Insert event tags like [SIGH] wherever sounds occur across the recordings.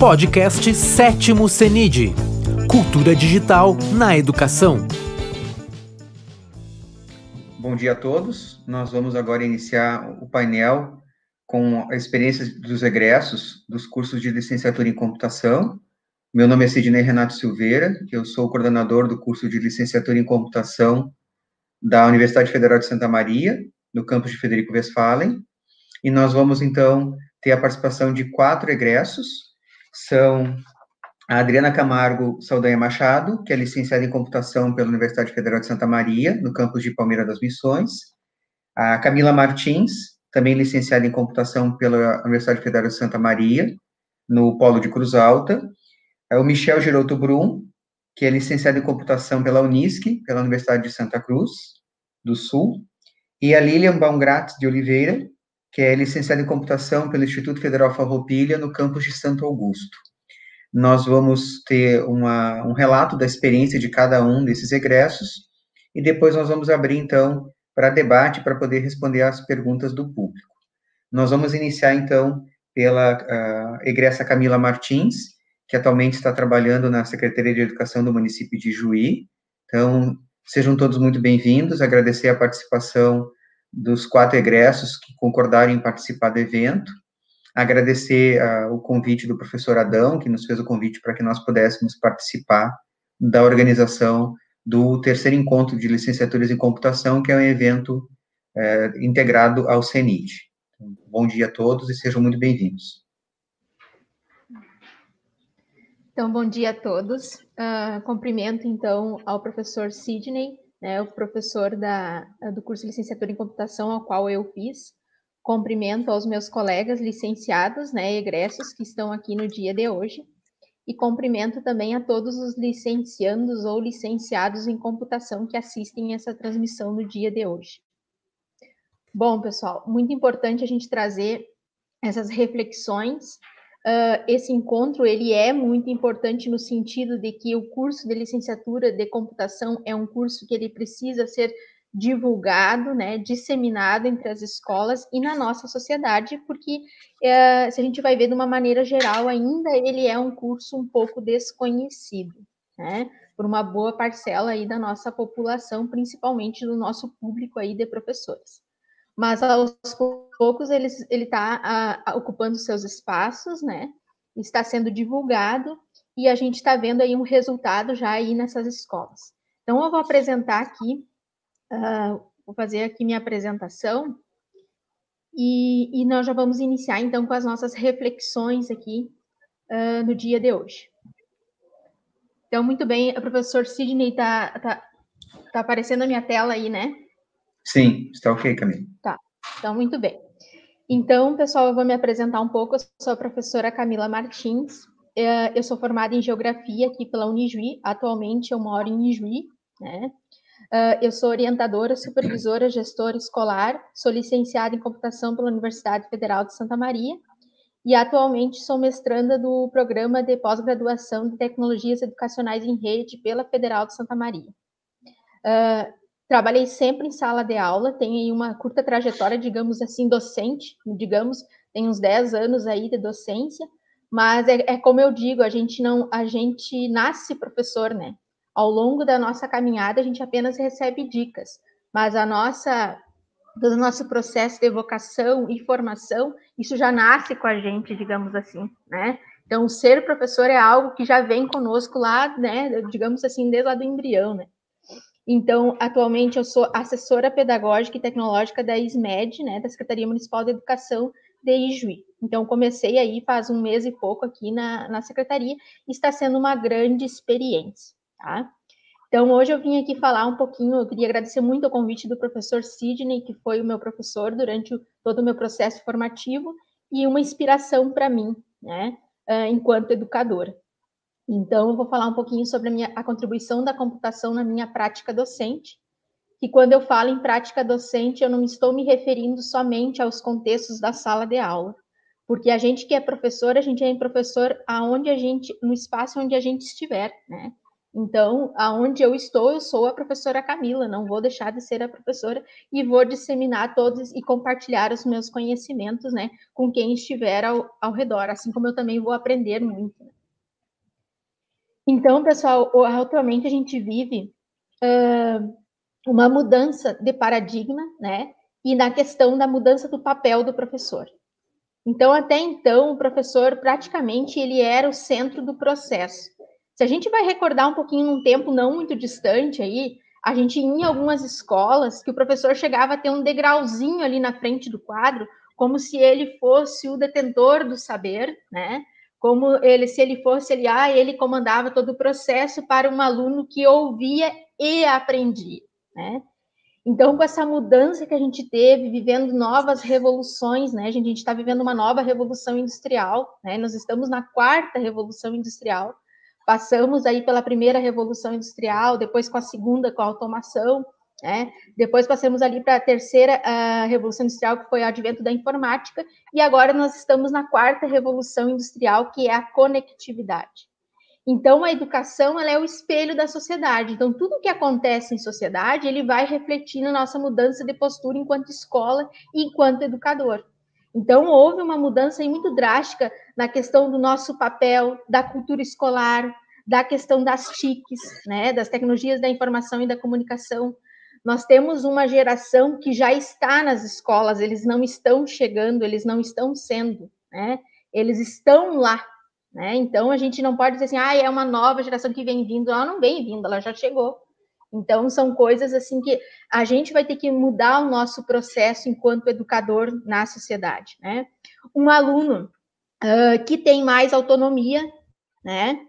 Podcast Sétimo CENID Cultura Digital na Educação. Bom dia a todos. Nós vamos agora iniciar o painel com a experiência dos egressos dos cursos de licenciatura em computação. Meu nome é Sidney Renato Silveira, eu sou o coordenador do curso de licenciatura em computação da Universidade Federal de Santa Maria, no campus de Federico Westphalen. E nós vamos, então, ter a participação de quatro egressos, são a Adriana Camargo Saldanha Machado, que é licenciada em computação pela Universidade Federal de Santa Maria, no campus de Palmeira das Missões, a Camila Martins, também licenciada em computação pela Universidade Federal de Santa Maria, no Polo de Cruz Alta, é o Michel Giroto Brum, que é licenciado em computação pela Unisc, pela Universidade de Santa Cruz do Sul, e a Lilian Baumgratz de Oliveira, que é licenciada em computação pelo Instituto Federal Farroupilha, no campus de Santo Augusto. Nós vamos ter uma, um relato da experiência de cada um desses egressos, e depois nós vamos abrir, então, para debate, para poder responder às perguntas do público. Nós vamos iniciar, então, pela uh, egressa Camila Martins, que atualmente está trabalhando na Secretaria de Educação do município de Juí. Então, sejam todos muito bem-vindos, agradecer a participação dos quatro egressos que concordaram em participar do evento. Agradecer uh, o convite do professor Adão, que nos fez o convite para que nós pudéssemos participar da organização do terceiro encontro de licenciaturas em computação, que é um evento uh, integrado ao CENIT. Então, bom dia a todos e sejam muito bem-vindos. Então, bom dia a todos. Uh, cumprimento, então, ao professor Sidney, né, o professor da, do curso de licenciatura em computação, ao qual eu fiz. Cumprimento aos meus colegas licenciados, né, egressos, que estão aqui no dia de hoje. E cumprimento também a todos os licenciandos ou licenciados em computação que assistem essa transmissão no dia de hoje. Bom, pessoal, muito importante a gente trazer essas reflexões Uh, esse encontro ele é muito importante no sentido de que o curso de licenciatura de computação é um curso que ele precisa ser divulgado, né, disseminado entre as escolas e na nossa sociedade, porque uh, se a gente vai ver de uma maneira geral, ainda ele é um curso um pouco desconhecido, né, por uma boa parcela aí da nossa população, principalmente do nosso público aí de professores mas aos poucos ele está ocupando seus espaços, né? Está sendo divulgado e a gente está vendo aí um resultado já aí nessas escolas. Então eu vou apresentar aqui, uh, vou fazer aqui minha apresentação e, e, nós já vamos iniciar então com as nossas reflexões aqui uh, no dia de hoje. Então, muito bem, o professor Sidney está tá, tá aparecendo a minha tela aí, né? Sim, está ok, Camila. Tá, então muito bem. Então, pessoal, eu vou me apresentar um pouco. Eu sou a professora Camila Martins. É, eu sou formada em Geografia aqui pela Unijuí. Atualmente eu moro em Ijuí, né? É, eu sou orientadora, supervisora, gestora escolar, sou licenciada em computação pela Universidade Federal de Santa Maria e atualmente sou mestranda do programa de pós-graduação de tecnologias educacionais em rede pela Federal de Santa Maria. É, Trabalhei sempre em sala de aula, tenho uma curta trajetória, digamos assim, docente, digamos, tem uns 10 anos aí de docência, mas é, é, como eu digo, a gente não, a gente nasce professor, né? Ao longo da nossa caminhada, a gente apenas recebe dicas, mas a nossa, todo o nosso processo de evocação e formação, isso já nasce com a gente, digamos assim, né? Então, ser professor é algo que já vem conosco lá, né? Digamos assim, desde lá do embrião, né? Então, atualmente eu sou assessora pedagógica e tecnológica da SMED, né, da Secretaria Municipal de Educação de Ijuí. Então, comecei aí faz um mês e pouco aqui na, na secretaria e está sendo uma grande experiência, tá? Então, hoje eu vim aqui falar um pouquinho, eu queria agradecer muito o convite do professor Sidney, que foi o meu professor durante o, todo o meu processo formativo e uma inspiração para mim, né, enquanto educadora. Então, eu vou falar um pouquinho sobre a, minha, a contribuição da computação na minha prática docente, que quando eu falo em prática docente, eu não estou me referindo somente aos contextos da sala de aula, porque a gente que é professor, a gente é professor aonde a gente, no espaço onde a gente estiver, né? Então, aonde eu estou, eu sou a professora Camila, não vou deixar de ser a professora e vou disseminar todos e compartilhar os meus conhecimentos, né, com quem estiver ao, ao redor, assim como eu também vou aprender muito. Então, pessoal, atualmente a gente vive uh, uma mudança de paradigma, né, e na questão da mudança do papel do professor. Então, até então, o professor praticamente ele era o centro do processo. Se a gente vai recordar um pouquinho num tempo não muito distante aí, a gente ia em algumas escolas que o professor chegava a ter um degrauzinho ali na frente do quadro, como se ele fosse o detentor do saber, né? Como ele, se ele fosse ele, ah, ele comandava todo o processo para um aluno que ouvia e aprendia, né? Então, com essa mudança que a gente teve, vivendo novas revoluções, né? A gente está vivendo uma nova revolução industrial, né? Nós estamos na quarta revolução industrial. Passamos aí pela primeira revolução industrial, depois com a segunda, com a automação, né? Depois passamos ali para a terceira uh, revolução industrial, que foi o advento da informática, e agora nós estamos na quarta revolução industrial, que é a conectividade. Então, a educação ela é o espelho da sociedade. Então, tudo que acontece em sociedade, ele vai refletir na nossa mudança de postura enquanto escola e enquanto educador. Então, houve uma mudança muito drástica na questão do nosso papel, da cultura escolar, da questão das TICs, né, das tecnologias da informação e da comunicação. Nós temos uma geração que já está nas escolas, eles não estão chegando, eles não estão sendo, né? Eles estão lá, né? Então a gente não pode dizer assim, ah, é uma nova geração que vem vindo, ela não vem vindo, ela já chegou. Então, são coisas assim que a gente vai ter que mudar o nosso processo enquanto educador na sociedade, né? Um aluno uh, que tem mais autonomia, né?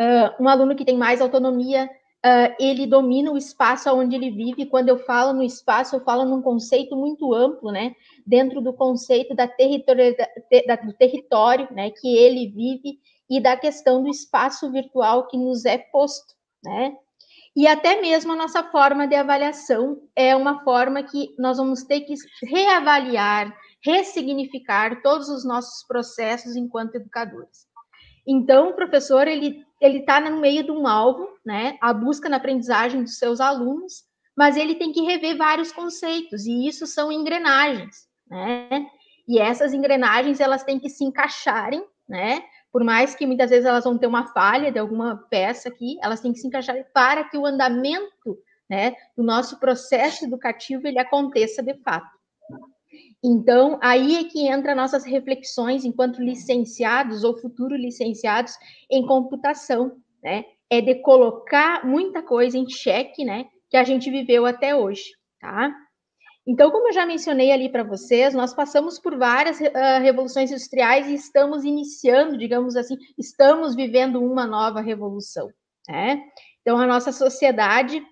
Uh, um aluno que tem mais autonomia, uh, ele domina o espaço onde ele vive. Quando eu falo no espaço, eu falo num conceito muito amplo, né? Dentro do conceito da territori da, do território, né? Que ele vive e da questão do espaço virtual que nos é posto, né? E até mesmo a nossa forma de avaliação é uma forma que nós vamos ter que reavaliar, ressignificar todos os nossos processos enquanto educadores. Então, o professor ele ele está no meio de um alvo, né? A busca na aprendizagem dos seus alunos, mas ele tem que rever vários conceitos e isso são engrenagens, né? E essas engrenagens elas têm que se encaixarem, né? por mais que muitas vezes elas vão ter uma falha de alguma peça aqui, elas têm que se encaixar para que o andamento né, do nosso processo educativo ele aconteça de fato. Então, aí é que entra nossas reflexões enquanto licenciados ou futuros licenciados em computação, né? É de colocar muita coisa em xeque, né? Que a gente viveu até hoje, tá? Então, como eu já mencionei ali para vocês, nós passamos por várias uh, revoluções industriais e estamos iniciando, digamos assim, estamos vivendo uma nova revolução, né? Então, a nossa sociedade,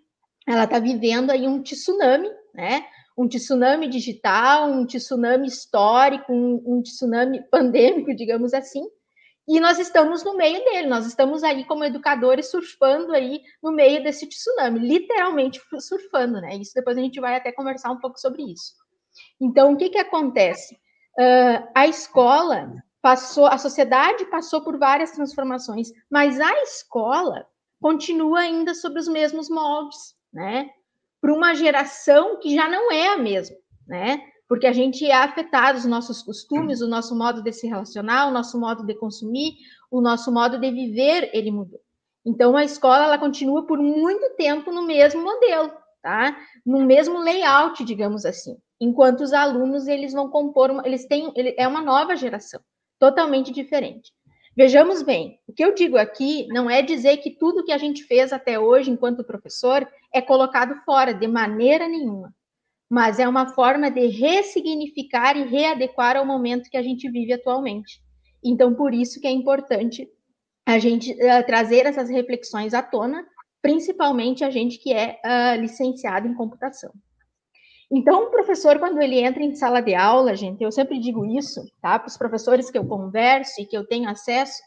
ela está vivendo aí um tsunami, né? Um tsunami digital, um tsunami histórico, um, um tsunami [LAUGHS] pandêmico, digamos assim, e nós estamos no meio dele, nós estamos aí como educadores surfando aí no meio desse tsunami, literalmente surfando, né? Isso depois a gente vai até conversar um pouco sobre isso. Então, o que que acontece? Uh, a escola passou, a sociedade passou por várias transformações, mas a escola continua ainda sob os mesmos moldes, né? Para uma geração que já não é a mesma, né? porque a gente é afetado, os nossos costumes, o nosso modo de se relacionar, o nosso modo de consumir, o nosso modo de viver, ele mudou. Então, a escola, ela continua por muito tempo no mesmo modelo, tá? No mesmo layout, digamos assim. Enquanto os alunos, eles vão compor, eles têm, é uma nova geração, totalmente diferente. Vejamos bem, o que eu digo aqui não é dizer que tudo que a gente fez até hoje, enquanto professor, é colocado fora, de maneira nenhuma mas é uma forma de ressignificar e readequar ao momento que a gente vive atualmente. Então, por isso que é importante a gente uh, trazer essas reflexões à tona, principalmente a gente que é uh, licenciado em computação. Então, o professor, quando ele entra em sala de aula, gente, eu sempre digo isso, tá? Para os professores que eu converso e que eu tenho acesso,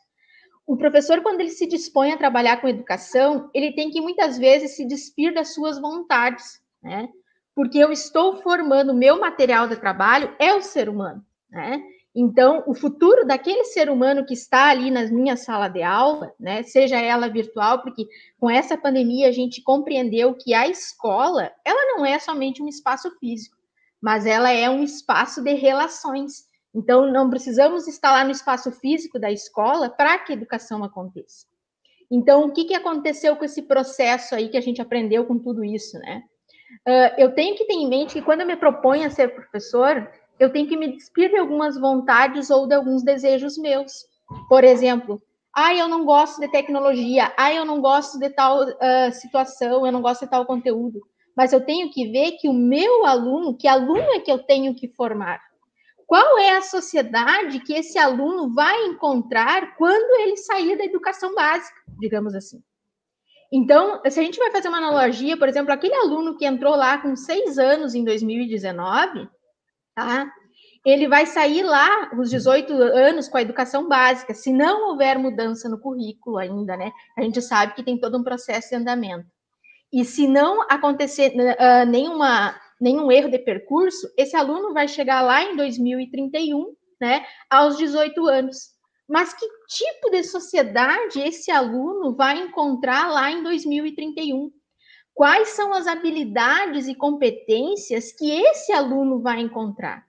o professor, quando ele se dispõe a trabalhar com educação, ele tem que muitas vezes se despir das suas vontades, né? porque eu estou formando meu material de trabalho é o ser humano, né? Então, o futuro daquele ser humano que está ali na minha sala de aula, né, seja ela virtual, porque com essa pandemia a gente compreendeu que a escola, ela não é somente um espaço físico, mas ela é um espaço de relações. Então, não precisamos estar lá no espaço físico da escola para que a educação aconteça. Então, o que, que aconteceu com esse processo aí que a gente aprendeu com tudo isso, né? Uh, eu tenho que ter em mente que quando eu me proponho a ser professor, eu tenho que me despir de algumas vontades ou de alguns desejos meus. Por exemplo, ah, eu não gosto de tecnologia, ah, eu não gosto de tal uh, situação, eu não gosto de tal conteúdo. Mas eu tenho que ver que o meu aluno, que aluno é que eu tenho que formar? Qual é a sociedade que esse aluno vai encontrar quando ele sair da educação básica, digamos assim? Então, se a gente vai fazer uma analogia, por exemplo, aquele aluno que entrou lá com seis anos em 2019, tá? Ele vai sair lá os 18 anos com a educação básica, se não houver mudança no currículo ainda, né? A gente sabe que tem todo um processo de andamento. E se não acontecer uh, nenhuma, nenhum erro de percurso, esse aluno vai chegar lá em 2031, né, aos 18 anos. Mas que tipo de sociedade esse aluno vai encontrar lá em 2031? Quais são as habilidades e competências que esse aluno vai encontrar.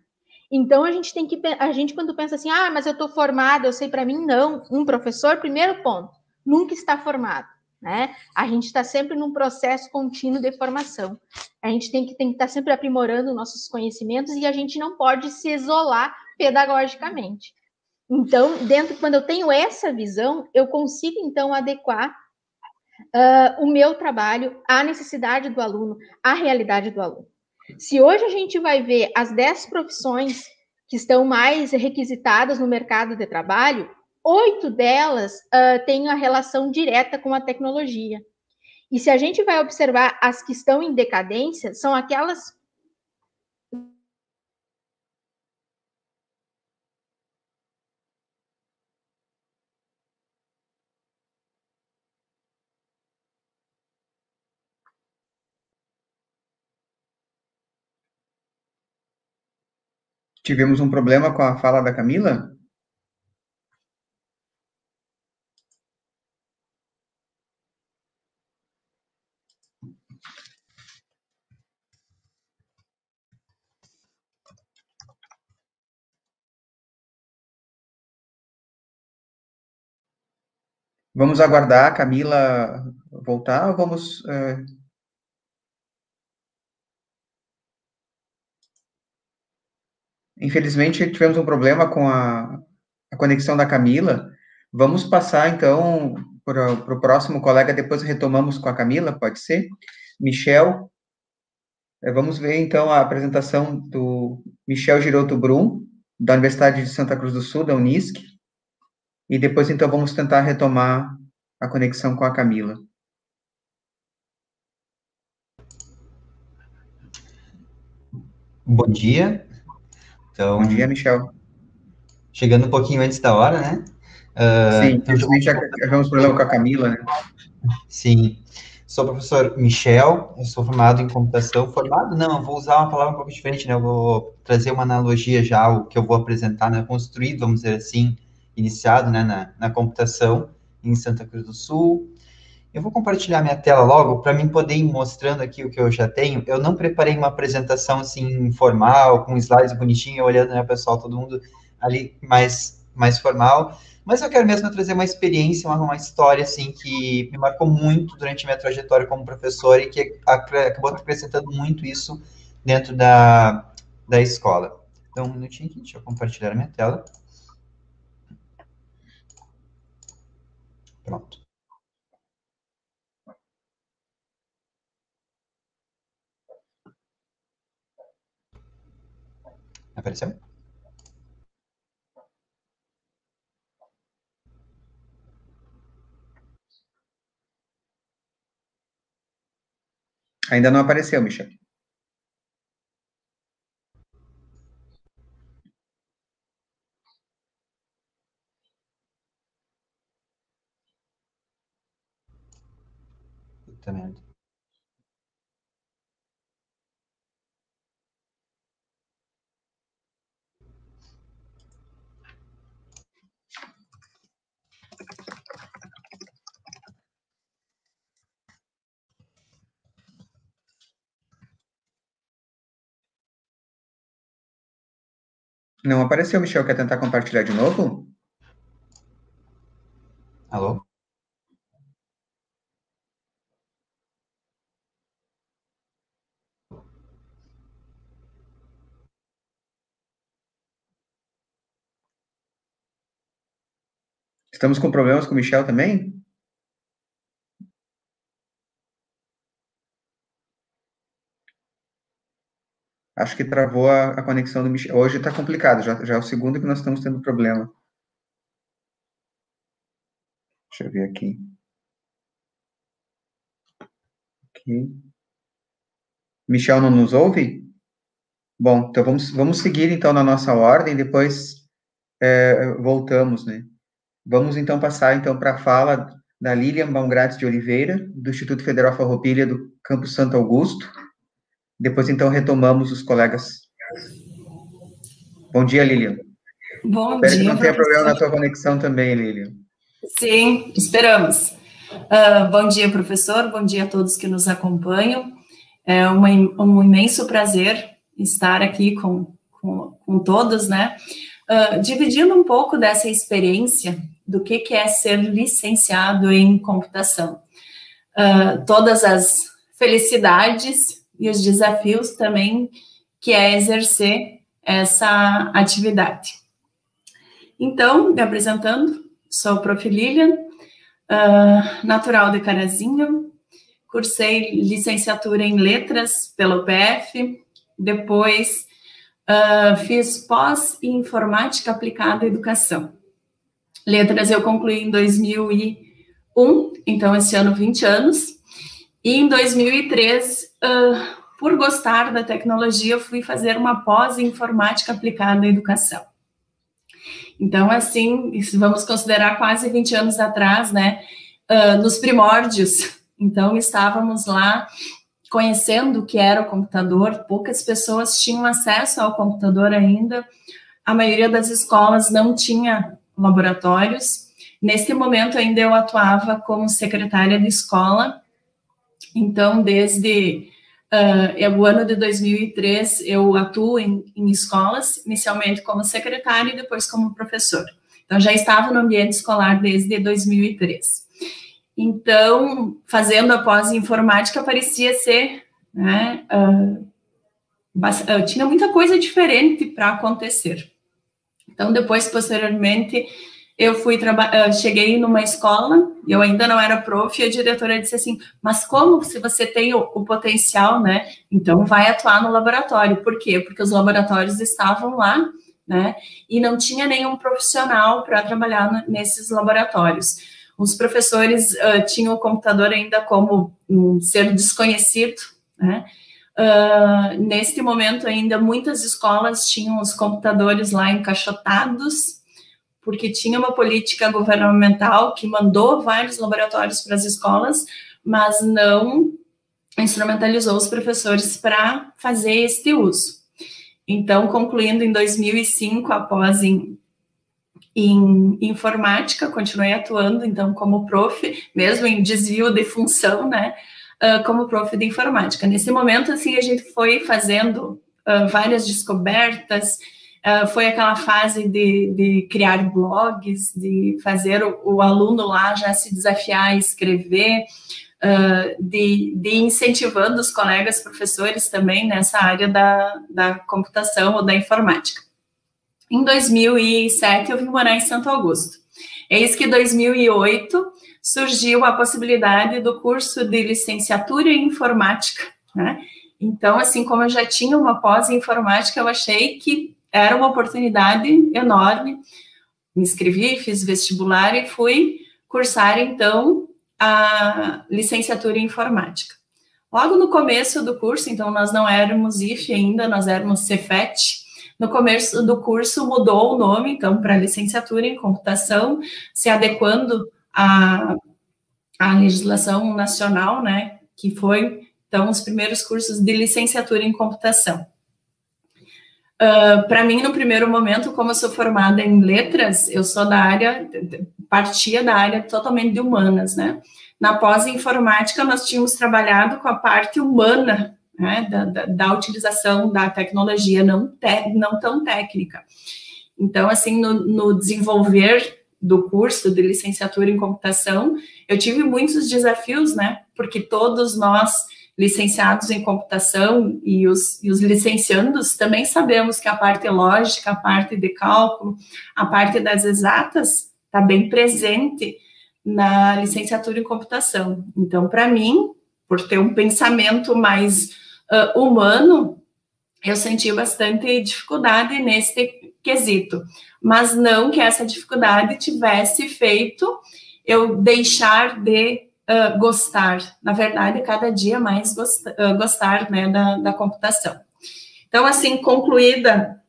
Então a gente tem que a gente quando pensa assim, ah, mas eu estou formado, eu sei para mim não. Um professor, primeiro ponto, nunca está formado, né? A gente está sempre num processo contínuo de formação. A gente tem que, tem que estar tá sempre aprimorando nossos conhecimentos e a gente não pode se isolar pedagogicamente. Então, dentro quando eu tenho essa visão, eu consigo então adequar uh, o meu trabalho, a necessidade do aluno, a realidade do aluno. Se hoje a gente vai ver as 10 profissões que estão mais requisitadas no mercado de trabalho, oito delas uh, têm a relação direta com a tecnologia. E se a gente vai observar as que estão em decadência, são aquelas Tivemos um problema com a fala da Camila? Vamos aguardar a Camila voltar ou vamos uh, Infelizmente, tivemos um problema com a, a conexão da Camila. Vamos passar, então, para o próximo colega, depois retomamos com a Camila, pode ser? Michel. É, vamos ver, então, a apresentação do Michel Giroto Brum, da Universidade de Santa Cruz do Sul, da Unisc. E depois, então, vamos tentar retomar a conexão com a Camila. Bom dia, então, Bom dia, Michel. Chegando um pouquinho antes da hora, né? Uh, Sim, infelizmente já tivemos problema com a Camila, né? Sim. Sou o professor Michel, eu sou formado em computação. Formado? Não, eu vou usar uma palavra um pouco diferente, né? Eu vou trazer uma analogia já, o que eu vou apresentar, né? Construído, vamos dizer assim, iniciado né? na, na computação em Santa Cruz do Sul. Eu vou compartilhar minha tela logo para mim poder ir mostrando aqui o que eu já tenho. Eu não preparei uma apresentação assim formal, com slides bonitinho, olhando, né, pessoal, todo mundo ali mais, mais formal. Mas eu quero mesmo trazer uma experiência, uma, uma história assim que me marcou muito durante minha trajetória como professor e que acabou acrescentando muito isso dentro da, da escola. Então, um minutinho aqui, deixa eu compartilhar minha tela. Pronto. Apareceu? Ainda não apareceu, Michel. Puta merda. Não apareceu, Michel. Quer tentar compartilhar de novo? Alô? Estamos com problemas com o Michel também? Acho que travou a, a conexão do Michel. Hoje está complicado, já, já é o segundo que nós estamos tendo problema. Deixa eu ver aqui. aqui. Michel não nos ouve? Bom, então vamos, vamos seguir então na nossa ordem, depois é, voltamos, né? Vamos então passar então para a fala da Lilian Baumgratz de Oliveira, do Instituto Federal Farroupilha do Campus Santo Augusto. Depois então retomamos os colegas. Bom dia, Lilian. Bom Espero dia. que não tenha problema na tua conexão também, Lilian. Sim, esperamos. Uh, bom dia, professor. Bom dia a todos que nos acompanham. É uma, um imenso prazer estar aqui com, com, com todos, né? Uh, dividindo um pouco dessa experiência do que, que é ser licenciado em computação. Uh, todas as felicidades e os desafios também que é exercer essa atividade. Então, me apresentando, sou Prof. Lilian, uh, natural de Carazinho, cursei licenciatura em Letras pelo PF, depois uh, fiz pós em Informática Aplicada à Educação. Letras eu concluí em 2001, então esse ano 20 anos, e em 2003, uh, por gostar da tecnologia, fui fazer uma pós em Informática Aplicada à Educação. Então, assim, vamos considerar quase 20 anos atrás, né, uh, nos primórdios. Então, estávamos lá conhecendo o que era o computador, poucas pessoas tinham acesso ao computador ainda, a maioria das escolas não tinha laboratórios. Nesse momento, ainda eu atuava como secretária de escola, então, desde uh, o ano de 2003, eu atuo em, em escolas, inicialmente como secretária e depois como professor. Então, já estava no ambiente escolar desde 2003. Então, fazendo a pós-informática parecia ser, né, uh, tinha muita coisa diferente para acontecer. Então, depois, posteriormente, eu fui uh, cheguei numa escola, eu ainda não era prof, e a diretora disse assim, mas como se você tem o, o, potencial, né, então vai atuar no laboratório. Por quê? Porque os laboratórios estavam lá, né, e não tinha nenhum profissional para trabalhar nesses laboratórios. Os professores uh, tinham o computador ainda como um ser desconhecido, né? Uh, neste momento ainda muitas escolas tinham os computadores lá encaixotados, porque tinha uma política governamental que mandou vários laboratórios para as escolas, mas não instrumentalizou os professores para fazer este uso. Então, concluindo em 2005, após em em informática, continuei atuando, então, como prof, mesmo em desvio de função, né, uh, como prof de informática. Nesse momento, assim, a gente foi fazendo uh, várias descobertas, uh, foi aquela fase de, de, criar blogs, de fazer o, o, aluno lá já se desafiar a escrever, de, de, incentivando os colegas professores também nessa área da, da computação ou da informática. Em 2007, eu vim morar em Santo Augusto. Eis que em 2008 surgiu a possibilidade do curso de licenciatura em informática, né? Então, assim como eu já tinha uma pós em informática, eu achei que era uma oportunidade enorme. Me inscrevi, fiz vestibular e fui cursar, então, a licenciatura em informática. Logo no começo do curso, então, nós não éramos IF ainda, nós éramos Cefet, no começo do curso mudou o nome, então, para licenciatura em computação, se adequando à, à legislação nacional, né, que foi, então, os primeiros cursos de licenciatura em computação. Uh, para mim, no primeiro momento, como eu sou formada em letras, eu sou da área, partia da área totalmente de humanas, né? Na pós-informática, nós tínhamos trabalhado com a parte humana né, da, da, da, utilização da tecnologia não, te, não tão técnica. Então, assim, no, no desenvolver do curso de licenciatura em computação, eu tive muitos desafios, né? Porque todos nós, licenciados em computação e os, e os licenciandos, também sabemos que a parte lógica, a parte de cálculo, a parte das exatas está bem presente na licenciatura em computação. Então, para mim, por ter um pensamento mais uh, humano, eu senti bastante dificuldade nesse quesito, mas não que essa dificuldade tivesse feito eu deixar de uh, gostar, na verdade, cada dia mais gost, uh, gostar né, da, da computação. Então, assim, concluída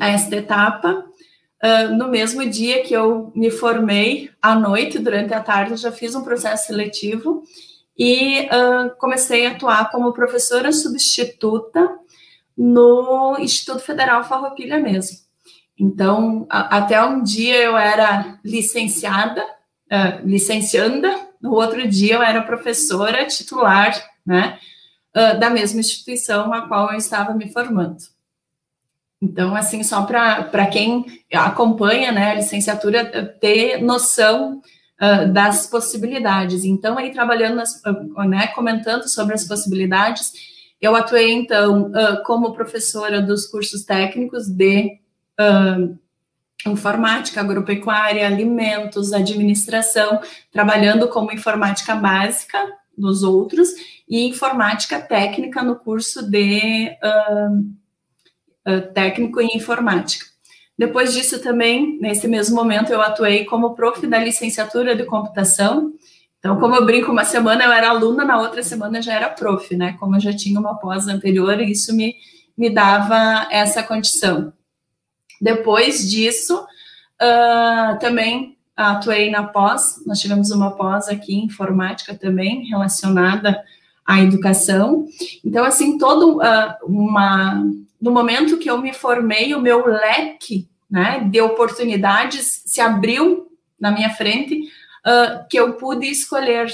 esta etapa, uh, no mesmo dia que eu me formei, à noite, durante a tarde, já fiz um processo seletivo e comecei a atuar como professora substituta no Instituto Federal Farroupilha mesmo. Então, a, até um dia eu era licenciada, uh, licencianda, no outro dia eu era professora titular, né, uh, da mesma instituição a qual eu estava me formando. Então, assim, só para quem acompanha né, a licenciatura ter noção uh, das possibilidades. Então, aí trabalhando, nas, né, comentando sobre as possibilidades, eu atuei, então, uh, como professora dos cursos técnicos de uh, informática, agropecuária, alimentos, administração, trabalhando como informática básica nos outros e informática técnica no curso de uh, técnico em informática. Depois disso também, nesse mesmo momento, eu atuei como prof da licenciatura de computação, então, como eu brinco, uma semana eu era aluna, na outra semana já era prof, né? Como eu já tinha uma pós anterior, isso me, me dava essa condição. Depois disso, uh, também atuei na pós, nós tivemos uma pós aqui em informática também, relacionada à educação. Então, assim, todo uh, uma... No momento que eu me formei, o meu leque né, de oportunidades se abriu na minha frente uh, que eu pude escolher.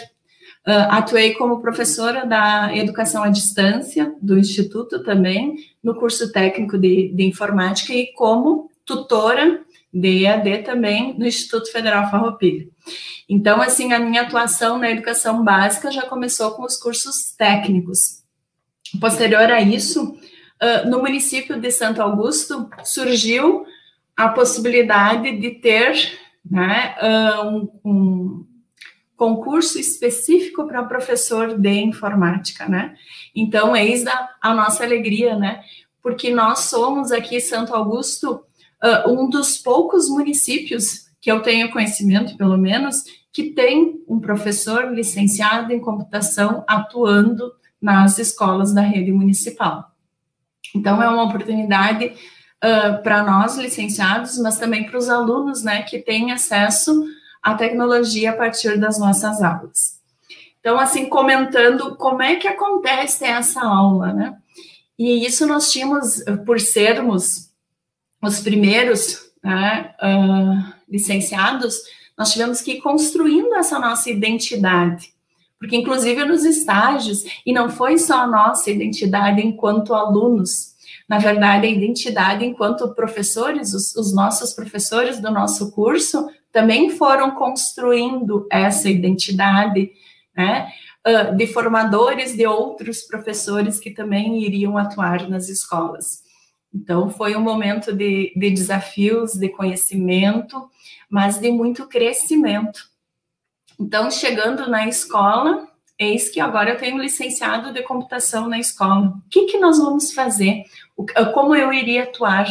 Uh, atuei como professora da educação à distância do Instituto também, no curso técnico de, de informática e como tutora de EAD também no Instituto Federal Farroupilha. Então, assim, a minha atuação na educação básica já começou com os cursos técnicos. Posterior a isso, uh, no município de Santo Augusto, surgiu a possibilidade de ter né, ah, um, um concurso específico para professor de informática, né? Então, eis a, a nossa alegria, né? Porque nós somos aqui, Santo Augusto, uh, um dos poucos municípios que eu tenho conhecimento, pelo menos, que tem um professor licenciado em computação atuando nas escolas da rede municipal. Então, é uma oportunidade uh, para nós licenciados, mas também para os alunos, né, que têm acesso à tecnologia a partir das nossas aulas. Então, assim, comentando como é que acontece essa aula, né? E isso nós tínhamos, por sermos os primeiros né, uh, licenciados, nós tivemos que ir construindo essa nossa identidade. Porque, inclusive, nos estágios, e não foi só a nossa identidade enquanto alunos, na verdade, a identidade enquanto professores, os, os nossos professores do nosso curso também foram construindo essa identidade, né? Uh, de formadores de outros professores que também iriam atuar nas escolas. Então, foi um momento de, de desafios, de conhecimento, mas de muito crescimento. Então, chegando na escola, eis que agora eu tenho licenciado de computação na escola. O que, que nós vamos fazer? como eu iria atuar,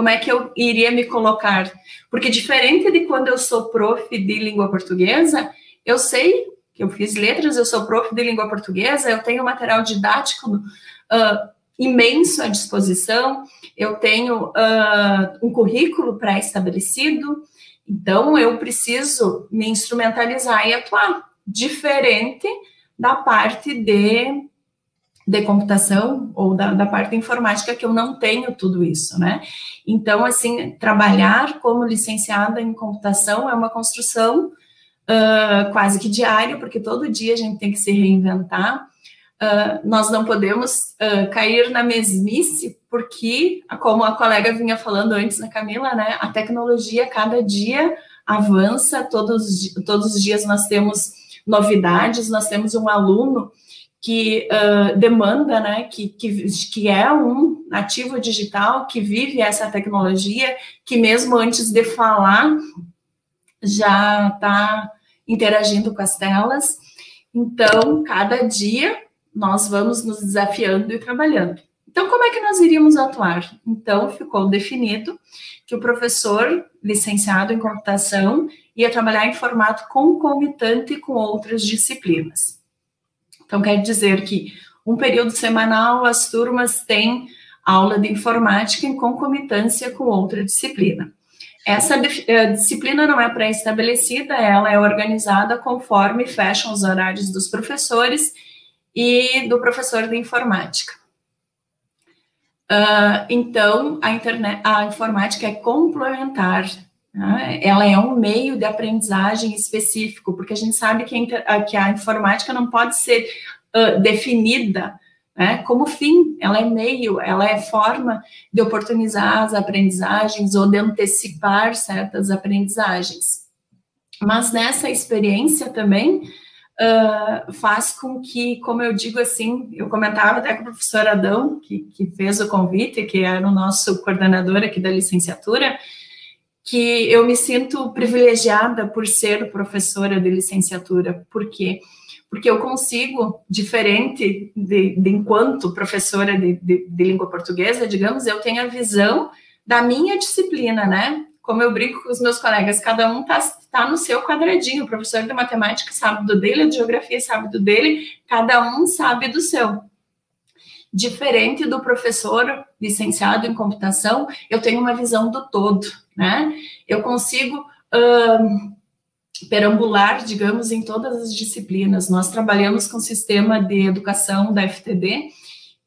como é que eu iria me colocar. Porque diferente de quando eu sou prof de língua portuguesa, eu sei que eu fiz letras, eu sou prof de língua portuguesa, eu tenho material didático uh, imenso à disposição, eu tenho uh, um currículo pré-estabelecido, então eu preciso me instrumentalizar e atuar, diferente da parte de de computação ou da, da parte informática que eu não tenho tudo isso, né? Então, assim, trabalhar como licenciada em computação é uma construção uh, quase que diária, porque todo dia a gente tem que se reinventar. uh, nós não podemos uh, cair na mesmice, porque, como a colega vinha falando antes, a né, Camila, né, a tecnologia cada dia avança, todos, todos os dias nós temos novidades, nós temos um aluno que uh, demanda, né, que, que, que é um nativo digital, que vive essa tecnologia, que mesmo antes de falar já está interagindo com as telas. Então, cada dia nós vamos nos desafiando e trabalhando. Então, como é que nós iríamos atuar? Então, ficou definido que o professor licenciado em computação ia trabalhar em formato concomitante com outras disciplinas. Então, quer dizer que um período semanal as turmas têm aula de informática em concomitância com outra disciplina. Essa eh, disciplina não é pré-estabelecida, ela é organizada conforme fecham os horários dos professores e do professor de informática. Uh, então, a, internet, a informática é complementar? Ela é um meio de aprendizagem específico, porque a gente sabe que a, que a informática não pode ser uh, definida né, como fim, ela é meio, ela é forma de oportunizar as aprendizagens ou de antecipar certas aprendizagens. Mas nessa experiência também, uh, faz com que, como eu digo assim, eu comentava até com o professor Adão, que, que fez o convite, que era o nosso coordenador aqui da licenciatura, que eu me sinto privilegiada por ser professora de licenciatura, porque porque eu consigo, diferente de, de enquanto professora de, de, de, língua portuguesa, digamos, eu tenho a visão da minha disciplina, né? como eu brinco com os meus colegas, cada um está tá no seu quadradinho. O professor de matemática sabe do dele, de geografia sabe do dele, cada um sabe do seu. Diferente do professor licenciado em computação, eu tenho uma visão do todo, né? Eu consigo perambular, digamos, em todas as disciplinas. Nós trabalhamos com o sistema de educação da FTD,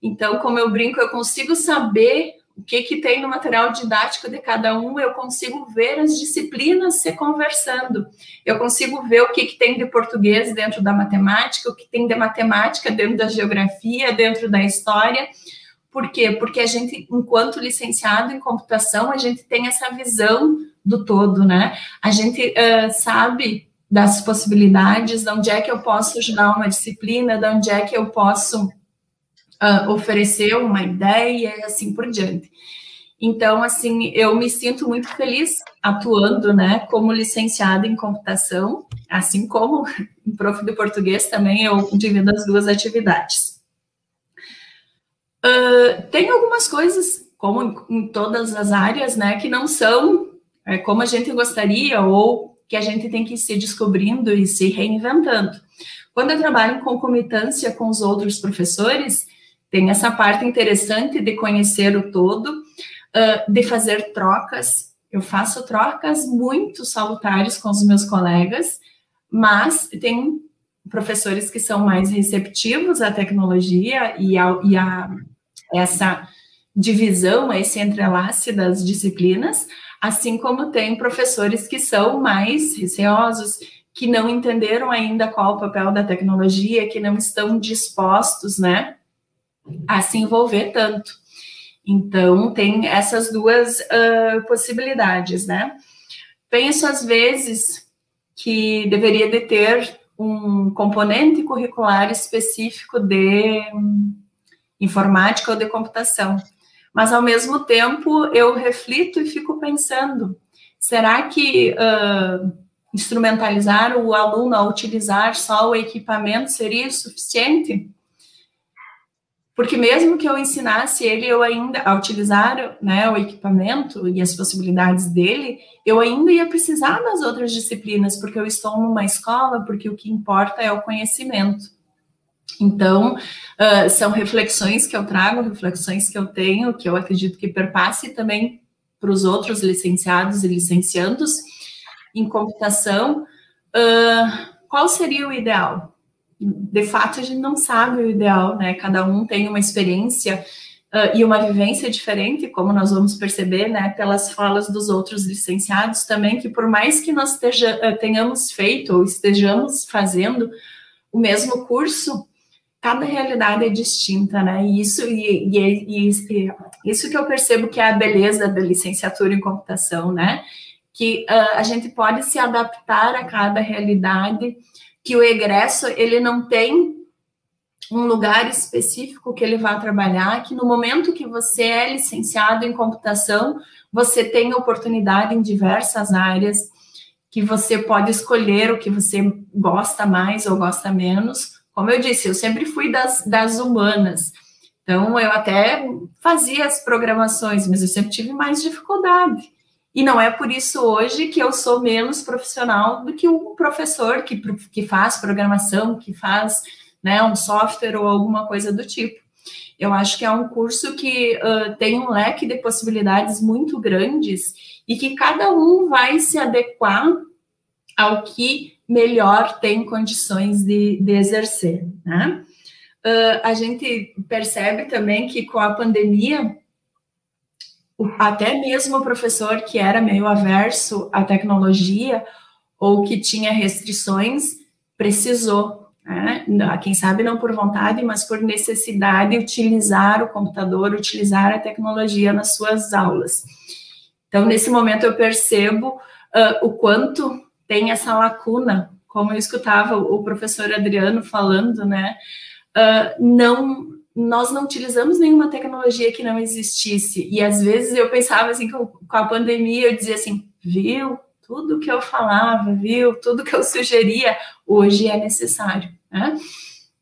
então, como eu brinco, eu consigo saber o que, que tem no material didático de cada um, eu consigo ver as disciplinas se conversando. Eu consigo ver o que, que tem de português dentro da matemática, o que tem de matemática dentro da geografia, dentro da história. Por quê? Porque a gente, enquanto licenciado em computação, a gente tem essa visão do todo, né? A gente uh, sabe das possibilidades, de onde é que eu posso ajudar uma disciplina, de onde é que eu posso uh, oferecer uma ideia e assim por diante. Então, assim, eu me sinto muito feliz atuando, né, como licenciada em computação, assim como em [LAUGHS] prof de português também eu divido as duas atividades. Uh, tem algumas coisas, como em, todas as áreas, né, que não são é, como a gente gostaria ou que a gente tem que se descobrindo e se reinventando. Quando eu trabalho em concomitância com os outros professores, tem essa parte interessante de conhecer o todo, uh, de fazer trocas. Eu faço trocas muito salutares com os meus colegas, mas tem professores que são mais receptivos à tecnologia e a, e a essa divisão, esse entrelace das disciplinas, assim como tem professores que são mais receosos, que não entenderam ainda qual o papel da tecnologia, que não estão dispostos, né, a se envolver tanto. Então, tem essas duas uh, possibilidades, né? Penso, às vezes, que deveria de ter um componente curricular específico de informática ou de computação. Mas, ao mesmo tempo, eu reflito e fico pensando, será que uh, instrumentalizar o aluno a utilizar só o equipamento seria suficiente? Porque mesmo que eu ensinasse ele eu ainda a utilizar né, o equipamento e as possibilidades dele, eu ainda ia precisar das outras disciplinas, porque eu estou numa escola, porque o que importa é o conhecimento. Então, uh, são reflexões que eu trago, reflexões que eu tenho, que eu acredito que perpasse também para os outros licenciados e licenciandos em computação. Uh, qual seria o ideal? de fato, a gente não sabe o ideal, né? Cada um tem uma experiência uh, e uma vivência diferente, como nós vamos perceber, né, pelas falas dos outros licenciados também, que por mais que nós tenhamos feito ou estejamos fazendo o mesmo curso, cada realidade é distinta, né? E isso, e, e, e, isso que eu percebo que é a beleza da licenciatura em computação, né? Que uh, a gente pode se adaptar a cada realidade, que o egresso, ele não tem um lugar específico que ele vai trabalhar, que no momento que você é licenciado em computação, você tem oportunidade em diversas áreas, que você pode escolher o que você gosta mais ou gosta menos. Como eu disse, eu sempre fui das, das humanas, então eu até fazia as programações, mas eu sempre tive mais dificuldade. E não é por isso hoje que eu sou menos profissional do que um professor que, que faz programação, que faz né, um software ou alguma coisa do tipo. Eu acho que é um curso que uh, tem um leque de possibilidades muito grandes e que cada um vai se adequar ao que melhor tem condições de, de exercer. Né? Uh, a gente percebe também que com a pandemia, até mesmo o professor que era meio averso à tecnologia ou que tinha restrições, precisou né? Quem sabe não por vontade, mas por necessidade, utilizar o computador, utilizar a tecnologia nas suas aulas. Então, nesse momento, eu percebo uh, o quanto tem essa lacuna, como eu escutava o professor Adriano falando, né? Uh, não, nós não utilizamos nenhuma tecnologia que não existisse. E às vezes eu pensava assim, com, a pandemia, eu dizia assim, viu? tudo que eu falava, viu? Tudo que eu sugeria, hoje é necessário. Né?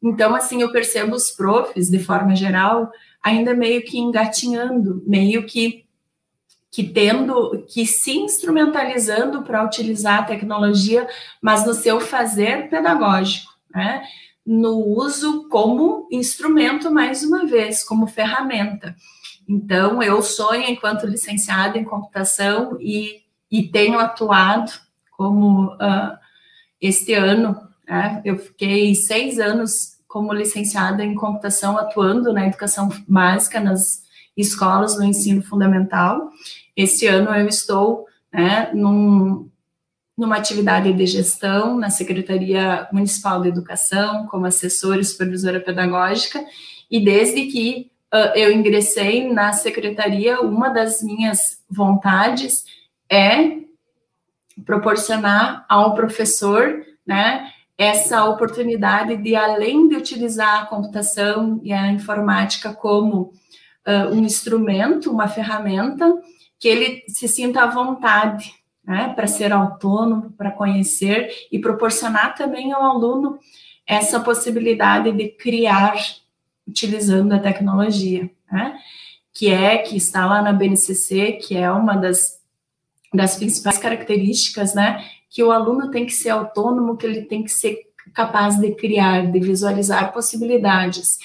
Então, assim, eu percebo os profs, de forma geral, ainda meio que engatinhando, meio que que tendo, que se instrumentalizando para utilizar a tecnologia, mas no seu fazer pedagógico, né? no uso como instrumento, mais uma vez, como ferramenta. Então, eu sonho, enquanto licenciada em computação, e e tenho atuado como uh, este ano, né, eu fiquei seis anos como licenciada em computação, atuando na educação básica nas escolas no ensino fundamental. Este ano eu estou né, num, numa atividade de gestão na Secretaria Municipal de Educação, como assessora e supervisora pedagógica, e desde que uh, eu ingressei na secretaria, uma das minhas vontades é proporcionar ao professor, né, essa oportunidade de, além de utilizar a computação e a informática como uh, um instrumento, uma ferramenta, que ele se sinta à vontade, né, para ser autônomo, para conhecer e proporcionar também ao aluno essa possibilidade de criar utilizando a tecnologia, né, que é que está lá na BNCC, que é uma das das principais características, né, que o aluno tem que ser autônomo, que ele tem que ser capaz de criar, de visualizar possibilidades.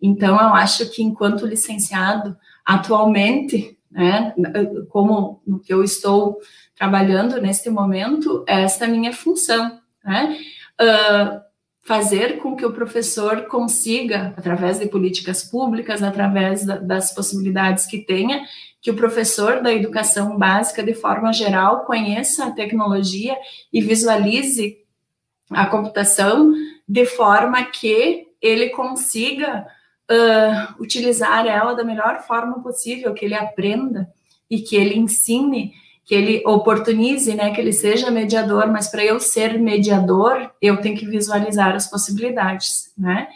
Então, eu acho que enquanto licenciado, atualmente, né, como no que eu estou trabalhando neste momento, esta é a minha função, né, uh, fazer com que o professor consiga, através de políticas públicas, através da, das possibilidades que tenha, que o professor da educação básica, de forma geral, conheça a tecnologia e visualize a computação de forma que ele consiga uh, utilizar ela da melhor forma possível, que ele aprenda e que ele ensine, que ele oportunize, né, que ele seja mediador, mas para eu ser mediador, eu tenho que visualizar as possibilidades, né?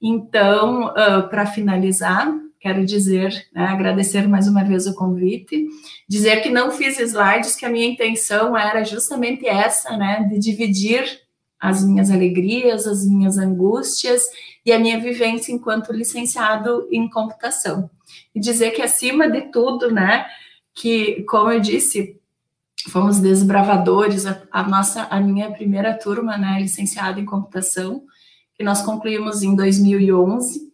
Então, uh, para finalizar, quero dizer, né, agradecer mais uma vez o convite, dizer que não fiz slides, que a minha intenção era justamente essa, né, de dividir as minhas alegrias, as minhas angústias e a minha vivência enquanto licenciado em computação. E dizer que, acima de tudo, né, que, como eu disse, fomos desbravadores, a, a nossa, a minha primeira turma, né, licenciada em computação, que nós concluímos em 2011,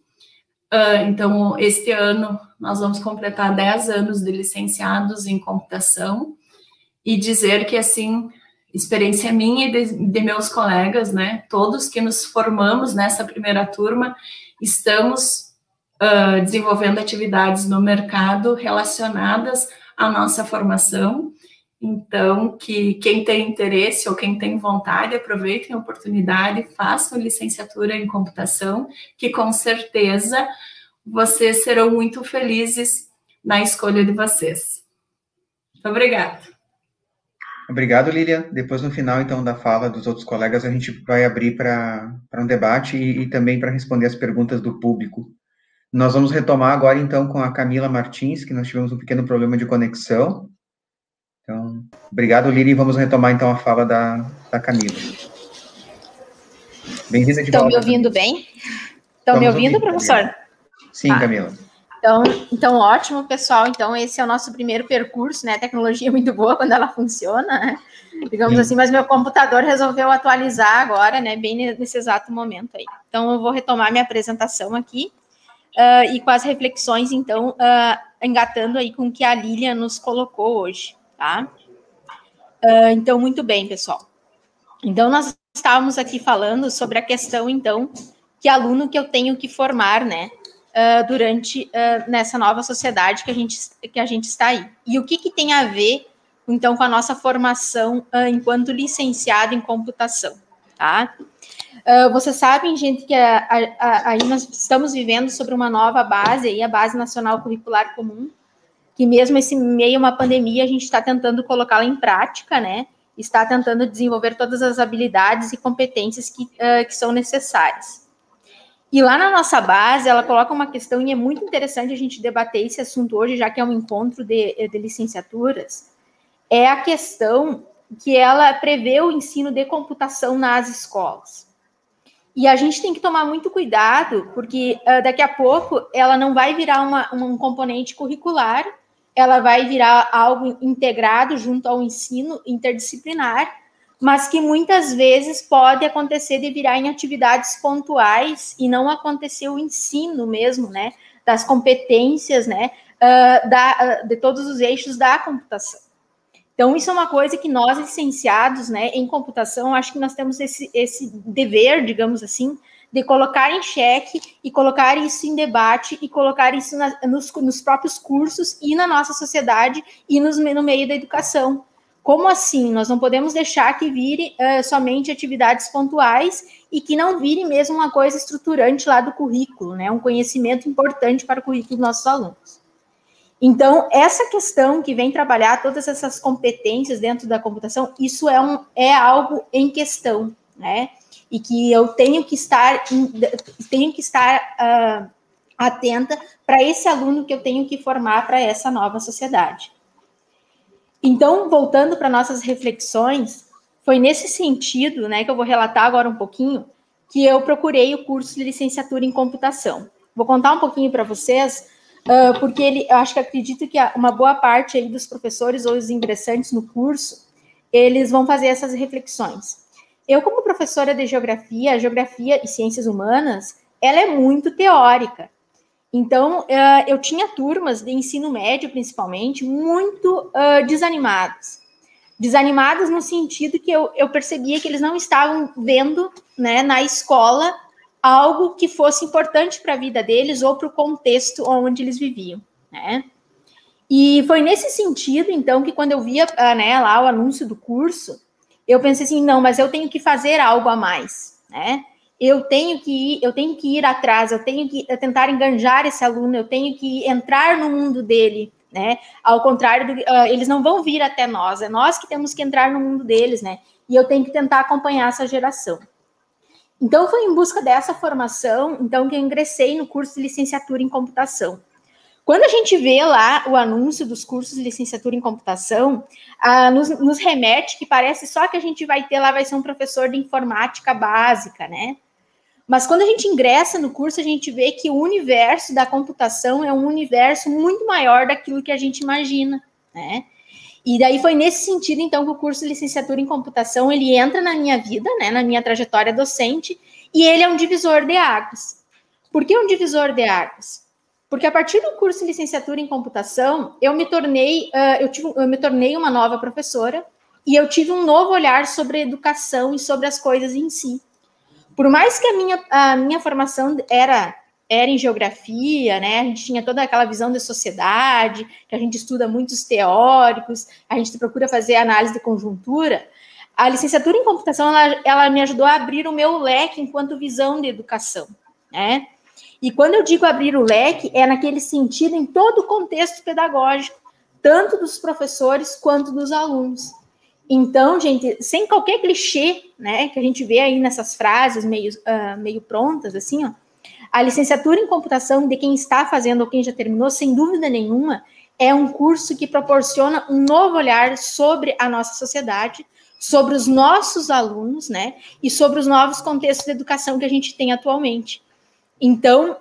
Uh, então, este ano nós vamos completar 10 anos de licenciados em computação e dizer que, assim, experiência minha e de, de, meus colegas, né, todos que nos formamos nessa primeira turma, estamos uh, desenvolvendo atividades no mercado relacionadas à nossa formação Então, que quem tem interesse ou quem tem vontade, aproveitem a oportunidade, façam licenciatura em computação, que com certeza vocês serão muito felizes na escolha de vocês. Muito obrigada. Obrigado, Lilian. Depois, no final, então, da fala dos outros colegas, a gente vai abrir para um debate e, e também para responder as perguntas do público. Nós vamos retomar agora, então, com a Camila Martins, que nós tivemos um pequeno problema de conexão. Então, obrigado, Lili. Vamos retomar, então, a fala da, da Camila. Bem-vinda de Estão volta. Estão me ouvindo bem? Estão me ouvindo, ouvindo professor? Camila. Sim, ah. Camila. Então, então, ótimo, pessoal. Então, esse é o nosso primeiro percurso, né? A tecnologia é muito boa [LAUGHS] quando ela funciona, né? Digamos Sim. assim, mas meu computador resolveu atualizar agora, né? Bem nesse exato momento aí. Então, eu vou retomar minha apresentação aqui uh, e com as reflexões, então, uh, engatando aí com o que a Lilian nos colocou hoje, tá? Uh, então, muito bem, pessoal. Então, nós estávamos aqui falando sobre a questão, então, que aluno que eu tenho que formar, né? Uh, durante uh, nessa nova sociedade que a gente que a gente está aí. E o que, que tem a ver então com a nossa formação uh, enquanto licenciado em computação, tá? vocês sabem, gente, que aí nós estamos vivendo sobre uma nova base, aí, a Base Nacional Curricular Comum, que mesmo esse meio uma pandemia, a gente está tentando colocá-la em prática, né? Está tentando desenvolver todas as habilidades e competências que, uh, que são necessárias. E lá na nossa base, ela coloca uma questão, e é muito interessante a gente debater esse assunto hoje, já que é um encontro de, de licenciaturas, é a questão que ela prevê o ensino de computação nas escolas. E a gente tem que tomar muito cuidado, porque uh, daqui a pouco ela não vai virar uma, um componente curricular, ela vai virar algo integrado junto ao ensino interdisciplinar, mas que muitas vezes pode acontecer de virar em atividades pontuais e não acontecer o ensino mesmo, né, das competências, né, uh, da, uh, de todos os eixos da computação. Então, isso é uma coisa que nós, licenciados né, em computação, acho que nós temos esse, esse dever, digamos assim, de colocar em xeque e colocar isso em debate e colocar isso na, nos, nos, próprios cursos e na nossa sociedade e nos, no meio da educação. Como assim? Nós não podemos deixar que vire uh, somente atividades pontuais e que não vire mesmo uma coisa estruturante lá do currículo, né? Um conhecimento importante para o currículo dos nossos alunos. Então, essa questão que vem trabalhar todas essas competências dentro da computação, isso é, um, é algo em questão, né? E que eu tenho que estar, tenho que estar uh, atenta para esse aluno que eu tenho que formar para essa nova sociedade. Então, voltando para nossas reflexões, foi nesse sentido, né, que eu vou relatar agora um pouquinho, que eu procurei o curso de licenciatura em computação. Vou contar um pouquinho para vocês, uh, porque ele, eu acho que acredito que uma boa parte aí dos professores ou os ingressantes no curso, eles vão fazer essas reflexões. Eu, como professora de geografia, geografia e ciências humanas, ela é muito teórica. Então, uh, eu tinha turmas de ensino médio, principalmente, muito desanimadas. Desanimadas no sentido que eu, percebia que eles não estavam vendo né, na escola algo que fosse importante para a vida deles ou para o contexto onde eles viviam. Né? E foi nesse sentido, então, que quando eu via né, lá o anúncio do curso, eu pensei assim, não, mas eu tenho que fazer algo a mais, né? Eu tenho que ir, eu tenho que ir atrás, eu tenho que tentar enganjar esse aluno, eu tenho que entrar no mundo dele, né? Ao contrário, do, uh, eles não vão vir até nós, é nós que temos que entrar no mundo deles, né? E eu tenho que tentar acompanhar essa geração. Então, foi em busca dessa formação, então, que eu ingressei no curso de licenciatura em computação. Quando a gente vê lá o anúncio dos cursos de licenciatura em computação, ah, nos, nos, remete que parece só que a gente vai ter lá, vai ser um professor de informática básica, né? Mas quando a gente ingressa no curso, a gente vê que o universo da computação é um universo muito maior daquilo que a gente imagina, né? E daí foi nesse sentido, então, que o curso de licenciatura em computação, ele entra na minha vida, né, na minha trajetória docente, e ele é um divisor de águas. Por que um divisor de águas? Porque a partir do curso de licenciatura em computação, eu me tornei, uh, eu, tive, eu me tornei uma nova professora, e eu tive um novo olhar sobre a educação e sobre as coisas em si por mais que a minha, a minha formação era era em geografia, né? A gente tinha toda aquela visão da sociedade, que a gente estuda muitos teóricos, a gente procura fazer análise de conjuntura. A licenciatura em computação, ela, ela me ajudou a abrir o meu leque enquanto visão de educação, né? E quando eu digo abrir o leque, é naquele sentido em todo o contexto pedagógico, tanto dos professores quanto dos alunos. Então, gente, sem qualquer clichê, né, que a gente vê aí nessas frases meio, uh, meio prontas, assim, ó, a licenciatura em computação de quem está fazendo ou quem já terminou, sem dúvida nenhuma, é um curso que proporciona um novo olhar sobre a nossa sociedade, sobre os nossos alunos, né, e sobre os novos contextos de educação que a gente tem atualmente. Então,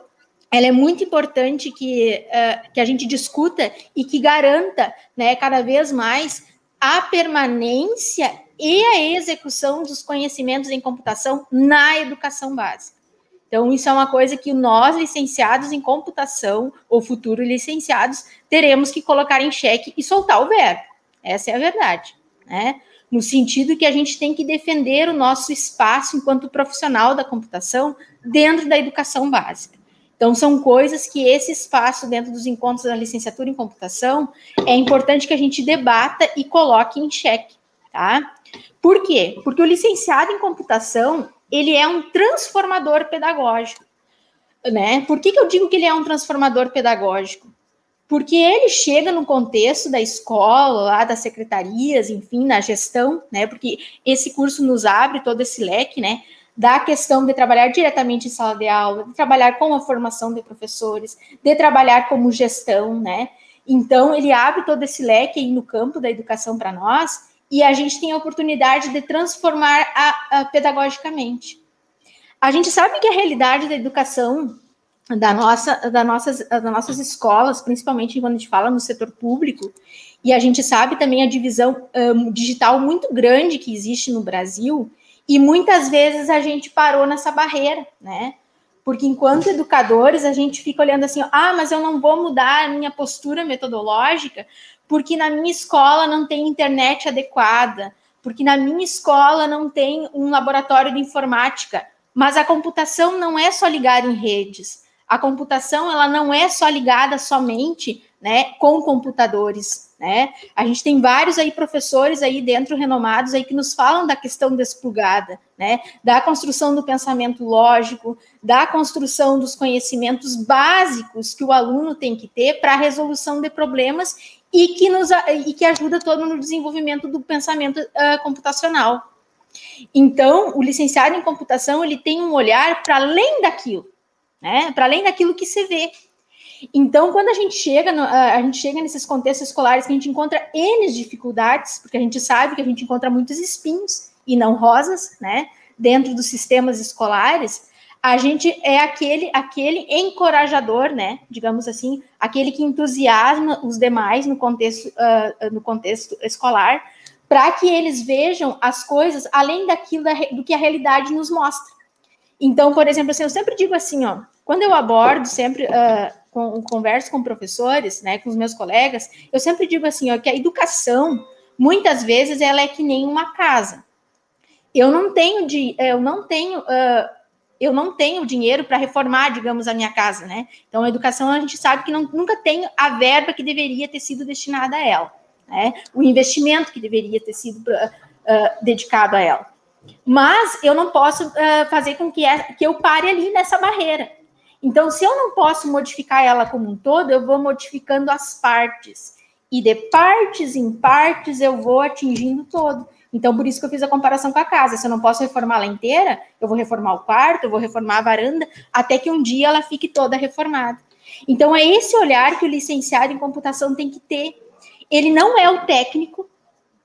ela é muito importante que, uh, que a gente discuta e que garanta, né, cada vez mais a permanência e a execução dos conhecimentos em computação na educação básica. Então, isso é uma coisa que nós, licenciados em computação, ou futuros licenciados, teremos que colocar em xeque e soltar o verbo. Essa é a verdade, né? No sentido que a gente tem que defender o nosso espaço enquanto profissional da computação dentro da educação básica. Então, são coisas que esse espaço dentro dos encontros da licenciatura em computação é importante que a gente debata e coloque em xeque, tá? Por quê? Porque o licenciado em computação, ele é um transformador pedagógico, né? Por que, que eu digo que ele é um transformador pedagógico? Porque ele chega no contexto da escola, lá das secretarias, enfim, na gestão, né? Porque esse curso nos abre todo esse leque, né? Da questão de trabalhar diretamente em sala de aula, de trabalhar com a formação de professores, de trabalhar como gestão, né? Então, ele abre todo esse leque aí no campo da educação para nós e a gente tem a oportunidade de transformar a, a, pedagogicamente. A gente sabe que a realidade da educação da nossa, da nossas, das nossas escolas, principalmente quando a gente fala no setor público, e a gente sabe também a divisão um, digital muito grande que existe no Brasil, e muitas vezes a gente parou nessa barreira, né? Porque enquanto educadores, a gente fica olhando assim, ah, mas eu não vou mudar a minha postura metodológica, porque na minha escola não tem internet adequada, porque na minha escola não tem um laboratório de informática. Mas a computação não é só ligar em redes. A computação ela não é só ligada somente né, com computadores, né? A gente tem vários aí professores aí dentro renomados aí que nos falam da questão desplugada, né? Da construção do pensamento lógico, da construção dos conhecimentos básicos que o aluno tem que ter para a resolução de problemas e que nos e que ajuda todo no desenvolvimento do pensamento uh, computacional. Então, o licenciado em computação ele tem um olhar para além daquilo, né? Para além daquilo que se vê. Então, quando a gente chega, no, a gente chega nesses contextos escolares que a gente encontra N dificuldades, porque a gente sabe que a gente encontra muitos espinhos e não rosas, né? Dentro dos sistemas escolares, a gente é aquele, aquele encorajador, né? Digamos assim, aquele que entusiasma os demais no contexto, uh, no contexto escolar, para que eles vejam as coisas além daquilo da, do que a realidade nos mostra. Então, por exemplo, assim, eu sempre digo assim, ó, quando eu abordo sempre uh, com, converso com professores, né, com os meus colegas, eu sempre digo assim, ó, que a educação, muitas vezes, ela é que nem uma casa. Eu não tenho de, eu não tenho, uh, eu não tenho dinheiro para reformar, digamos, a minha casa, né? Então, a educação a gente sabe que não, nunca tem a verba que deveria ter sido destinada a ela, né? O investimento que deveria ter sido uh, dedicado a ela. Mas eu não posso uh, fazer com que, é, que eu pare ali nessa barreira. Então, se eu não posso modificar ela como um todo, eu vou modificando as partes. E de partes em partes eu vou atingindo todo. Então, por isso que eu fiz a comparação com a casa. Se eu não posso reformar ela inteira, eu vou reformar o quarto, eu vou reformar a varanda, até que um dia ela fique toda reformada. Então, é esse olhar que o licenciado em computação tem que ter. Ele não é o técnico,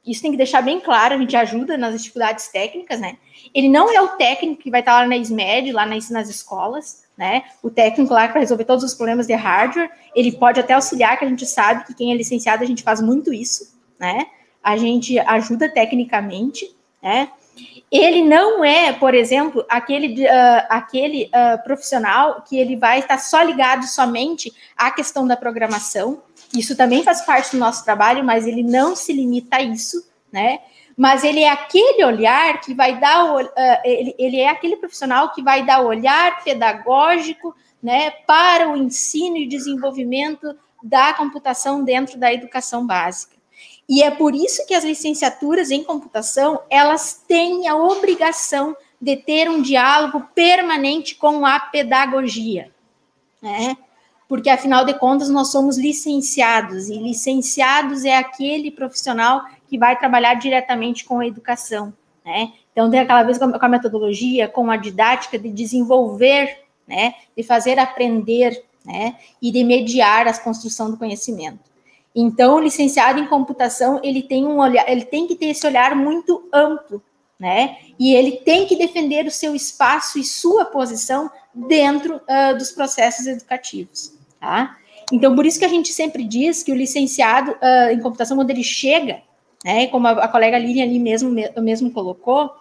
isso tem que deixar bem claro, a gente ajuda nas dificuldades técnicas, né? Ele não é o técnico que vai estar lá na SMED, lá nas, nas escolas né? O técnico lá para resolver todos os problemas de hardware, ele pode até auxiliar, que a gente sabe que quem é licenciado a gente faz muito isso, né? A gente ajuda tecnicamente, né? Ele não é, por exemplo, aquele, uh, aquele uh, profissional que ele vai estar só ligado somente à questão da programação. Isso também faz parte do nosso trabalho, mas ele não se limita a isso, né? Mas ele é aquele olhar que vai dar, uh, ele, ele é aquele profissional que vai dar o olhar pedagógico né, para o ensino e desenvolvimento da computação dentro da educação básica. E é por isso que as licenciaturas em computação, elas têm a obrigação de ter um diálogo permanente com a pedagogia, né? Porque afinal de contas nós somos licenciados e licenciados é aquele profissional que vai trabalhar diretamente com a educação, né? Então tem aquela vez com a metodologia, com a didática de desenvolver, né, de fazer aprender, né, e de mediar a construção do conhecimento. Então, o licenciado em computação, ele tem um olhar, ele tem que ter esse olhar muito amplo, né? E ele tem que defender o seu espaço e sua posição dentro uh, dos processos educativos, tá? Então, por isso que a gente sempre diz que o licenciado uh, em computação, quando ele chega, né, como a, a colega Lilian ali mesmo, mesmo colocou,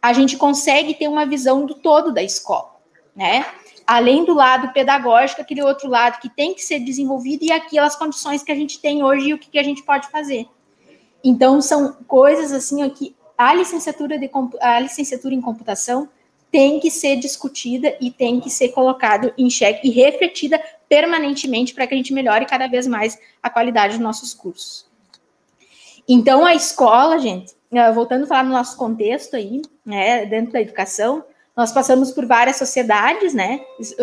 a gente consegue ter uma visão do todo da escola, né? além do lado pedagógico, aquele outro lado que tem que ser desenvolvido e aquelas condições que a gente tem hoje e o que, que a gente pode fazer. Então, são coisas assim que a licenciatura, de, a licenciatura em computação tem que ser discutida e tem que ser colocado em xeque e refletida permanentemente para que a gente melhore cada vez mais a qualidade dos nossos cursos. Então, a escola, gente, eh, voltando a falar no nosso contexto aí, né, dentro da educação, nós passamos por várias sociedades, né?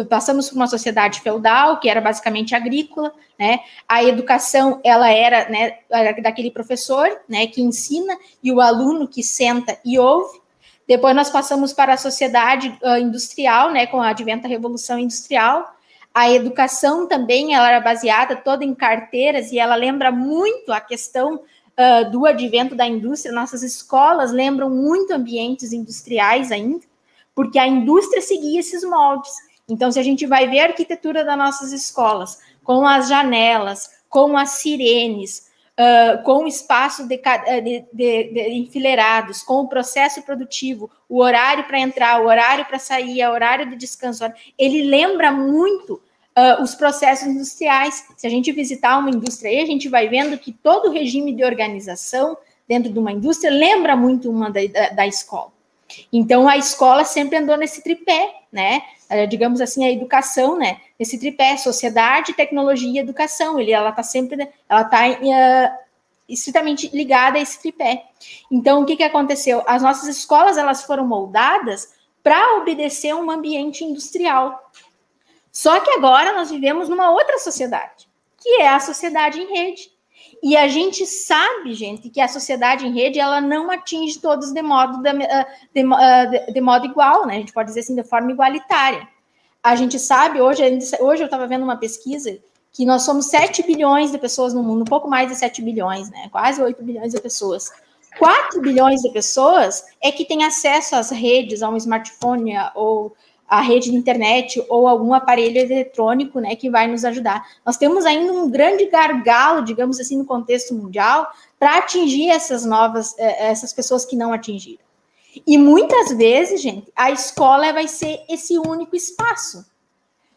Passamos por uma sociedade feudal, que era basicamente agrícola, né? A educação, ela era, né, daquele professor, né, que ensina e o aluno que senta e ouve. Depois nós passamos para a sociedade uh, industrial, né, com o advento da revolução industrial. A educação também, ela era baseada toda em carteiras e ela lembra muito a questão uh, do advento da indústria. Nossas escolas lembram muito ambientes industriais ainda porque a indústria seguia esses moldes. Então, se a gente vai ver a arquitetura das nossas escolas, com as janelas, com as sirenes, uh, com o espaço de, de, de, de, enfileirados, com o processo produtivo, o horário para entrar, o horário para sair, o horário de descanso, ele lembra muito uh, os processos industriais. Se a gente visitar uma indústria aí, a gente vai vendo que todo o regime de organização dentro de uma indústria lembra muito uma da, da, da escola. Então, a escola sempre andou nesse tripé, né? Uh, digamos assim, a educação, né? Esse tripé, sociedade, tecnologia e educação. Ele, ela está sempre, ela está uh, estritamente ligada a esse tripé. Então, o que, que aconteceu? As nossas escolas, elas foram moldadas para obedecer um ambiente industrial. Só que agora nós vivemos numa outra sociedade, que é a sociedade em rede. E a gente sabe, gente, que a sociedade em rede ela não atinge todos de modo, eh, de, eh, de, de modo igual, né? A gente pode dizer assim, de forma igualitária. A gente sabe, hoje, hoje eu estava vendo uma pesquisa que nós somos 7 bilhões de pessoas no mundo, um pouco mais de 7 bilhões, né? Quase 8 bilhões de pessoas. 4 bilhões de pessoas é que têm acesso às redes, a um smartphone ou a rede de internet ou algum aparelho eletrônico, né, que vai nos ajudar. Nós temos ainda um grande gargalo, digamos assim, no contexto mundial, para atingir essas novas, eh, essas pessoas que não atingiram. E muitas vezes, gente, a escola vai ser esse único espaço.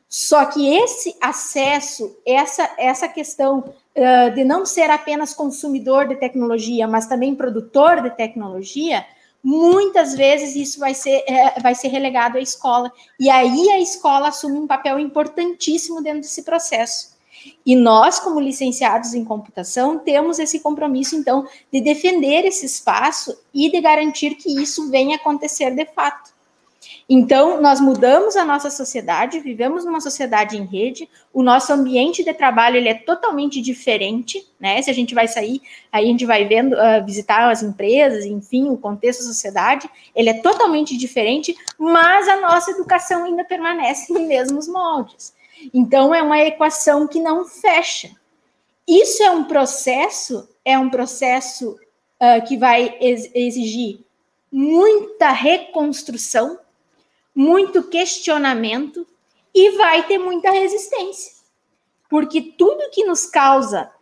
Só que esse acesso, essa, essa questão uh, de não ser apenas consumidor de tecnologia, mas também produtor de tecnologia, muitas vezes isso vai ser, é, vai ser relegado à escola. E aí a escola assume um papel importantíssimo dentro desse processo. E nós, como licenciados em computação, temos esse compromisso, então, de defender esse espaço e de garantir que isso venha acontecer de fato. Então, nós mudamos a nossa sociedade, vivemos numa sociedade em rede, o nosso ambiente de trabalho ele é totalmente diferente, né? Se a gente vai sair, aí a gente vai vendo, uh, visitar as empresas, enfim, o contexto da sociedade, ele é totalmente diferente, mas a nossa educação ainda permanece nos mesmos moldes. Então, é uma equação que não fecha. Isso é um processo, é um processo uh, que vai exigir muita reconstrução, muito questionamento e vai ter muita resistência. Porque tudo que nos causa,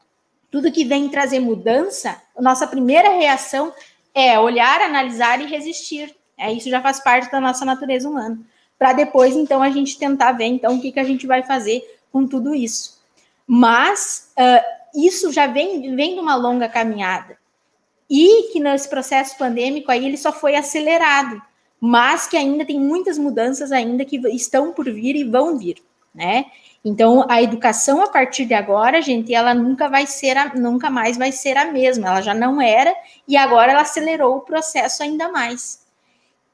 tudo que vem trazer mudança, nossa primeira reação é olhar, analisar e resistir. É, isso já faz parte da nossa natureza humana. Para depois, então, a gente tentar ver, então, o que, que a gente vai fazer com tudo isso. Mas uh, isso já vem, vem de uma longa caminhada. E que nesse processo pandêmico aí ele só foi acelerado mas que ainda tem muitas mudanças ainda que estão por vir e vão vir, né? Então, a educação a partir de agora, gente, ela nunca vai ser, a, nunca mais vai ser a mesma. Ela já não era e agora ela acelerou o processo ainda mais.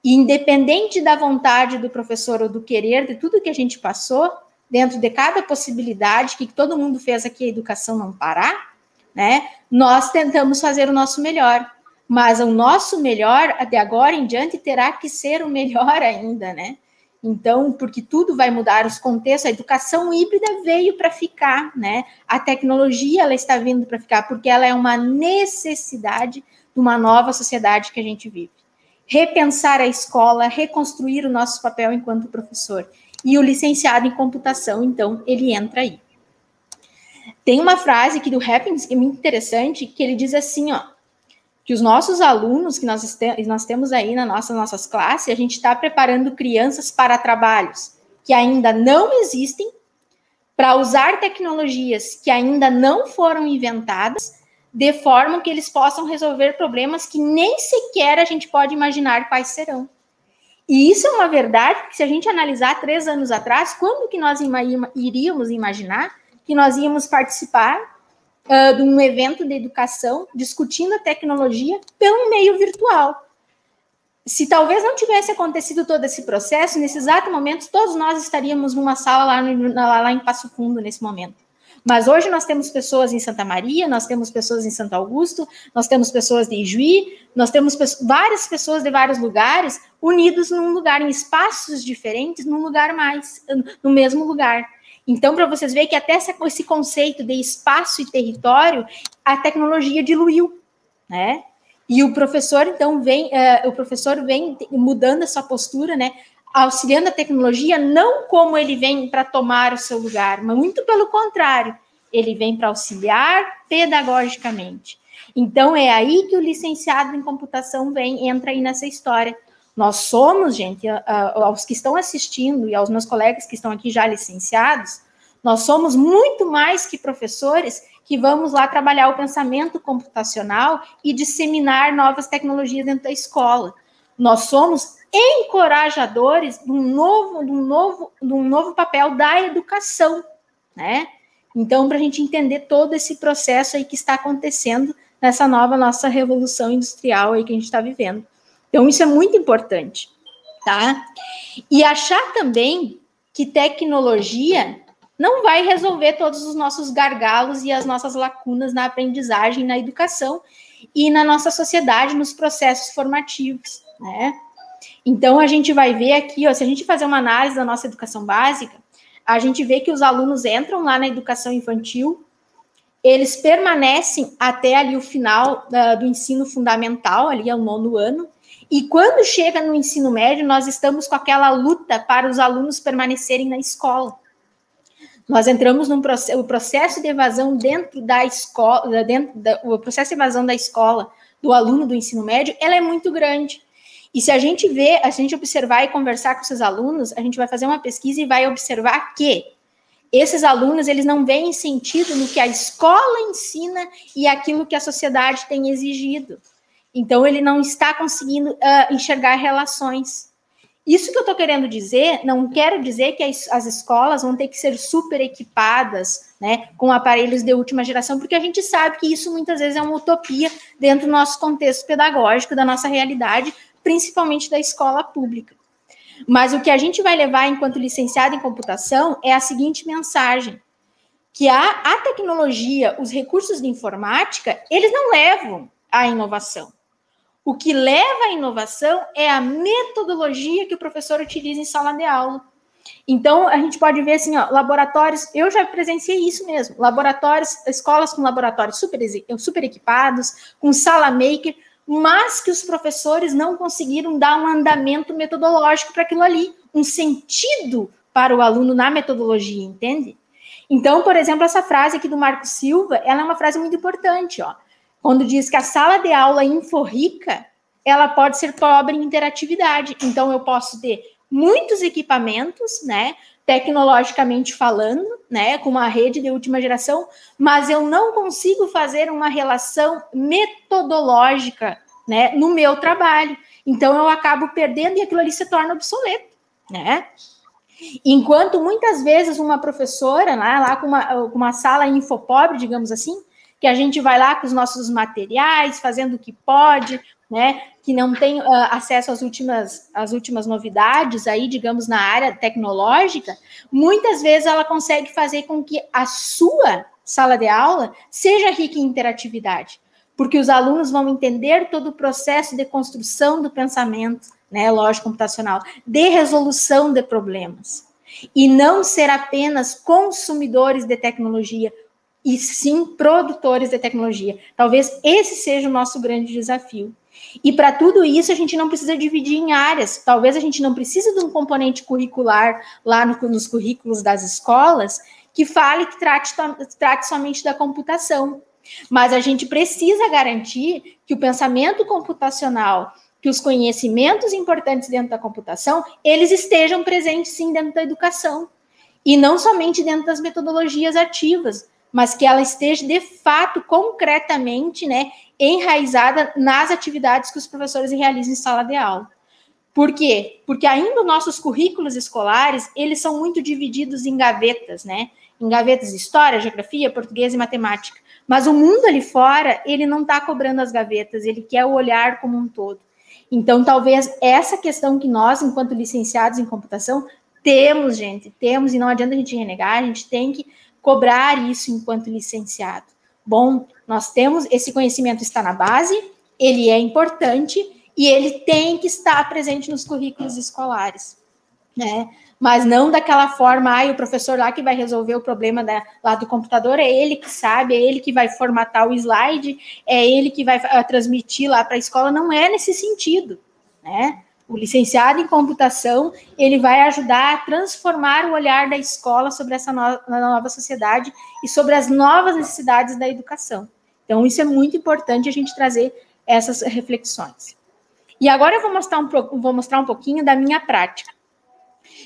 E independente da vontade do professor ou do querer, de tudo que a gente passou, dentro de cada possibilidade que todo mundo fez aqui a educação não parar, né? Nós tentamos fazer o nosso melhor, mas o nosso melhor de agora em diante terá que ser o melhor [LAUGHS] ainda, né? Então, porque tudo vai mudar, os contextos, a educação híbrida veio para ficar, né? A tecnologia ela está vindo para ficar, porque ela é uma necessidade de uma nova sociedade que a gente vive. Repensar a escola, reconstruir o nosso papel enquanto professor. E o licenciado em computação, então, ele entra aí. Tem uma frase aqui do Happins que é muito interessante, que ele diz assim, ó, que os nossos alunos que nós, nós temos aí na nossa nossas classes, a gente está preparando crianças para trabalhos que ainda não existem, para usar tecnologias que ainda não foram inventadas, de forma que eles possam resolver problemas que nem sequer a gente pode imaginar quais serão. E isso é uma verdade que, se a gente analisar três anos atrás, quando que nós iríamos imaginar que nós íamos participar uh, de um evento de educação discutindo a tecnologia pelo meio virtual. Se talvez não tivesse acontecido todo esse processo, nesse exato momento, todos nós estaríamos numa sala lá, no, lá em Passo Fundo nesse momento. Mas hoje nós temos pessoas em Santa Maria, nós temos pessoas em Santo Augusto, nós temos pessoas de Ijuí, nós temos várias pessoas de vários lugares unidos num lugar, em espaços diferentes, num lugar mais, no mesmo lugar. Então, para vocês verem que até esse conceito de espaço e território, a tecnologia diluiu, né? E o professor, então, vem, uh, o professor vem mudando essa postura, né? Auxiliando a tecnologia, não como ele vem para tomar o seu lugar, mas muito pelo contrário, ele vem para auxiliar pedagogicamente. Então, é aí que o licenciado em computação vem, entra aí nessa história nós somos, gente, aos que estão assistindo e aos meus colegas que estão aqui já licenciados, nós somos muito mais que professores que vamos lá trabalhar o pensamento computacional e disseminar novas tecnologias dentro da escola. Nós somos encorajadores de um novo, de um novo, de um novo papel da educação, né? Então, para a gente entender todo esse processo aí que está acontecendo nessa nova nossa revolução industrial aí que a gente está vivendo. Então, isso é muito importante, tá? E achar também que tecnologia não vai resolver todos os nossos gargalos e as nossas lacunas na aprendizagem, na educação e na nossa sociedade, nos processos formativos, né? Então, a gente vai ver aqui, ó, se a gente fazer uma análise da nossa educação básica, a gente vê que os alunos entram lá na educação infantil, eles permanecem até ali o final uh, do ensino fundamental, ali ao nono ano, e quando chega no ensino médio, nós estamos com aquela luta para os alunos permanecerem na escola. Nós entramos no processo, o processo de evasão dentro da escola, dentro da, o processo de evasão da escola do aluno do ensino médio, ela é muito grande. E se a gente vê, a gente observar e conversar com esses alunos, a gente vai fazer uma pesquisa e vai observar que esses alunos eles não veem sentido no que a escola ensina e aquilo que a sociedade tem exigido. Então, ele não está conseguindo uh, enxergar relações. Isso que eu estou querendo dizer, não quero dizer que as, as, escolas vão ter que ser super equipadas, né, com aparelhos de última geração, porque a gente sabe que isso muitas vezes é uma utopia dentro do nosso contexto pedagógico, da nossa realidade, principalmente da escola pública. Mas o que a gente vai levar enquanto licenciado em computação é a seguinte mensagem: que a, a tecnologia, os recursos de informática, eles não levam à inovação. O que leva à inovação é a metodologia que o professor utiliza em sala de aula. Então, a gente pode ver assim, ó, laboratórios, eu já presenciei isso mesmo, laboratórios, escolas com laboratórios super, super equipados, com sala maker, mas que os professores não conseguiram dar um andamento metodológico para aquilo ali, um sentido para o aluno na metodologia, entende? Então, por exemplo, essa frase aqui do Marco Silva, ela é uma frase muito importante, ó quando diz que a sala de aula inforrica, ela pode ser pobre em interatividade. Então, eu posso ter muitos equipamentos, né, tecnologicamente falando, né, com uma rede de última geração, mas eu não consigo fazer uma relação metodológica, né, no meu trabalho. Então, eu acabo perdendo e aquilo ali se torna obsoleto, né? Enquanto muitas vezes uma professora, lá, lá com, uma, uma sala infopobre, digamos assim, que a gente vai lá com os nossos materiais, fazendo o que pode, né, que não tem uh, acesso às últimas, às últimas novidades aí, digamos, na área tecnológica, muitas vezes ela consegue fazer com que a sua sala de aula seja rica em interatividade, porque os alunos vão entender todo o processo de construção do pensamento, né, lógico computacional, de resolução de problemas. E não ser apenas consumidores de tecnologia, e sim produtores de tecnologia. Talvez esse seja o nosso grande desafio. E para tudo isso, a gente não precisa dividir em áreas. Talvez a gente não precise de um componente curricular lá no, nos currículos das escolas que fale que trate, trate somente da computação. Mas a gente precisa garantir que o pensamento computacional, que os conhecimentos importantes dentro da computação, eles estejam presentes sim dentro da educação. E não somente dentro das metodologias ativas, mas que ela esteja de fato, concretamente, né, enraizada nas atividades que os professores realizam em sala de aula. Por quê? Porque ainda nossos currículos escolares, eles são muito divididos em gavetas, né? Em gavetas de história, geografia, português e matemática. Mas o mundo ali fora, ele não está cobrando as gavetas, ele quer o olhar como um todo. Então, talvez essa questão que nós, enquanto licenciados em computação, temos, gente, temos, e não adianta a gente renegar, a gente tem que cobrar isso enquanto licenciado. Bom, nós temos esse conhecimento está na base, ele é importante e ele tem que estar presente nos currículos escolares, né? Mas não daquela forma, ai, o professor lá que vai resolver o problema da, lá do computador, é ele que sabe, é ele que vai formatar o slide, é ele que vai uh, transmitir lá para a escola, não é nesse sentido, né? O licenciado em computação, ele vai ajudar a transformar o olhar da escola sobre essa nova, nova sociedade e sobre as novas necessidades da educação. Então, isso é muito importante a gente trazer essas reflexões. E agora eu vou mostrar um, vou mostrar um pouquinho da minha prática.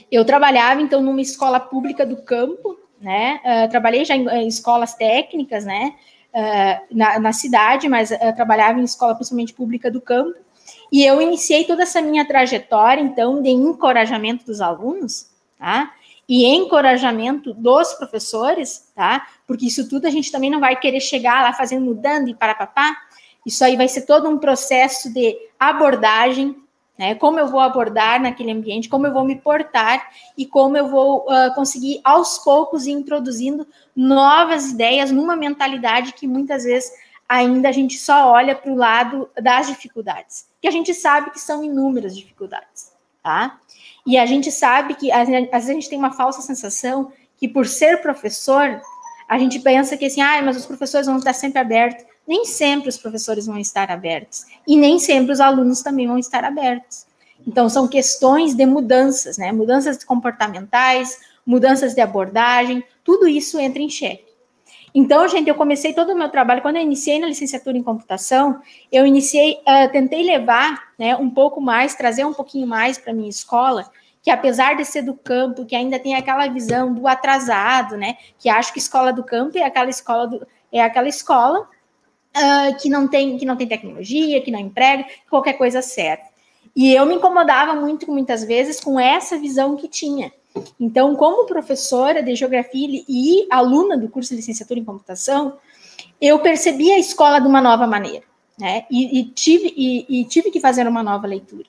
Eu trabalhava, então, numa escola pública do campo, né? Uh, trabalhei já em, em, escolas técnicas, né? Uh, na, na, cidade, mas uh, trabalhava em escola principalmente pública do campo. E eu iniciei toda essa minha trajetória, então, de encorajamento dos alunos, tá? E encorajamento dos professores, tá? Porque isso tudo a gente também não vai querer chegar lá fazendo mudando e para papá. Isso aí vai ser todo um processo de abordagem, né? Como eu vou abordar naquele ambiente, como eu vou me portar e como eu vou uh, conseguir aos poucos ir introduzindo novas ideias numa mentalidade que muitas vezes ainda a gente só olha para o lado das dificuldades que a gente sabe que são inúmeras dificuldades, tá? E a gente sabe que, às vezes, a gente tem uma falsa sensação que, por ser professor, a gente pensa que, assim, ah, mas os professores vão estar sempre abertos. Nem sempre os professores vão estar abertos. E nem sempre os alunos também vão estar abertos. Então, são questões de mudanças, né? Mudanças comportamentais, mudanças de abordagem, tudo isso entra em xeque. Então, gente, eu comecei todo o meu trabalho, quando eu iniciei na licenciatura em computação, eu iniciei, uh, tentei levar né, um pouco mais, trazer um pouquinho mais para a minha escola, que apesar de ser do campo, que ainda tem aquela visão do atrasado, né? Que acho que escola do campo é aquela escola do, é aquela escola uh, que não tem que não tem tecnologia, que não emprega, qualquer coisa serve. E eu me incomodava muito, muitas vezes, com essa visão que tinha. Então, como professora de geografia e aluna do curso de licenciatura em computação, eu percebi a escola de uma nova maneira, né? E, e tive, e, e tive que fazer uma nova leitura.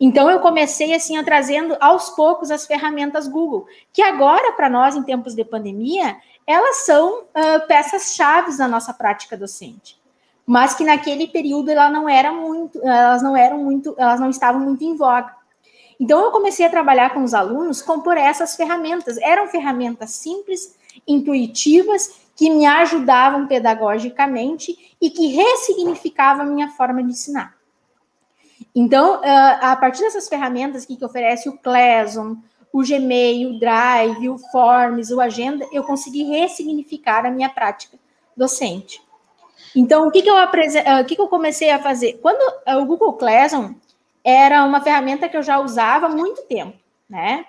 Então, eu comecei assim, a trazendo aos poucos as ferramentas Google, que agora, para nós, em tempos de pandemia, elas são uh, peças-chave da nossa prática docente. Mas que naquele período ela não era muito, elas não eram muito, elas não estavam muito em voga. Então, eu comecei a trabalhar com os alunos com por essas ferramentas. Eram ferramentas simples, intuitivas, que me ajudavam pedagogicamente e que ressignificavam a minha forma de ensinar. Então, a partir dessas ferramentas que oferece o Classroom, o Gmail, o Drive, o Forms, o Agenda, eu consegui ressignificar a minha prática docente. Então, o que, que, eu, o que, que eu comecei a fazer? Quando o Google Classroom era uma ferramenta que eu já usava há muito tempo, né?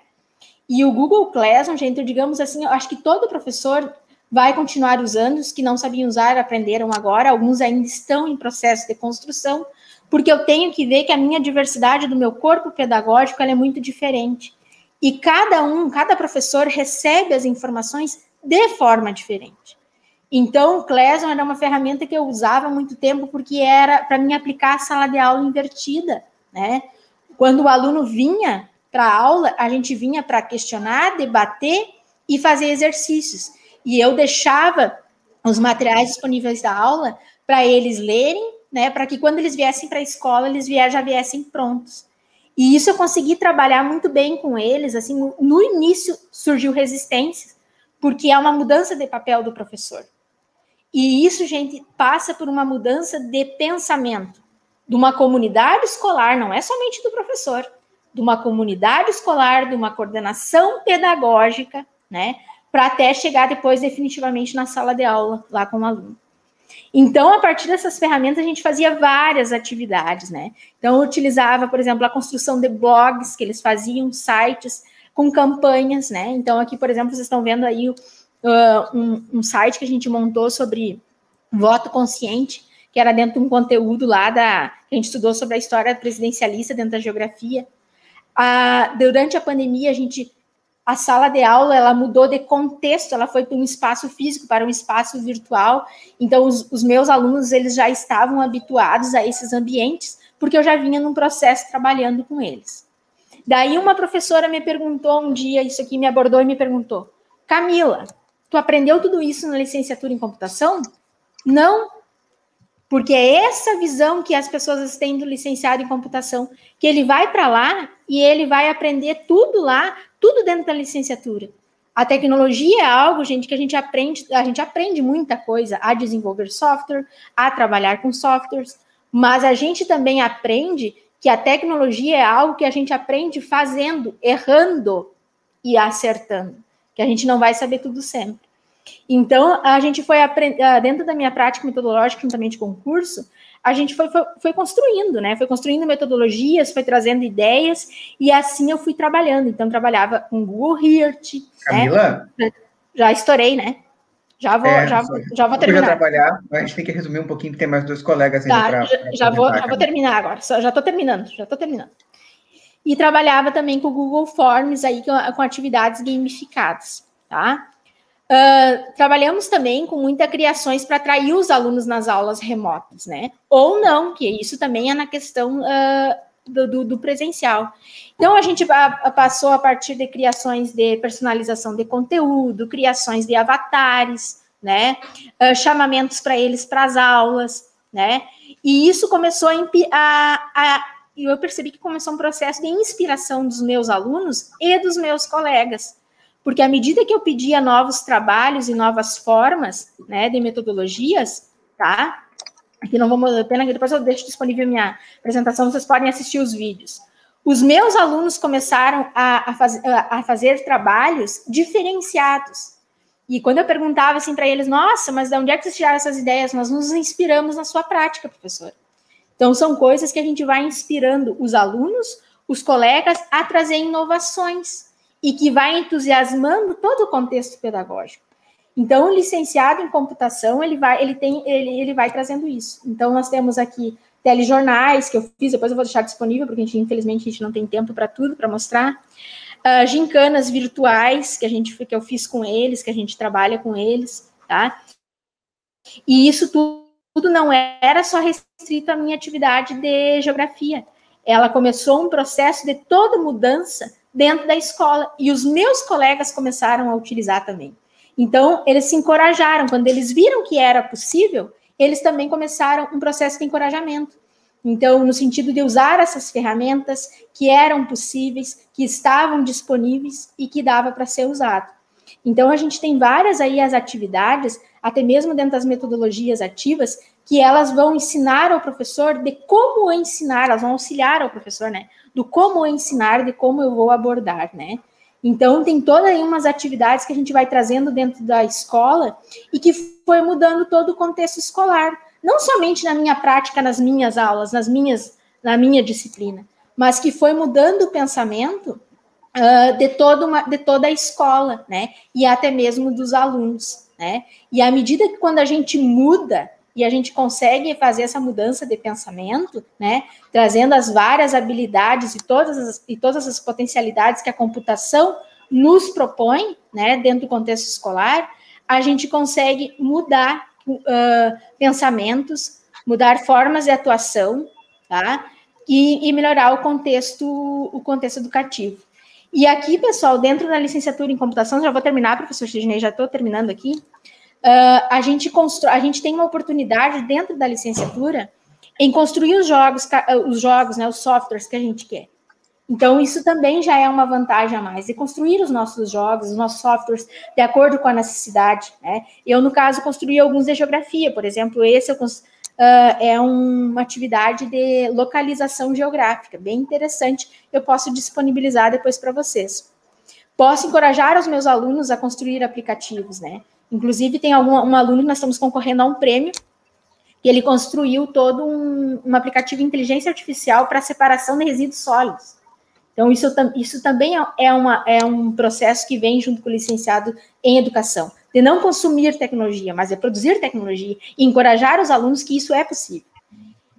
E o Google Classroom, gente, digamos assim, eu acho que todo professor vai continuar usando, os que não sabiam usar aprenderam agora, alguns ainda estão em processo de construção, porque eu tenho que ver que a minha diversidade do meu corpo pedagógico é muito diferente. E cada um, cada professor recebe as informações de forma diferente. Então, o Classroom era uma ferramenta que eu usava há muito tempo porque era para mim aplicar a sala de aula invertida, né? Quando o aluno vinha para a aula, a gente vinha para questionar, debater e fazer exercícios. E eu deixava os materiais disponíveis da aula para eles lerem, né, para que quando eles viessem para a escola, eles já viessem prontos. E isso eu consegui trabalhar muito bem com eles, assim, no, no início surgiu resistência, porque é uma mudança de papel do professor. E isso, gente, passa por uma mudança de pensamento de uma comunidade escolar, não é somente do professor, de uma comunidade escolar, de uma coordenação pedagógica, né, para até chegar depois definitivamente na sala de aula lá com o aluno. Então, a partir dessas ferramentas, a gente fazia várias atividades, né? Então, utilizava, por exemplo, a construção de blogs que eles faziam, sites com campanhas, né? Então, aqui, por exemplo, vocês estão vendo aí uh, um, um site que a gente montou sobre voto consciente, que era dentro de um conteúdo lá da. que a gente estudou sobre a história presidencialista dentro da geografia. Ah, durante a pandemia, a gente a sala de aula ela mudou de contexto, ela foi para um espaço físico para um espaço virtual. Então os, os, meus alunos eles já estavam habituados a esses ambientes, porque eu já vinha num processo trabalhando com eles. Daí uma professora me perguntou um dia, isso aqui me abordou e me perguntou: "Camila, tu aprendeu tudo isso na licenciatura em computação?" Não, porque é essa visão que as pessoas têm do licenciado em computação, que ele vai para lá e ele vai aprender tudo lá, tudo dentro da licenciatura. A tecnologia é algo, gente, que a gente aprende, a gente aprende muita coisa a desenvolver software, a trabalhar com softwares, mas a gente também aprende que a tecnologia é algo que a gente aprende fazendo, errando e acertando, que a gente não vai saber tudo sempre. Então, a gente foi ah, dentro da minha prática metodológica, juntamente com o curso, a gente foi, foi, foi, construindo, né? Foi construindo metodologias, foi trazendo ideias, e assim eu fui trabalhando. Então, trabalhava com Google Hirt. Né? Camila? Né? Já estourei, né? Já vou, é, já, já vou terminar. Já trabalhar, a gente tem que resumir um pouquinho, porque tem mais dois colegas ainda tá, pra, já, já vou, já vou terminar agora, já estou terminando, já estou terminando. E trabalhava também com o Google Forms aí, com, com atividades gamificadas, tá? Uh, trabalhamos também com muitas criações para atrair os alunos nas aulas remotas, né? Ou não, que isso também é na questão uh, do, do, presencial. Então, a gente passou a partir de criações de personalização de conteúdo, criações de avatares, né? Uh, chamamentos para eles para as aulas, né? E isso começou a, a, a eu percebi que começou um processo de inspiração dos meus alunos e dos meus colegas porque à medida que eu pedia novos trabalhos e novas formas, né, de metodologias, tá? Aqui não vamos pena depois eu deixo disponível minha apresentação, vocês podem assistir os vídeos. Os meus alunos começaram a, a, faz, a fazer trabalhos diferenciados. E quando eu perguntava assim para eles, nossa, mas de onde é que vocês tiraram essas ideias? Nós nos inspiramos na sua prática, professor. Então, são coisas que a gente vai inspirando os alunos, os colegas, a trazer inovações e que vai entusiasmando todo o contexto pedagógico. Então, o licenciado em computação, ele vai, ele tem, ele, ele vai trazendo isso. Então, nós temos aqui telejornais que eu fiz, depois eu vou deixar disponível, porque a gente, infelizmente, a gente não tem tempo para tudo, para mostrar. Uh, gincanas virtuais que a gente que eu fiz com eles, que a gente trabalha com eles, tá? E isso tudo, tudo não era só restrito à minha atividade de geografia. Ela começou um processo de toda mudança dentro da escola. E os meus colegas começaram a utilizar também. Então, eles se encorajaram. Quando eles viram que era possível, eles também começaram um processo de encorajamento. Então, no sentido de usar essas ferramentas que eram possíveis, que estavam disponíveis e que dava para ser usado. Então, a gente tem várias aí as atividades, até mesmo dentro das metodologias ativas, que elas vão ensinar ao professor de como ensinar, elas vão auxiliar ao professor, né? Do como ensinar, de como eu vou abordar, né? Então, tem todas aí umas atividades que a gente vai trazendo dentro da escola e que foi mudando todo o contexto escolar. Não somente na minha prática, nas minhas aulas, nas minhas, na minha disciplina, mas que foi mudando o pensamento uh, de, toda uma, de toda a escola, né? E até mesmo dos alunos, né? E à medida que quando a gente muda e a gente consegue fazer essa mudança de pensamento, né, trazendo as várias habilidades e todas as, e todas as potencialidades que a computação nos propõe, né, dentro do contexto escolar, a gente consegue mudar uh, pensamentos, mudar formas de atuação, tá? E, e, melhorar o contexto, o contexto educativo. E aqui, pessoal, dentro da licenciatura em computação, já vou terminar, professor Sidney, já estou terminando aqui. Uh, a gente constru, a gente tem uma oportunidade dentro da licenciatura em construir os jogos, os jogos, né, os softwares que a gente quer. Então, isso também já é uma vantagem a mais, e construir os nossos jogos, os nossos softwares, de acordo com a necessidade. Né? Eu, no caso, construí alguns de geografia, por exemplo, esse eu, uh, é um, uma atividade de localização geográfica, bem interessante, eu posso disponibilizar depois para vocês. Posso encorajar os meus alunos a construir aplicativos, né? Inclusive, tem algum, um aluno que nós estamos concorrendo a um prêmio, que ele construiu todo um, um aplicativo de inteligência artificial para separação de resíduos sólidos. Então, isso, isso também é, é, uma, é um processo que vem junto com o licenciado em educação, de não consumir tecnologia, mas é produzir tecnologia e encorajar os alunos que isso é possível.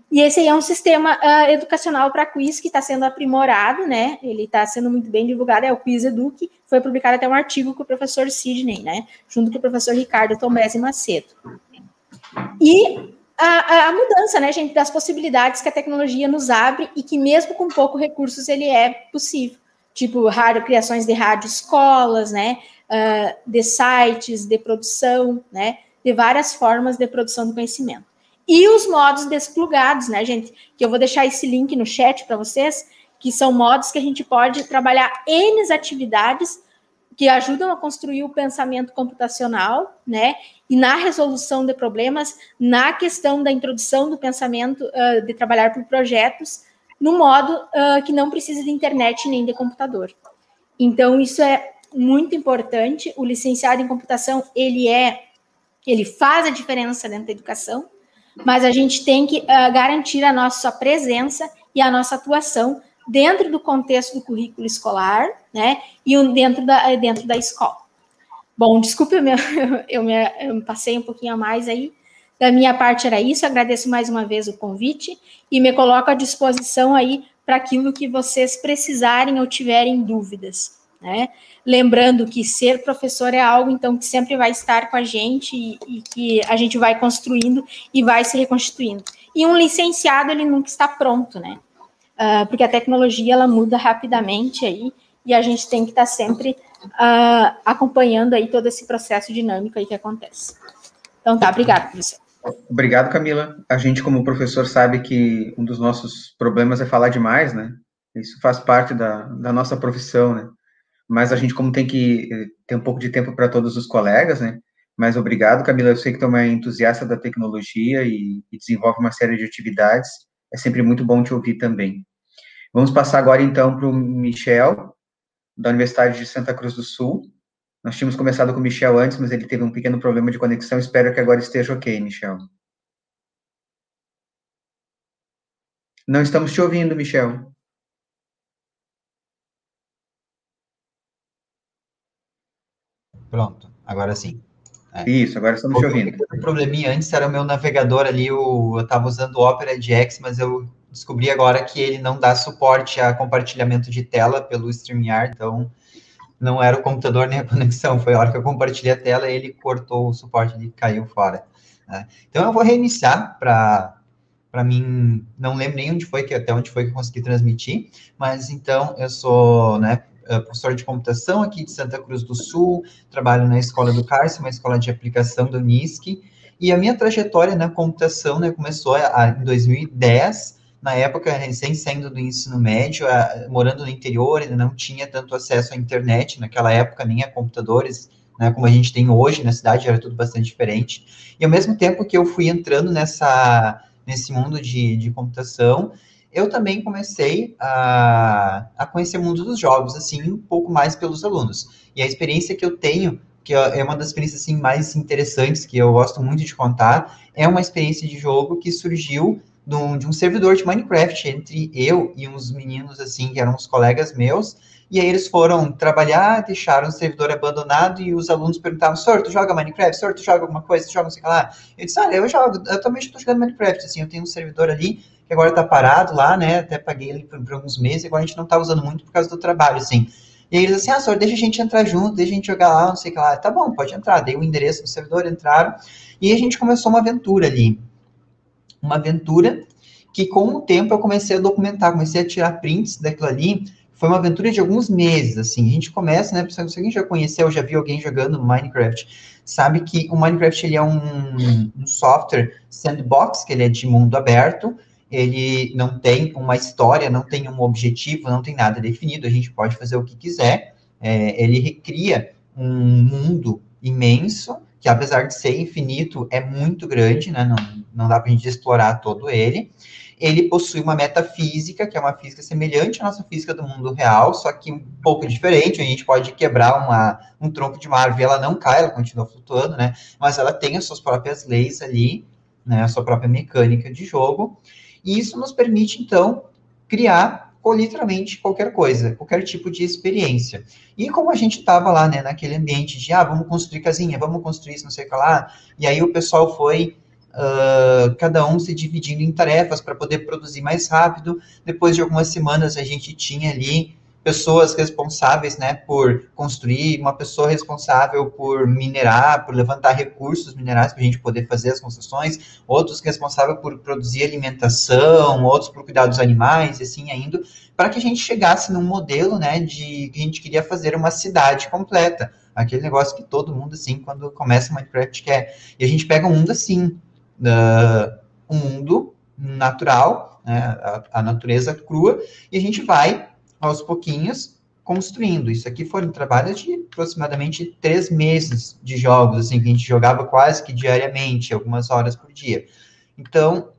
E esse aí é um sistema uh, educacional para quiz que está sendo aprimorado, né? Ele está sendo muito bem divulgado, é o Quiz Eduque, foi publicado até um artigo com o professor Sidney, né? Junto com o professor Ricardo Tomés Macedo. E a, a, mudança, né, gente, das possibilidades que a tecnologia nos abre e que mesmo com pouco recursos ele é possível. Tipo, rádio, criações de rádio escolas, né, uh, de sites, de produção, né, de várias formas de produção do conhecimento. E os modos desplugados, né, gente, que eu vou deixar esse link no chat para vocês, que são modos que a gente pode trabalhar N atividades que ajudam a construir o pensamento computacional, né? E na resolução de problemas, na questão da introdução do pensamento uh, de trabalhar por projetos, no modo uh, que não precisa de internet nem de computador. Então, isso é muito importante. O licenciado em computação, ele é, ele faz a diferença dentro da educação, mas a gente tem que uh, garantir a nossa presença e a nossa atuação dentro do contexto do currículo escolar, né, e dentro da, dentro da escola. Bom, desculpe, eu me, [LAUGHS] eu, me, eu me passei um pouquinho a mais aí. Da minha parte era isso, agradeço mais uma vez o convite e me coloco à disposição aí para aquilo que vocês precisarem ou tiverem dúvidas, né? Lembrando que ser professor é algo, então, que sempre vai estar com a gente e, e que a gente vai construindo e vai se reconstituindo. E um licenciado, ele nunca está pronto, né? uh, porque a tecnologia ela muda rapidamente aí e a gente tem que estar sempre uh, acompanhando aí todo esse processo dinâmico aí que acontece. Então tá, obrigado, professor. Obrigado, Camila. A gente, como professor, sabe que um dos nossos problemas é falar demais, né? Isso faz parte da, da nossa profissão, né? Mas a gente, como tem que eh, ter um pouco de tempo para todos os colegas, né? Mas obrigado, Camila. Eu sei que tu é uma entusiasta da tecnologia e, e desenvolve uma série de atividades. É sempre muito bom te ouvir também. Vamos passar agora, então, para o Michel, da Universidade de Santa Cruz do Sul. Nós tínhamos começado com o Michel antes, mas ele teve um pequeno problema de conexão. Espero que agora esteja ok, Michel. Não estamos te ouvindo, Michel. Pronto, agora sim. É. Isso, agora estamos te ouvindo. O probleminha antes era o meu navegador ali, o, eu estava usando o Opera GX, mas eu descobri agora que ele não dá suporte a compartilhamento de tela pelo StreamYard, então não era o computador nem a [LAUGHS] conexão, foi a hora que eu compartilhei a tela e ele cortou o suporte, ele caiu fora. Né? Então eu vou reiniciar para para mim, não lembro nem onde foi que até onde foi que eu consegui transmitir, mas então eu sou, né, professor de computação aqui de Santa Cruz do Sul, trabalho na Escola do Cárcere, uma escola de aplicação do NISC, e a minha trajetória na computação, né, começou a, em 2010, na época, recém saindo do ensino médio, a, morando no interior, ainda não tinha tanto acesso à internet, naquela época nem a computadores, né, como a gente tem hoje na cidade, era tudo bastante diferente. E ao mesmo tempo que eu fui entrando nessa, nesse mundo de, de computação, eu também comecei a, a conhecer o mundo dos jogos, assim, um pouco mais pelos alunos. E a experiência que eu tenho, que é uma das experiências assim, mais interessantes, que eu gosto muito de contar, é uma experiência de jogo que surgiu de um, de um servidor de Minecraft entre eu e uns meninos, assim, que eram uns colegas meus, e aí eles foram trabalhar, deixaram o servidor abandonado e os alunos perguntavam, senhor, tu joga Minecraft? Senhor, tu joga alguma coisa? Tu joga não sei o que lá? Eu disse, ah, eu jogo, eu também estou jogando Minecraft, assim, eu tenho um servidor ali que agora está parado lá, né, até paguei ele por, por alguns meses, agora a gente não está usando muito por causa do trabalho, assim. E eles assim, ah, senhor, deixa a gente entrar junto, deixa a gente jogar lá, não sei o que lá. Tá bom, pode entrar. Dei o endereço do servidor, entraram. E a gente começou uma aventura ali. Uma aventura que com o tempo eu comecei a documentar, comecei a tirar prints daquilo ali. Foi uma aventura de alguns meses, assim. A gente começa, né, se alguém já conheceu, já viu alguém jogando Minecraft, sabe que o Minecraft ele é um, um software sandbox, que ele é de mundo aberto, ele não tem uma história, não tem um objetivo, não tem nada definido, a gente pode fazer o que quiser. É, ele recria um mundo imenso, que apesar de ser infinito, é muito grande, né? não, não dá para a gente explorar todo ele. Ele possui uma metafísica, que é uma física semelhante à nossa física do mundo real, só que um pouco diferente. A gente pode quebrar uma, um tronco de uma árvore, ela não cai, ela continua flutuando, né? Mas ela tem as suas próprias leis ali, né? A sua própria mecânica de jogo. E isso nos permite, então, criar literalmente qualquer coisa, qualquer tipo de experiência. E como a gente estava lá, né, naquele ambiente de, ah, vamos construir casinha, vamos construir isso, não sei o que lá, e aí o pessoal foi, uh, cada um se dividindo em tarefas para poder produzir mais rápido. Depois de algumas semanas, a gente tinha ali pessoas responsáveis, né, por construir, uma pessoa responsável por minerar, por levantar recursos minerais para a gente poder fazer as construções, outros responsáveis por produzir alimentação, outros por cuidar dos animais, e assim ainda, para que a gente chegasse num modelo, né, de que a gente queria fazer uma cidade completa, aquele negócio que todo mundo, assim, quando começa Minecraft quer. E a gente pega um mundo assim, uh, um mundo natural, né, a, a natureza crua, e a gente vai aos pouquinhos, construindo. Isso aqui foram trabalhos de aproximadamente três meses de jogos, assim, que a gente jogava quase que diariamente, algumas horas por dia. Então,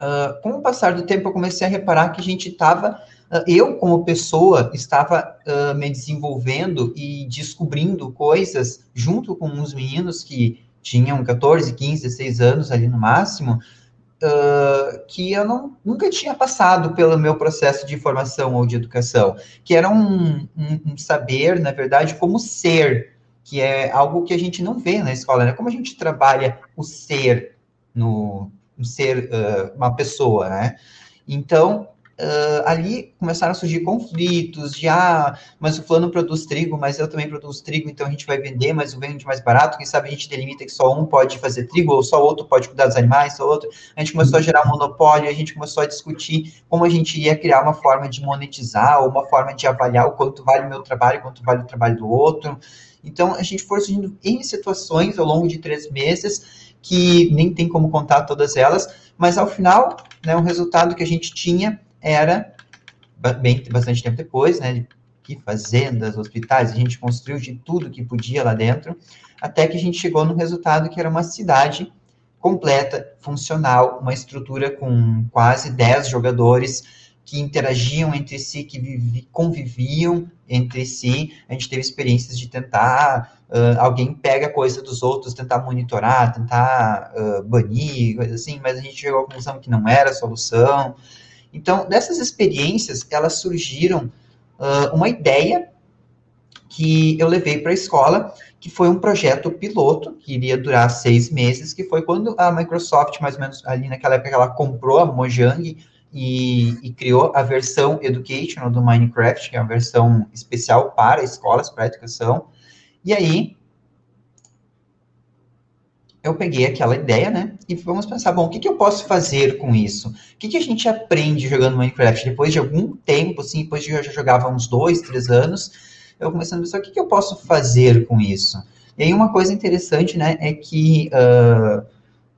uh, com o passar do tempo, eu comecei a reparar que a gente estava, uh, eu como pessoa, estava uh, me desenvolvendo e descobrindo coisas junto com uns meninos que tinham 14, 15, 16 anos ali no máximo, uh, que eu não, nunca tinha passado pelo meu processo de formação ou de educação, que era um, um, um, saber, na verdade, como ser, que é algo que a gente não vê na escola, né? Como a gente trabalha o ser no, no ser uh, uma pessoa, né? Então, uh, ali começaram a surgir conflitos de, ah, mas o fulano produz trigo, mas eu também produzo trigo, então a gente vai vender, mas o vende mais barato, quem sabe a gente delimita que só um pode fazer trigo, ou só outro pode cuidar dos animais, só outro. A gente começou a gerar monopólio, a gente começou a discutir como a gente ia criar uma forma de monetizar, ou uma forma de avaliar o quanto vale o meu trabalho, quanto vale o trabalho do outro. Então, a gente foi surgindo em situações ao longo de três meses, que nem tem como contar todas elas, mas ao final, né, o resultado que a gente tinha era, bem, bastante tempo depois, né, que fazendas, hospitais, a gente construiu de tudo que podia lá dentro, até que a gente chegou no resultado que era uma cidade completa, funcional, uma estrutura com quase 10 jogadores que interagiam entre si, que vivi, conviviam entre si. A gente teve experiências de tentar, uh, alguém pega coisa dos outros, tentar monitorar, tentar uh, banir, coisa assim, mas a gente chegou à conclusão que não era a solução. Então, dessas experiências, elas surgiram uh, uma ideia que eu levei para a escola, que foi um projeto piloto, que iria durar seis meses, que foi quando a Microsoft, mais ou menos ali naquela época, ela comprou a Mojang e, e criou a versão Educational do Minecraft, que é uma versão especial para escolas, para educação. E aí, eu peguei aquela ideia, né? E vamos pensar, bom, o que, que eu posso fazer com isso? O que, que a gente aprende jogando Minecraft? Depois de algum tempo, assim, depois de eu já jogava uns dois, três anos, eu comecei a pensar, o que, que eu posso fazer com isso? E aí uma coisa interessante, né, é que uh,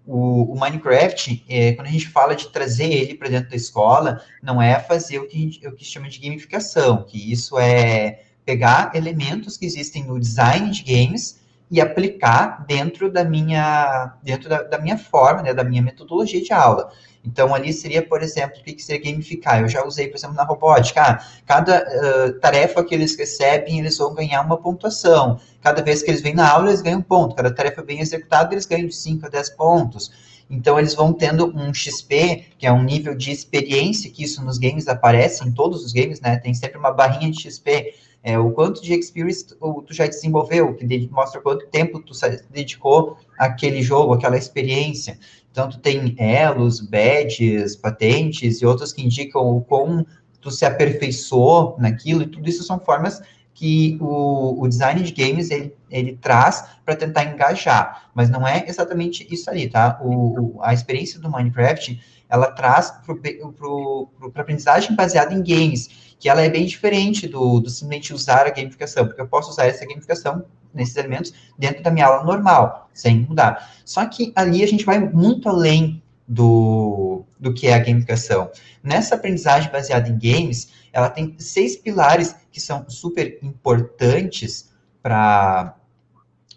o, o, Minecraft, é, quando a gente fala de trazer ele para dentro da escola, não é fazer o que, o que chama de gamificação, que isso é pegar elementos que existem no design de games e aplicar dentro da minha, dentro da, da, minha forma, né, da minha metodologia de aula. Então, ali seria, por exemplo, o que seria gamificar? Eu já usei, por exemplo, na robótica. Ah, cada uh, tarefa que eles recebem, eles vão ganhar uma pontuação. Cada vez que eles vêm na aula, eles ganham um ponto. Cada tarefa bem executada, eles ganham de 5 a 10 pontos. Então, eles vão tendo um XP, que é um nível de experiência, que isso nos games aparece, em todos os games, né? Tem sempre uma barrinha de XP. É, o quanto de experience tu, tu já desenvolveu, que mostra quanto tempo tu dedicou àquele jogo, àquela experiência. Então, tu tem elos, badges, patentes e outros que indicam o quão tu se aperfeiçoou naquilo, e tudo isso são formas que o, o design de games ele, ele traz para tentar engajar, mas não é exatamente isso ali, tá? O, o a experiência do Minecraft ela traz para aprendizagem baseada em games, que ela é bem diferente do, do simplesmente usar a gamificação, porque eu posso usar essa gamificação nesses elementos dentro da minha aula normal, sem mudar. Só que ali a gente vai muito além do, do que é a gamificação. Nessa aprendizagem baseada em games, ela tem seis pilares que são super importantes para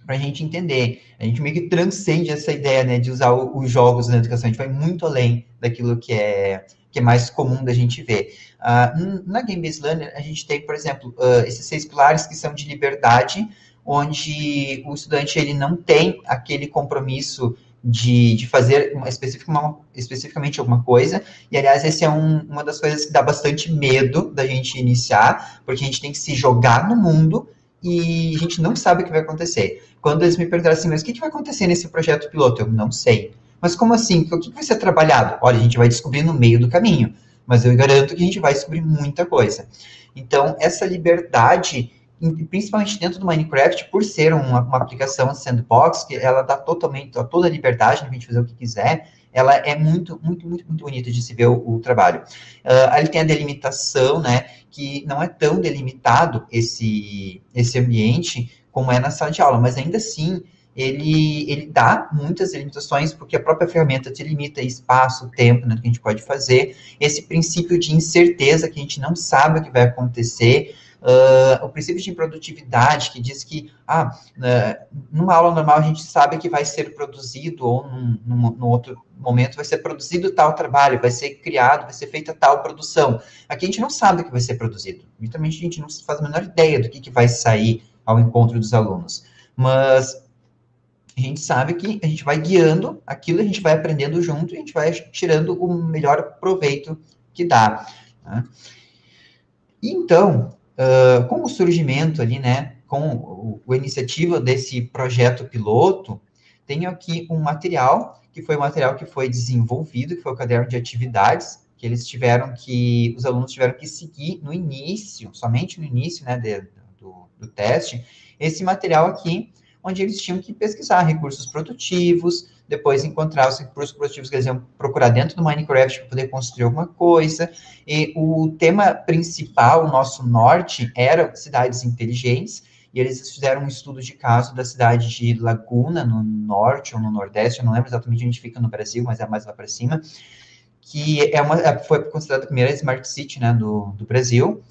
a gente entender. A gente meio que transcende essa ideia né, de usar os jogos na educação, a gente vai muito além daquilo que é, que é mais comum da gente ver. Uh, na Game Based Learning, a gente tem, por exemplo, uh, esses seis pilares que são de liberdade, onde o estudante ele não tem aquele compromisso de, de fazer uma, uma, especificamente alguma coisa. E, aliás, essa é um, uma das coisas que dá bastante medo da gente iniciar, porque a gente tem que se jogar no mundo e a gente não sabe o que vai acontecer. Quando eles me perguntaram assim, mas o que, que vai acontecer nesse projeto piloto? Eu não sei. Mas como assim? O que, que vai ser trabalhado? Olha, a gente vai descobrir no meio do caminho, mas eu garanto que a gente vai descobrir muita coisa. Então, essa liberdade principalmente dentro do Minecraft, por ser uma, uma aplicação sandbox, que ela dá totalmente, toda a liberdade para a gente fazer o que quiser, ela é muito, muito, muito, muito bonita de se ver o, o trabalho. Uh, tem a delimitação, né, que não é tão delimitado esse, esse ambiente como é na sala de aula, mas ainda assim ele, ele dá muitas limitações, porque a própria ferramenta te limita espaço, tempo, né, que a gente pode fazer, esse princípio de incerteza, que a gente não sabe o que vai acontecer, Uh, o princípio de produtividade, que diz que, ah, uh, numa aula normal a gente sabe que vai ser produzido, ou num, num, num, outro momento vai ser produzido tal trabalho, vai ser criado, vai ser feita tal produção. Aqui a gente não sabe o que vai ser produzido. Literalmente a gente não faz a menor ideia do que, que vai sair ao encontro dos alunos. Mas a gente sabe que a gente vai guiando aquilo, a gente vai aprendendo junto e a gente vai tirando o melhor proveito que dá. Né? Então, uh, com o surgimento ali, né, com a iniciativa desse projeto piloto, tenho aqui um material, que foi um material que foi desenvolvido, que foi o caderno de atividades, que eles tiveram que, os alunos tiveram que seguir no início, somente no início, né, de, do, do teste, esse material aqui, onde eles tinham que pesquisar recursos produtivos, depois encontrar os recursos produtivos que eles iam procurar dentro do Minecraft para poder construir alguma coisa. E o tema principal, o nosso norte, era cidades inteligentes, e eles fizeram um estudo de caso da cidade de Laguna, no norte ou no nordeste, eu não lembro exatamente onde fica no Brasil, mas é mais lá para cima, que é uma, é, foi considerada a primeira Smart City né, do, do Brasil.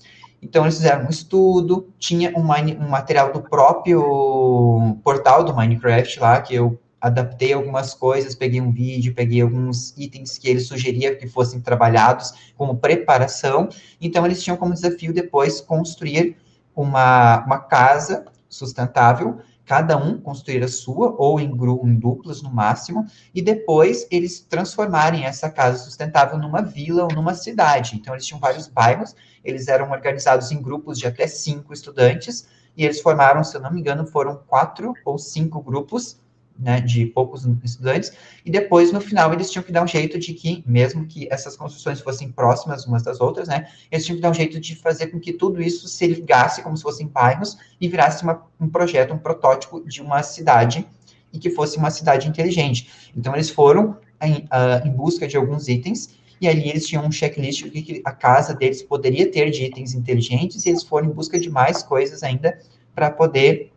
Então, eles fizeram um estudo, tinha um, um material do próprio portal do Minecraft lá, que eu adaptei algumas coisas, peguei um vídeo, peguei alguns itens que ele sugeria que fossem trabalhados como preparação. Então, eles tinham como desafio depois construir uma, uma casa sustentável, cada um construir a sua, ou em, em duplas no máximo, e depois eles transformarem essa casa sustentável numa vila ou numa cidade. Então, eles tinham vários bairros, eles eram organizados em grupos de até cinco estudantes, e eles formaram, se eu não me engano, foram quatro ou cinco grupos né, de poucos estudantes, e depois, no final, eles tinham que dar um jeito de que, mesmo que essas construções fossem próximas umas das outras, né, eles tinham que dar um jeito de fazer com que tudo isso se ligasse como se fossem bairros e virasse uma, um projeto, um protótipo de uma cidade, e que fosse uma cidade inteligente. Então, eles foram em, uh, em busca de alguns itens, e ali eles tinham um checklist do que a casa deles poderia ter de itens inteligentes, e eles foram em busca de mais coisas ainda para poder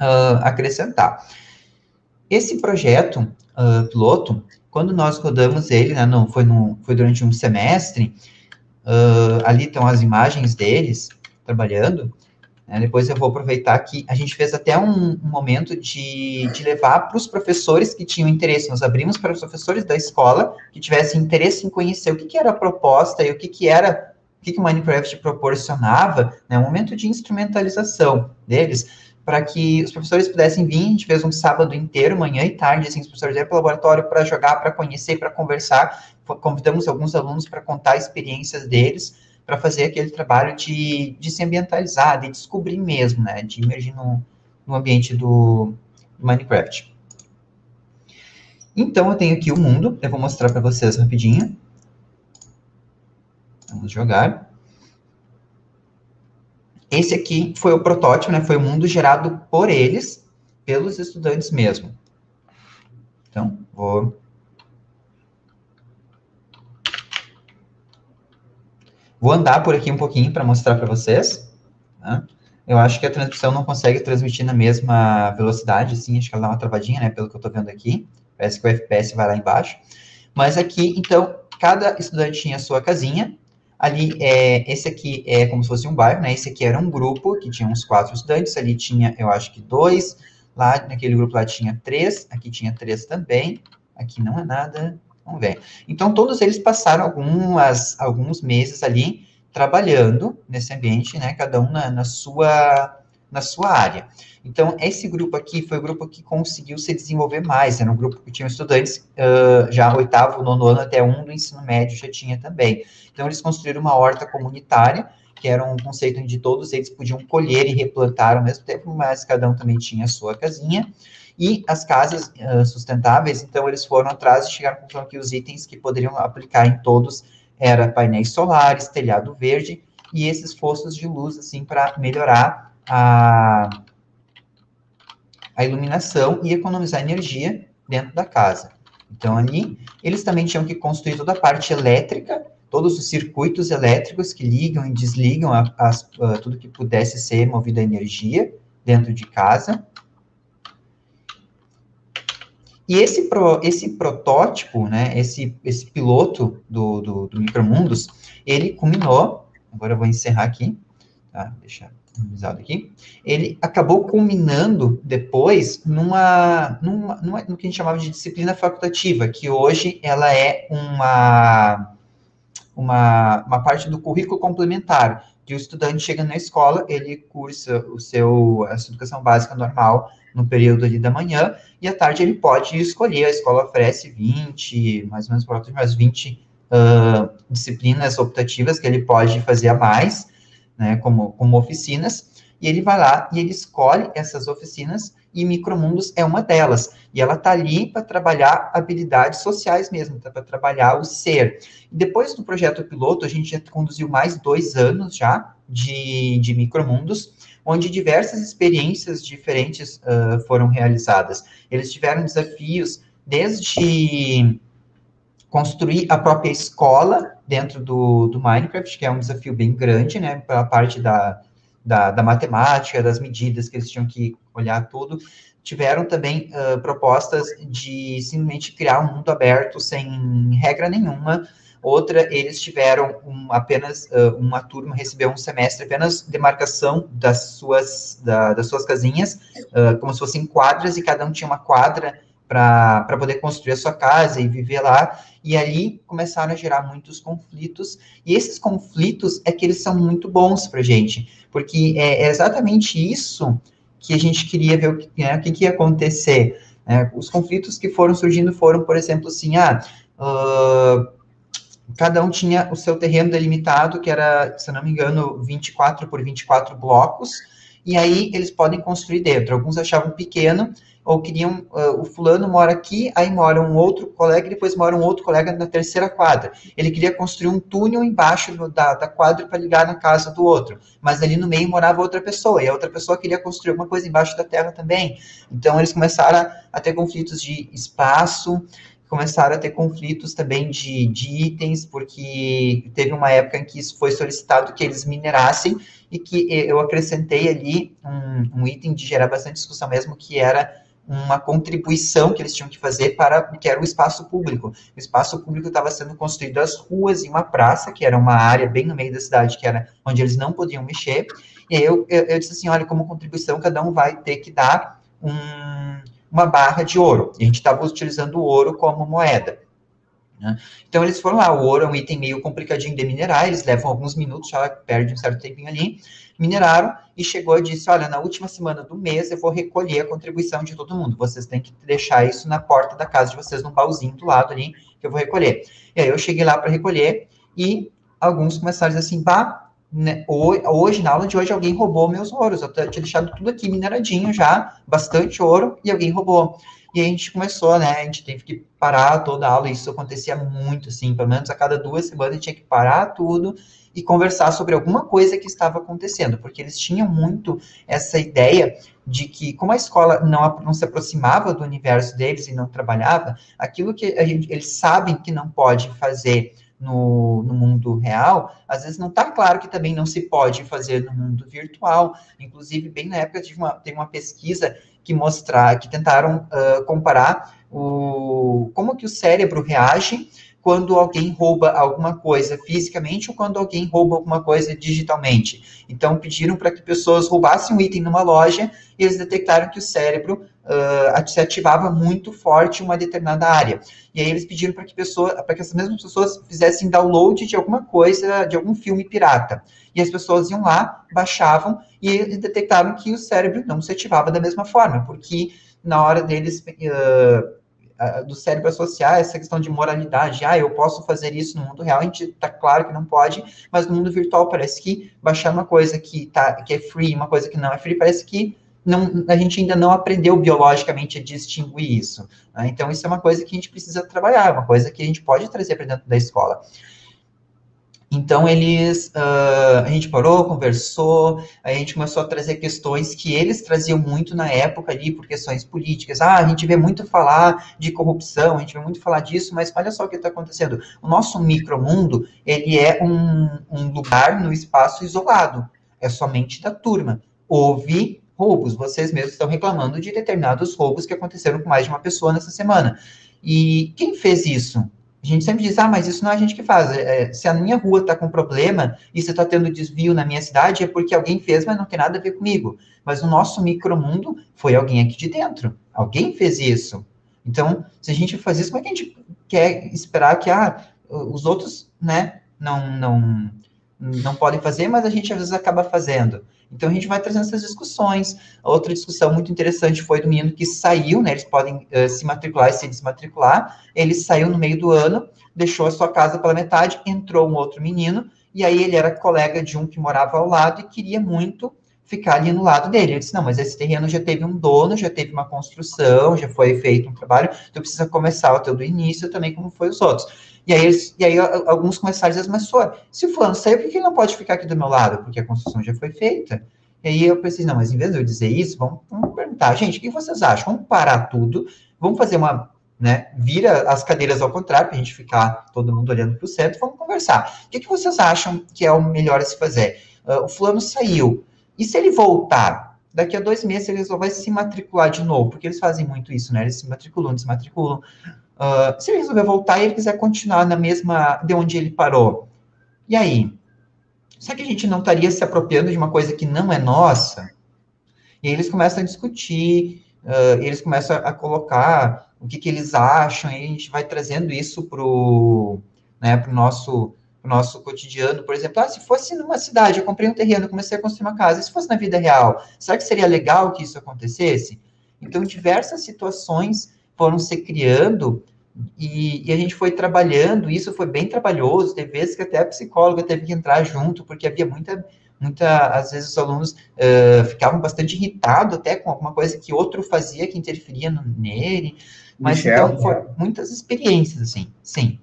uh, acrescentar. Esse projeto uh, piloto, quando nós rodamos ele, né, não, foi, no, foi durante um semestre, uh, ali estão as imagens deles trabalhando, né, depois eu vou aproveitar que a gente fez até um, um momento de, de levar para os professores que tinham interesse, nós abrimos para os professores da escola que tivessem interesse em conhecer o que, que era a proposta e o que, que era o que, que o Minecraft proporcionava, né, um momento de instrumentalização deles, para que os professores pudessem vir. A gente fez um sábado inteiro, manhã e tarde, assim, os professores vieram para o laboratório para jogar, para conhecer, para conversar. Convidamos alguns alunos para contar experiências deles, para fazer aquele trabalho de, de se ambientalizar, de descobrir mesmo, né, de emergir no, no ambiente do Minecraft. Então, eu tenho aqui o mundo, eu vou mostrar para vocês rapidinho. Vamos jogar. Esse aqui foi o protótipo, né? Foi o mundo gerado por eles, pelos estudantes mesmo. Então, vou Vou andar por aqui um pouquinho para mostrar para vocês. Tá? Eu acho que a transmissão não consegue transmitir na mesma velocidade, assim, acho que ela dá uma travadinha, né, pelo que eu estou vendo aqui. Parece que o FPS vai lá embaixo. Mas aqui, então, cada estudante tinha a sua casinha, Ali, é, esse aqui é como se fosse um bairro, né? Esse aqui era um grupo que tinha uns quatro estudantes. Ali tinha, eu acho que dois. Lá, naquele grupo lá tinha três. Aqui tinha três também. Aqui não é nada. Vamos ver. Então, todos eles passaram algumas, alguns meses ali trabalhando nesse ambiente, né? Cada um na, na sua, na sua área. Então, esse grupo aqui foi o grupo que conseguiu se desenvolver mais. Era um grupo que tinha estudantes uh, já oitavo, nono ano, até um do ensino médio já tinha também. Então, eles construíram uma horta comunitária, que era um conceito onde todos eles podiam colher e replantar ao mesmo tempo, mas cada um também tinha a sua casinha. E as casas uh, sustentáveis, então, eles foram atrás e chegaram à conclusão que os itens que poderiam aplicar em todos era painéis solares, telhado verde e esses fostos de luz, assim, para melhorar a a iluminação e economizar energia dentro da casa. Então, ali, eles também tinham que construir toda a parte elétrica, todos os circuitos elétricos que ligam e desligam a, a, tudo que pudesse ser movido a energia dentro de casa. E esse, pro, esse protótipo, né, esse, esse piloto do, do, do Micromundos, ele culminou, agora eu vou encerrar aqui, tá, deixa aqui, ele acabou culminando depois numa, numa, numa, no que a gente chamava de disciplina facultativa, que hoje ela é uma, uma, uma parte do currículo complementar, que o estudante chega na escola, ele cursa o seu, a sua educação básica normal no período ali da manhã, e à tarde ele pode escolher, a escola oferece 20, mais ou menos por volta de mais 20 uh, disciplinas optativas que ele pode fazer a mais, né, como, como oficinas, e ele vai lá e ele escolhe essas oficinas e Micromundos é uma delas. E ela está ali para trabalhar habilidades sociais mesmo, tá, para trabalhar o ser. Depois do projeto piloto, a gente já conduziu mais dois anos já de, de Micromundos, onde diversas experiências diferentes uh, foram realizadas. Eles tiveram desafios desde construir a própria escola dentro do, do Minecraft, que é um desafio bem grande, né, pela parte da, da, da, matemática, das medidas que eles tinham que olhar tudo. Tiveram também uh, propostas de simplesmente criar um mundo aberto sem regra nenhuma. Outra, eles tiveram um, apenas uh, uma turma recebeu um semestre apenas demarcação das suas, da, das suas casinhas, uh, como se fossem quadras, e cada um tinha uma quadra para poder construir a sua casa e viver lá. E ali começaram a gerar muitos conflitos. E esses conflitos é que eles são muito bons para gente, porque é, é exatamente isso que a gente queria ver o que, né, o que, que ia acontecer. Né? Os conflitos que foram surgindo foram, por exemplo, assim, ah, uh, cada um tinha o seu terreno delimitado, que era, se não me engano, 24 por 24 blocos, e aí eles podem construir dentro. Alguns achavam pequeno, ou queriam, uh, o fulano mora aqui, aí mora um outro colega, e depois mora um outro colega na terceira quadra. Ele queria construir um túnel embaixo do, da, da quadra para ligar na casa do outro, mas ali no meio morava outra pessoa, e a outra pessoa queria construir alguma coisa embaixo da terra também. Então, eles começaram a, a ter conflitos de espaço, começaram a ter conflitos também de, de itens, porque teve uma época em que isso foi solicitado que eles minerassem, e que eu acrescentei ali um, um item de gerar bastante discussão mesmo, que era uma contribuição que eles tinham que fazer para que era o espaço público. O espaço público estava sendo construído as ruas e uma praça, que era uma área bem no meio da cidade, que era onde eles não podiam mexer. E aí eu, eu, eu disse assim, olha, como contribuição, cada um vai ter que dar um, uma barra de ouro. E a gente estava utilizando o ouro como moeda. Né? Então, eles foram lá, o ouro é um item meio complicadinho de minerar, eles levam alguns minutos, já perde um certo tempinho ali, mineraram e chegou e disse, olha, na última semana do mês eu vou recolher a contribuição de todo mundo, vocês têm que deixar isso na porta da casa de vocês, num baúzinho do lado ali, que eu vou recolher. E aí eu cheguei lá para recolher e alguns começaram a dizer assim, pá, né, hoje, na aula de hoje, alguém roubou meus ouros. Eu tinha deixado tudo aqui mineradinho já, bastante ouro, e alguém roubou. E a gente começou, né? A gente teve que parar toda a aula, isso acontecia muito, assim, pelo menos a cada duas semanas a gente tinha que parar tudo e conversar sobre alguma coisa que estava acontecendo, porque eles tinham muito essa ideia de que, como a escola não, não se aproximava do universo deles e não trabalhava, aquilo que gente, eles sabem que não pode fazer no, no, mundo real, às vezes não está claro que também não se pode fazer no mundo virtual. Inclusive, bem na época, tive uma, tem uma pesquisa que mostrar, que tentaram uh, comparar o, como que o cérebro reage quando alguém rouba alguma coisa fisicamente ou quando alguém rouba alguma coisa digitalmente. Então, pediram para que pessoas roubassem um item numa loja e eles detectaram que o cérebro uh, se ativava muito forte em uma determinada área. E aí eles pediram para que, pessoa, que essas mesmas pessoas fizessem download de alguma coisa, de algum filme pirata. E as pessoas iam lá, baixavam e eles detectaram que o cérebro não se ativava da mesma forma, porque na hora deles uh, do cérebro associar essa questão de moralidade. Ah, eu posso fazer isso no mundo real, a gente está claro que não pode, mas no mundo virtual parece que baixar uma coisa que, tá, que é free, uma coisa que não é free, parece que não, a gente ainda não aprendeu biologicamente a distinguir isso. Né? Então, isso é uma coisa que a gente precisa trabalhar, uma coisa que a gente pode trazer para dentro da escola. Então, eles, uh, a gente parou, conversou, a gente começou a trazer questões que eles traziam muito na época ali, por questões políticas. Ah, a gente vê muito falar de corrupção, a gente vê muito falar disso, mas olha só o que está acontecendo. O nosso micromundo, ele é um, um lugar no espaço isolado, é somente da turma. Houve roubos, vocês mesmos estão reclamando de determinados roubos que aconteceram com mais de uma pessoa nessa semana. E quem fez isso? A gente sempre diz, ah, mas isso não é a gente que faz. É, se a minha rua está com problema e você está tendo desvio na minha cidade, é porque alguém fez, mas não tem nada a ver comigo. Mas no nosso micromundo, foi alguém aqui de dentro. Alguém fez isso. Então, se a gente faz isso, como é que a gente quer esperar que ah, os outros, né, não, não, não podem fazer, mas a gente às vezes acaba fazendo. Então a gente vai trazendo essas discussões. Outra discussão muito interessante foi do menino que saiu, né? Eles podem uh, se matricular e se desmatricular. Ele saiu no meio do ano, deixou a sua casa pela metade, entrou um outro menino, e aí ele era colega de um que morava ao lado e queria muito ficar ali no lado dele. Ele disse: Não, mas esse terreno já teve um dono, já teve uma construção, já foi feito um trabalho, tu precisa começar o teu do início também, como foi os outros. E aí, eles, e aí alguns começaram a dizer, mas só, se o fulano saiu, por que ele não pode ficar aqui do meu lado? Porque a construção já foi feita. E aí eu pensei, não, mas em vez de eu dizer isso, vamos, vamos perguntar, gente, o que vocês acham? Vamos parar tudo, vamos fazer uma, né, vira as cadeiras ao contrário, para a gente ficar todo mundo olhando para o centro, vamos conversar. O que, que vocês acham que é o melhor a se fazer? Uh, o fulano saiu, e se ele voltar? Daqui a dois meses ele vai se matricular de novo, porque eles fazem muito isso, né? Eles se matriculam, desmatriculam. Uh, se ele resolver voltar e ele quiser continuar na mesma, de onde ele parou, e aí? Será que a gente não estaria se apropriando de uma coisa que não é nossa? E aí eles começam a discutir, uh, eles começam a, colocar o que, que eles acham, e a gente vai trazendo isso para o né, pro nosso, pro nosso cotidiano. Por exemplo, ah, se fosse numa cidade, eu comprei um terreno, comecei a construir uma casa, e se fosse na vida real, será que seria legal que isso acontecesse? Então, diversas situações foram se criando e, e, a gente foi trabalhando, isso foi bem trabalhoso, teve vezes que até a psicóloga teve que entrar junto, porque havia muita, muita às vezes os alunos uh, ficavam bastante irritados até com alguma coisa que outro fazia que interferia no, nele, mas Michel, então foram muitas experiências, assim, sim.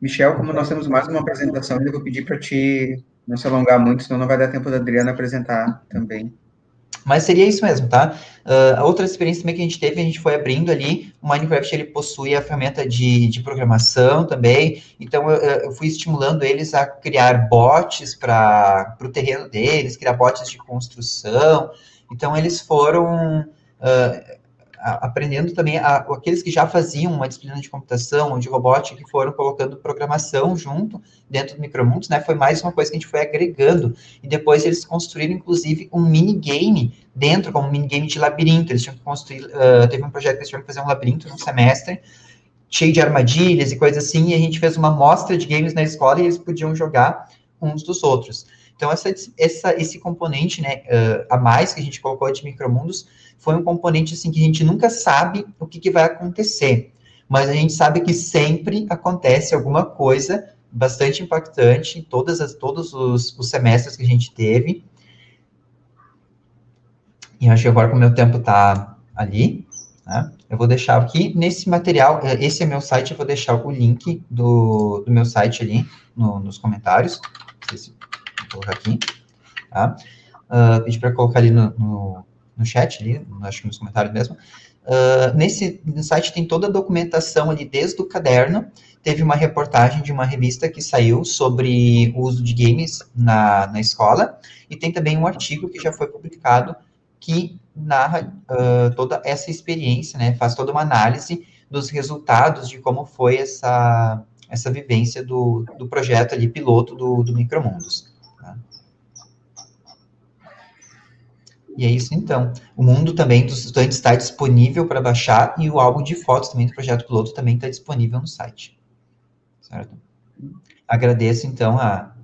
Michel, como nós temos mais uma apresentação, eu vou pedir para ti não se alongar muito, senão não vai dar tempo da Adriana apresentar também. Mas seria isso mesmo, tá? Uh, outra experiência também que a gente teve, a gente foi abrindo ali, o Minecraft ele possui a ferramenta de, de programação também, então eu, eu fui estimulando eles a criar bots para o terreno deles, criar bots de construção, então eles foram uh, aprendendo também, a, aqueles que já faziam uma disciplina de computação ou de robótica, que foram colocando programação junto dentro do Micromundos, né, foi mais uma coisa que a gente foi agregando, e depois eles construíram, inclusive, um minigame dentro, como um minigame de labirinto, eles tinham que construir, uh, teve um projeto que eles tinham que fazer um labirinto num semestre, cheio de armadilhas e coisas assim, e a gente fez uma mostra de games na escola e eles podiam jogar uns dos outros. Então, essa, essa, esse componente né, uh, a mais que a gente colocou de micromundos foi um componente assim que a gente nunca sabe o que, que vai acontecer, mas a gente sabe que sempre acontece alguma coisa bastante impactante em todas as, todos os, os semestres que a gente teve. E acho que agora, como o meu tempo está ali, né, eu vou deixar aqui nesse material, eh, esse é meu site, eu vou deixar o link do, do meu site ali no, nos comentários. Não sei se vou colocar aqui. Tá? Uh, pedir para colocar ali no, no, no, chat, ali, acho que nos comentários mesmo. Uh, nesse site tem toda a documentação ali, desde o caderno. Teve uma reportagem de uma revista que saiu sobre o uso de games na, na escola. E tem também um artigo que já foi publicado que narra uh, toda essa experiência, né, faz toda uma análise dos resultados de como foi essa, essa vivência do, do projeto ali, piloto do, do Micromundos. Tá? E é isso então. O mundo também dos estudantes está disponível para baixar e o álbum de fotos também do projeto piloto também está disponível no site. Certo? Agradeço então a,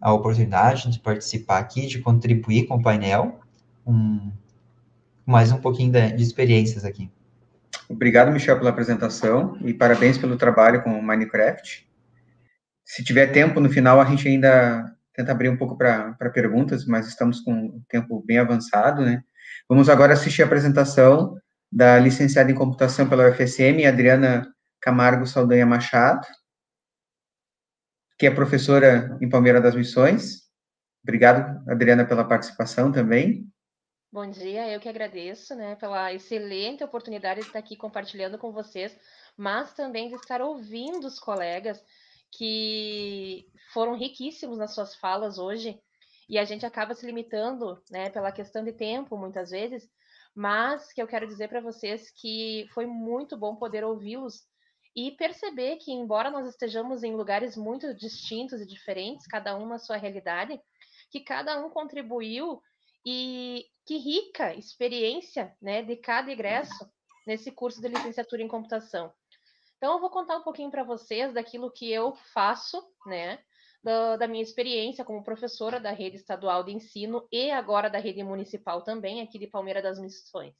a oportunidade de participar aqui, de contribuir com o painel. Um, mais um pouquinho de, de experiências aqui. Obrigado, Michel, pela apresentação e parabéns pelo trabalho com o Minecraft. Se tiver tempo, no final a gente ainda tenta abrir um pouco para perguntas, mas estamos com um tempo bem avançado, né? Vamos agora assistir a apresentação da licenciada em computação pela UFSM, Adriana Camargo Saldanha Machado, que é professora em Palmeira das Missões. Obrigado, Adriana, pela participação também. Bom dia, eu que agradeço, né, pela excelente oportunidade de estar aqui compartilhando com vocês, mas também de estar ouvindo os colegas que foram riquíssimos nas suas falas hoje, e a gente acaba se limitando, né, pela questão de tempo, muitas vezes, mas que eu quero dizer para vocês que foi muito bom poder ouvi-los e perceber que, embora nós estejamos em lugares muito distintos e diferentes, cada um na sua realidade, que cada um contribuiu e que rica experiência né, de cada ingresso nesse curso de licenciatura em computação. Então, eu vou contar um pouquinho para vocês daquilo que eu faço, né, da, da, minha experiência como professora da rede estadual de ensino e agora da rede municipal também, aqui de Palmeira das Missões.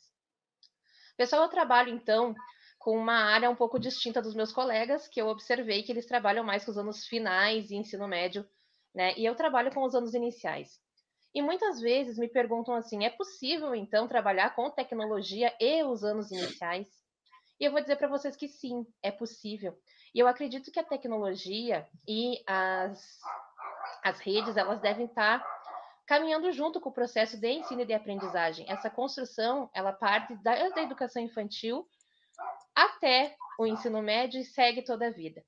Pessoal, eu trabalho, então, com uma área um pouco distinta dos meus colegas, que eu observei que eles trabalham mais com os anos finais e ensino médio, né, e eu trabalho com os anos iniciais. E muitas vezes me perguntam assim: é possível então trabalhar com tecnologia e os anos iniciais? E eu vou dizer para vocês que sim, é possível. E eu acredito que a tecnologia e as, as redes elas devem estar caminhando junto com o processo de ensino e de aprendizagem. Essa construção ela parte da, da educação infantil até o ensino médio e segue toda a vida.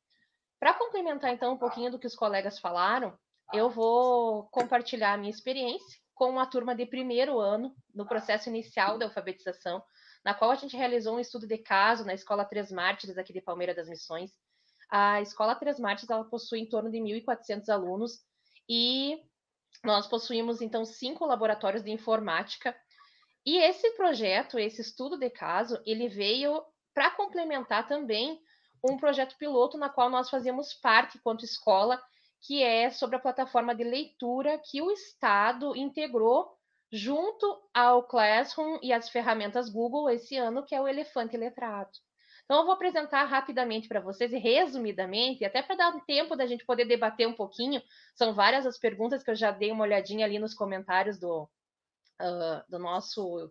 Para complementar então um pouquinho do que os colegas falaram, eu vou compartilhar a minha experiência com uma turma de primeiro ano no processo inicial da alfabetização, na qual a gente realizou um estudo de caso na Escola Três Mártires aqui de Palmeira das Missões. A Escola Três Mártires ela possui em torno de 1.400 alunos e nós possuímos então cinco laboratórios de informática. E esse projeto, esse estudo de caso, ele veio para complementar também um projeto piloto na qual nós fazíamos parte enquanto escola que é sobre a plataforma de leitura que o Estado integrou junto ao Classroom e as ferramentas Google esse ano, que é o Elefante Letrado. Então, eu vou apresentar rapidamente para vocês e resumidamente, até para dar tempo da gente poder debater um pouquinho. São várias as perguntas que eu já dei uma olhadinha ali nos comentários do, uh, do nosso,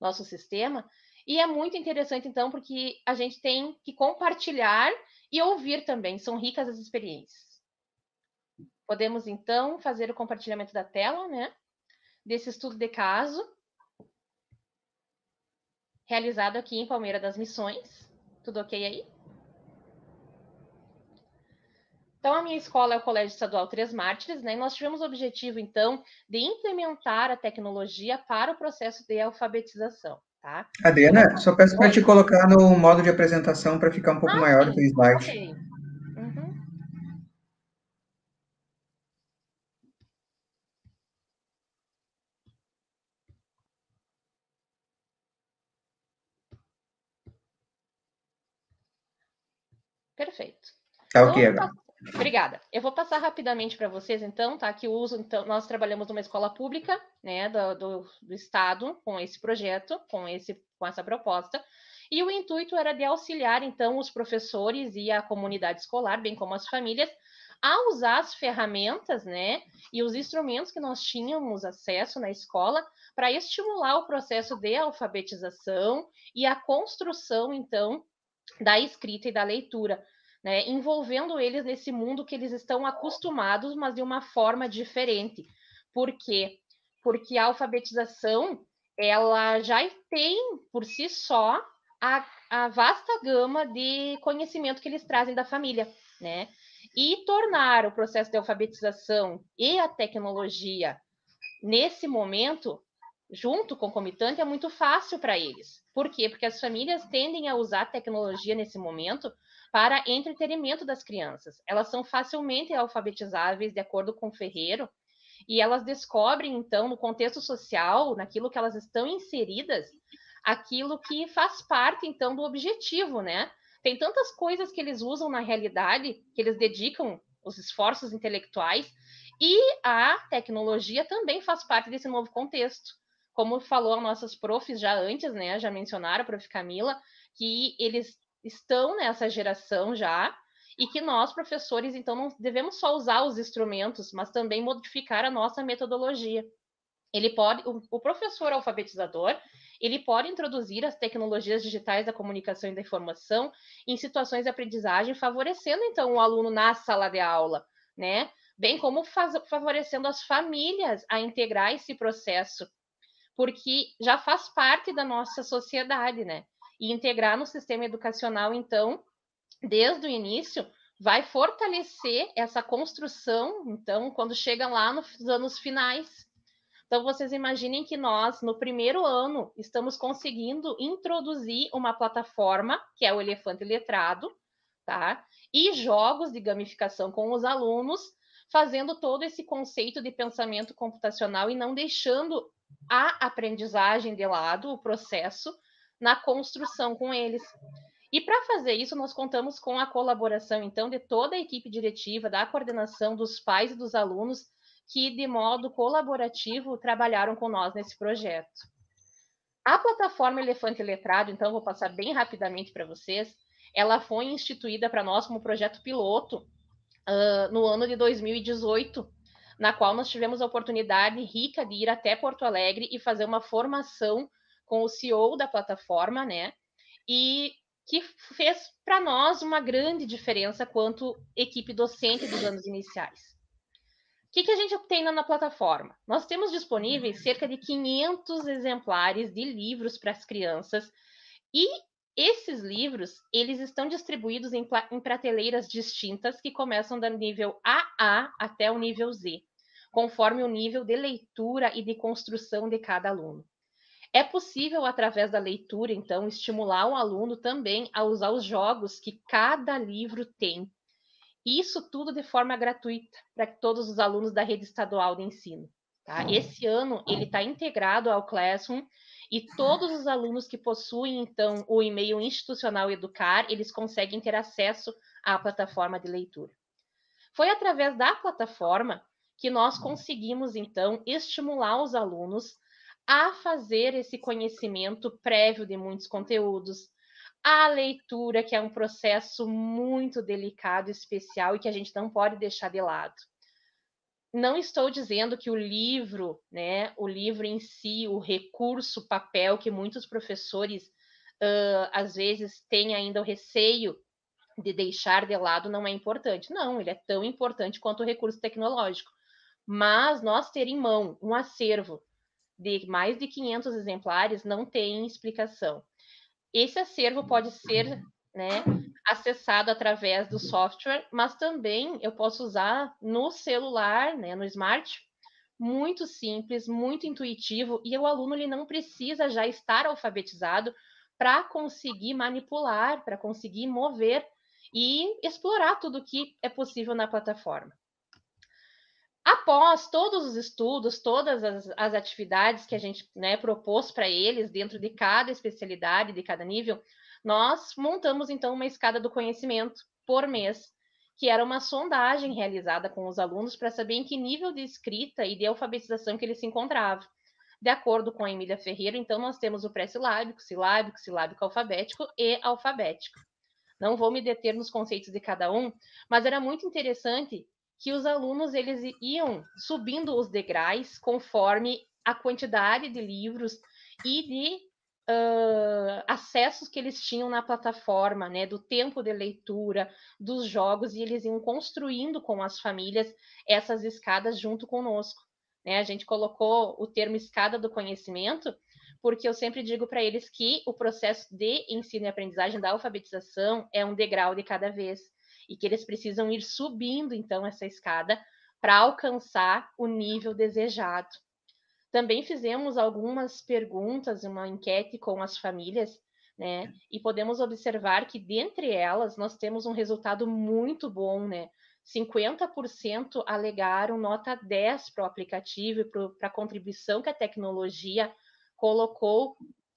nosso sistema. E é muito interessante, então, porque a gente tem que compartilhar e ouvir também. São ricas as experiências. Podemos, então, fazer o compartilhamento da tela, né? Desse estudo de caso, realizado aqui em Palmeira das Missões. Tudo ok aí? Então, a minha escola é o Colégio Estadual Três Mártires, né? E nós tivemos o objetivo, então, de implementar a tecnologia para o processo de alfabetização, tá? Adriana, só peço para te colocar no modo de apresentação para ficar um pouco ah, maior sim. o slide. Ok. Perfeito. Tá ok Então, agora. Obrigada. Eu vou passar rapidamente para vocês, então, tá? Que o uso, então, nós trabalhamos numa escola pública, né, do, do, do estado, com esse projeto, com esse, com essa proposta. E o intuito era de auxiliar, então, os professores e a comunidade escolar, bem como as famílias, a usar as ferramentas, né, e os instrumentos que nós tínhamos acesso na escola para estimular o processo de alfabetização e a construção, então, da escrita e da leitura, né, envolvendo eles nesse mundo que eles estão acostumados, mas de uma forma diferente. Por quê? Porque a alfabetização ela já tem por si só a, a vasta gama de conhecimento que eles trazem da família, né? E tornar o processo de alfabetização e a tecnologia nesse momento junto concomitante é muito fácil para eles. Por quê? Porque as famílias tendem a usar tecnologia nesse momento para entretenimento das crianças. Elas são facilmente alfabetizáveis de acordo com o Ferreiro e elas descobrem então no contexto social, naquilo que elas estão inseridas, aquilo que faz parte então do objetivo, né? Tem tantas coisas que eles usam na realidade, que eles dedicam os esforços intelectuais, e a tecnologia também faz parte desse novo contexto. Como falou as nossas profs já antes, né? Já mencionaram a prof. Camila, que eles estão nessa geração já, e que nós, professores, então, não devemos só usar os instrumentos, mas também modificar a nossa metodologia. Ele pode, o, professor alfabetizador, ele pode introduzir as tecnologias digitais da comunicação e da informação em situações de aprendizagem, favorecendo então o aluno na sala de aula, né? Bem como faz, favorecendo as famílias a integrar esse processo, porque já faz parte da nossa sociedade, né? E integrar no sistema educacional, então, desde o início, vai fortalecer essa construção, então, quando chega lá nos anos finais. Então, vocês imaginem que nós, no primeiro ano, estamos conseguindo introduzir uma plataforma, que é o Elefante Letrado, tá? E jogos de gamificação com os alunos, fazendo todo esse conceito de pensamento computacional e não deixando a aprendizagem de lado, o processo, na construção com eles. E para fazer isso, nós contamos com a colaboração, então, de toda a equipe diretiva, da coordenação dos pais e dos alunos, que, de modo colaborativo, trabalharam com nós nesse projeto. A plataforma Elefante Letrado, então, vou passar bem rapidamente para vocês, ela foi instituída para nós como projeto piloto uh, no ano de 2018, na qual nós tivemos a oportunidade rica de ir até Porto Alegre e fazer uma formação com o CEO da plataforma, né? E que fez para nós uma grande diferença quanto equipe docente dos anos iniciais. O que, que a gente tem na plataforma? Nós temos disponíveis cerca de 500 exemplares de livros para as crianças e esses livros eles estão distribuídos em, em prateleiras distintas que começam do nível AA até o nível Z, conforme o nível de leitura e de construção de cada aluno. É possível, através da leitura, então, estimular o aluno também a usar os jogos que cada livro tem. Isso tudo de forma gratuita para todos os alunos da rede estadual de ensino. Tá? Esse ano ele está integrado ao Classroom e todos os alunos que possuem então o e-mail institucional Educar, eles conseguem ter acesso à plataforma de leitura. Foi através da plataforma que nós conseguimos então estimular os alunos a fazer esse conhecimento prévio de muitos conteúdos, a leitura, que é um processo muito delicado, especial e que a gente não pode deixar de lado. Não estou dizendo que o livro, né, o livro em si, o recurso papel que muitos professores uh, às vezes têm ainda o receio de deixar de lado não é importante. Não, ele é tão importante quanto o recurso tecnológico. Mas nós ter em mão um acervo de mais de 500 exemplares não tem explicação. Esse acervo pode ser né, acessado através do software, mas também eu posso usar no celular, né, no smart, muito simples, muito intuitivo, e o aluno ele não precisa já estar alfabetizado para conseguir manipular, para conseguir mover e explorar tudo o que é possível na plataforma. Após todos os estudos, todas as, as atividades que a gente né, propôs para eles, dentro de cada especialidade, de cada nível, nós montamos então uma escada do conhecimento, por mês, que era uma sondagem realizada com os alunos para saber em que nível de escrita e de alfabetização que eles se encontravam. De acordo com a Emília Ferreira, então nós temos o pré-silábico, silábico, silábico alfabético e alfabético. Não vou me deter nos conceitos de cada um, mas era muito interessante que os alunos eles iam subindo os degraus conforme a quantidade de livros e de uh, acessos que eles tinham na plataforma, né, do tempo de leitura, dos jogos, e eles iam construindo com as famílias essas escadas junto conosco. Né? A gente colocou o termo escada do conhecimento, porque eu sempre digo para eles que o processo de ensino e aprendizagem da alfabetização é um degrau de cada vez e que eles precisam ir subindo então essa escada para alcançar o nível desejado. Também fizemos algumas perguntas, uma enquete com as famílias, né? E podemos observar que dentre elas nós temos um resultado muito bom, né? 50% alegaram nota 10 para o aplicativo e para a contribuição que a tecnologia colocou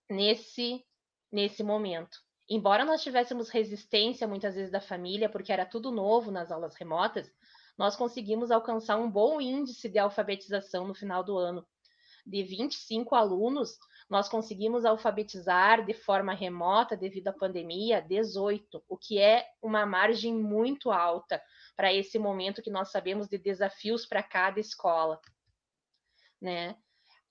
nesse, nesse momento. Embora nós tivéssemos resistência muitas vezes da família, porque era tudo novo nas aulas remotas, nós conseguimos alcançar um bom índice de alfabetização no final do ano. De 25 alunos, nós conseguimos alfabetizar de forma remota, devido à pandemia, 18, o que é uma margem muito alta para esse momento que nós sabemos de desafios para cada escola. Né?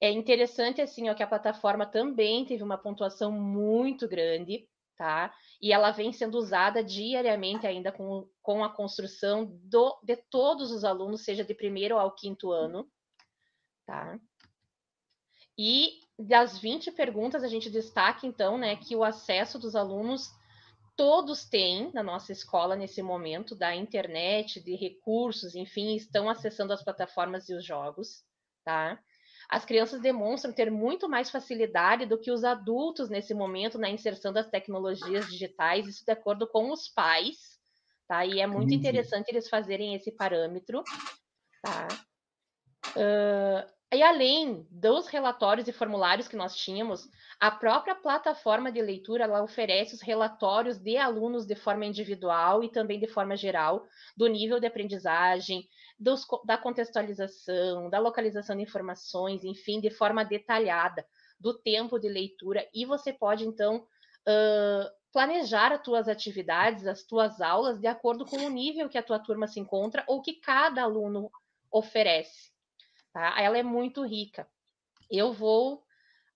É interessante assim ó, que a plataforma também teve uma pontuação muito grande, tá? E ela vem sendo usada diariamente ainda com, com a construção do, de todos os alunos, seja de primeiro ao quinto ano, tá? E das 20 perguntas, a gente destaca, então, né, que o acesso dos alunos todos têm na nossa escola nesse momento, da internet, de recursos, enfim, estão acessando as plataformas e os jogos, tá? as crianças demonstram ter muito mais facilidade do que os adultos nesse momento na inserção das tecnologias digitais, isso de acordo com os pais, tá? E é muito interessante eles fazerem esse parâmetro, tá? Uh, e além dos relatórios e formulários que nós tínhamos, a própria plataforma de leitura ela oferece os relatórios de alunos de forma individual e também de forma geral, do nível de aprendizagem, dos, da contextualização, da localização de informações, enfim, de forma detalhada, do tempo de leitura, e você pode, então, uh, planejar as tuas atividades, as tuas aulas, de acordo com o nível que a tua turma se encontra ou que cada aluno oferece. Tá? Ela é muito rica. Eu vou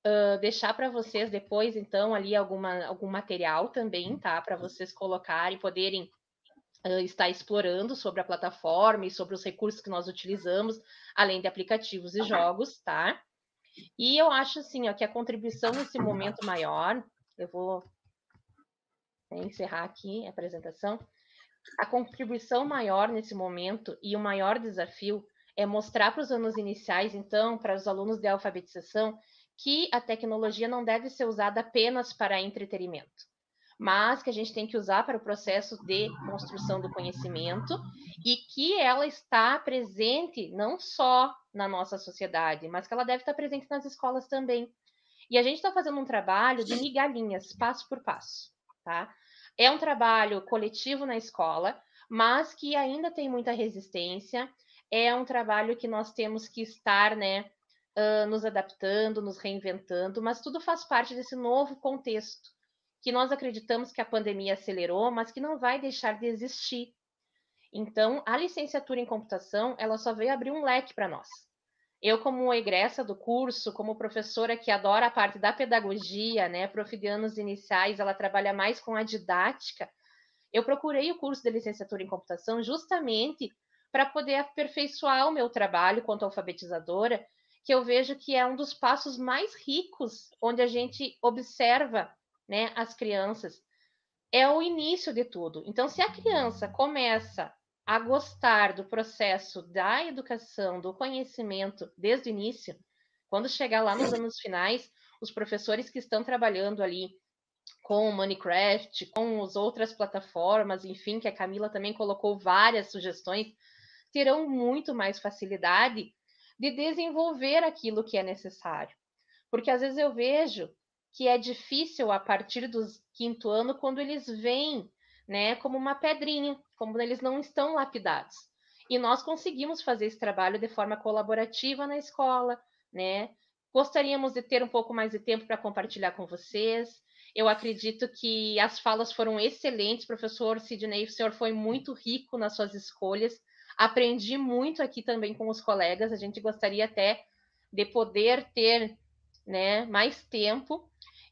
uh, deixar para vocês depois, então, ali alguma, algum material também, tá? Para vocês colocarem, poderem uh, está explorando sobre a plataforma e sobre os recursos que nós utilizamos, além de aplicativos e jogos, tá? E eu acho assim, ó, que a contribuição nesse momento maior, eu vou né, encerrar aqui a apresentação. A contribuição maior nesse momento e o maior desafio é mostrar para os anos iniciais, então, para os alunos de alfabetização, que a tecnologia não deve ser usada apenas para entretenimento mas que a gente tem que usar para o processo de construção do conhecimento e que ela está presente não só na nossa sociedade, mas que ela deve estar presente nas escolas também. E a gente está fazendo um trabalho de migalhinhas, passo por passo, tá? É um trabalho coletivo na escola, mas que ainda tem muita resistência. É um trabalho que nós temos que estar, né, uh, nos adaptando, nos reinventando, mas tudo faz parte desse novo contexto que nós acreditamos que a pandemia acelerou, mas que não vai deixar de existir. Então, a licenciatura em computação, ela só veio abrir um leque para nós. Eu, como egressa do curso, como professora que adora a parte da pedagogia, né, prof de anos iniciais, ela trabalha mais com a didática, eu procurei o curso de licenciatura em computação justamente para poder aperfeiçoar o meu trabalho quanto alfabetizadora, que eu vejo que é um dos passos mais ricos, onde a gente observa né, as crianças, é o início de tudo. Então, se a criança começa a gostar do processo da educação, do conhecimento desde o início, quando chegar lá nos anos finais, os professores que estão trabalhando ali com o Minecraft, com as outras plataformas, enfim, que a Camila também colocou várias sugestões, terão muito mais facilidade de desenvolver aquilo que é necessário. Porque às vezes eu vejo que é difícil a partir do quinto ano, quando eles veem né, como uma pedrinha, como eles não estão lapidados. E nós conseguimos fazer esse trabalho de forma colaborativa na escola, né? Gostaríamos de ter um pouco mais de tempo para compartilhar com vocês. Eu acredito que as falas foram excelentes, professor Sidney. O senhor foi muito rico nas suas escolhas. Aprendi muito aqui também com os colegas. A gente gostaria até de poder ter né, mais tempo.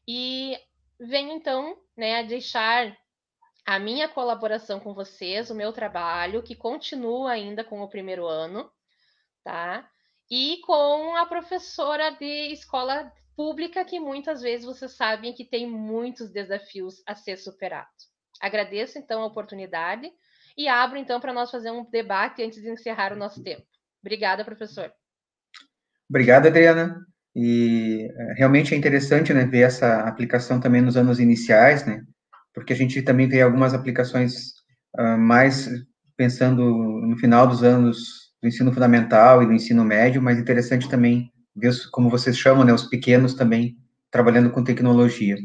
E venho então né, a deixar a minha colaboração com vocês, o meu trabalho, que continua ainda com o primeiro ano, tá? E com a professora de escola pública, que muitas vezes vocês sabem que tem muitos desafios a ser superados. Agradeço então a oportunidade e abro então para nós fazer um debate antes de encerrar o nosso tempo. Obrigada, professor. Obrigado, Adriana. E é, realmente é interessante né, ver essa aplicação também nos anos iniciais, né? Porque a gente também vê algumas aplicações uh, mais pensando no final dos anos do ensino fundamental e do ensino médio, mas interessante também ver, como vocês chamam, né, os pequenos também trabalhando com tecnologia.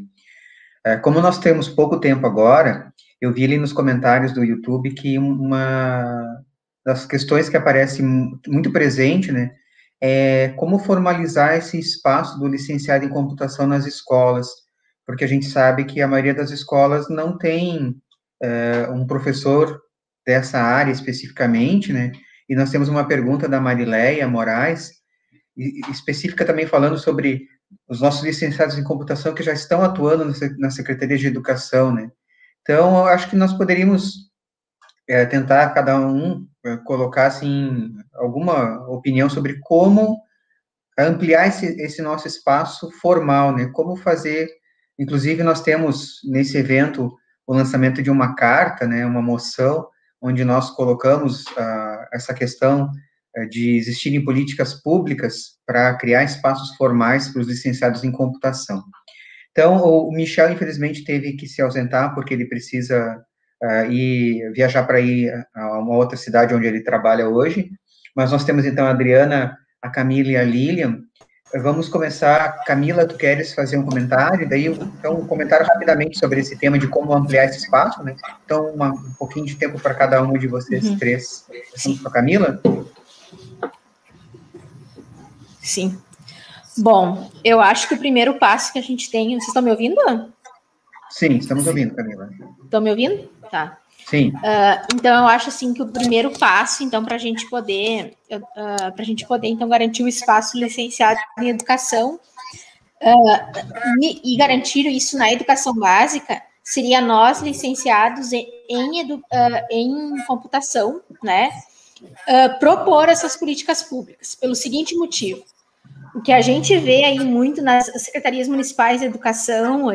É, como nós temos pouco tempo agora, eu vi ali nos comentários do YouTube que uma das questões que aparece muito presente, né, é como formalizar esse espaço do licenciado em computação nas escolas, porque a gente sabe que a maioria das escolas não tem é, um professor dessa área especificamente, né, e nós temos uma pergunta da Marileia Moraes, específica também falando sobre os nossos licenciados em computação que já estão atuando na Secretaria de Educação, né? Então, eu acho que nós poderíamos é, tentar cada um é, colocar assim alguma opinião sobre como ampliar esse, esse nosso espaço formal, né? Como fazer, inclusive nós temos nesse evento o lançamento de uma carta, né? Uma moção onde nós colocamos uh, essa questão uh, de existirem políticas públicas para criar espaços formais para os licenciados em computação. Então, o Michel, infelizmente, teve que se ausentar porque ele precisa uh, ir viajar para ir a uma outra cidade onde ele trabalha hoje, mas nós temos, então, a Adriana, a Camila e a Lilian, Vamos começar. Camila, tu queres fazer um comentário? Daí, então, um comentário rapidamente sobre esse tema de como ampliar esse espaço, né? Então, uma, um pouquinho de tempo para cada um de vocês uhum. três. Vamos com a Camila? Sim. Bom, eu acho que o primeiro passo que a gente tem. Vocês estão me ouvindo? Sim, estamos ouvindo, Camila. Estão me ouvindo? Tá. Sim. Uh, então eu acho assim que o primeiro passo, então, para a gente poder, uh, ah, para a gente poder então garantir o espaço licenciado em educação uh, e, e, garantir isso na educação básica, seria nós licenciados em, em, edu, em computação, né, propor essas políticas públicas pelo seguinte motivo. O que a gente vê aí muito nas secretarias municipais de educação,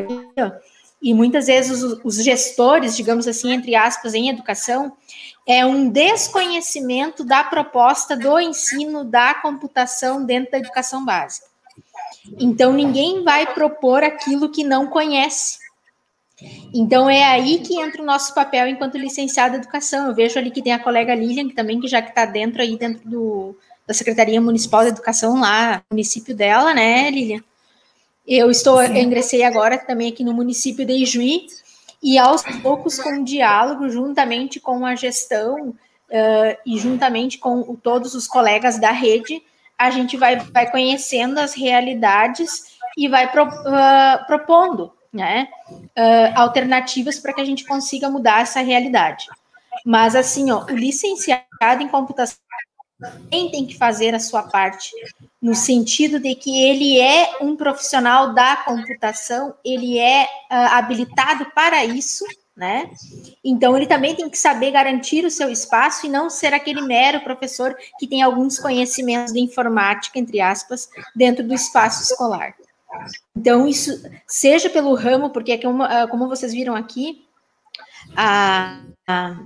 e muitas vezes os, os, gestores, digamos assim, entre aspas, em educação, é um desconhecimento da proposta do ensino da computação dentro da educação básica. Então, ninguém vai propor aquilo que não conhece. Então, é aí que entra o nosso papel enquanto licenciado em educação. Eu vejo ali que tem a colega Lilian, que também que já está dentro aí, dentro do, da Secretaria Municipal de Educação lá, município dela, né, Lilian? Eu estou, eu ingressei agora também aqui no município de Ijuí, e aos poucos, com um diálogo, juntamente com a gestão uh, e juntamente com todos os colegas da rede, a gente vai, vai conhecendo as realidades e vai pro, uh, propondo né, uh, alternativas para que a gente consiga mudar essa realidade. Mas, assim, ó, o licenciado em computação também tem que fazer a sua parte, no sentido de que ele é um profissional da computação, ele é uh, habilitado para isso, né? Então ele também tem que saber garantir o seu espaço e não ser aquele mero professor que tem alguns conhecimentos de informática, entre aspas, dentro do espaço escolar. Então, isso, seja pelo ramo, porque é como, ah, como vocês viram aqui, a, a,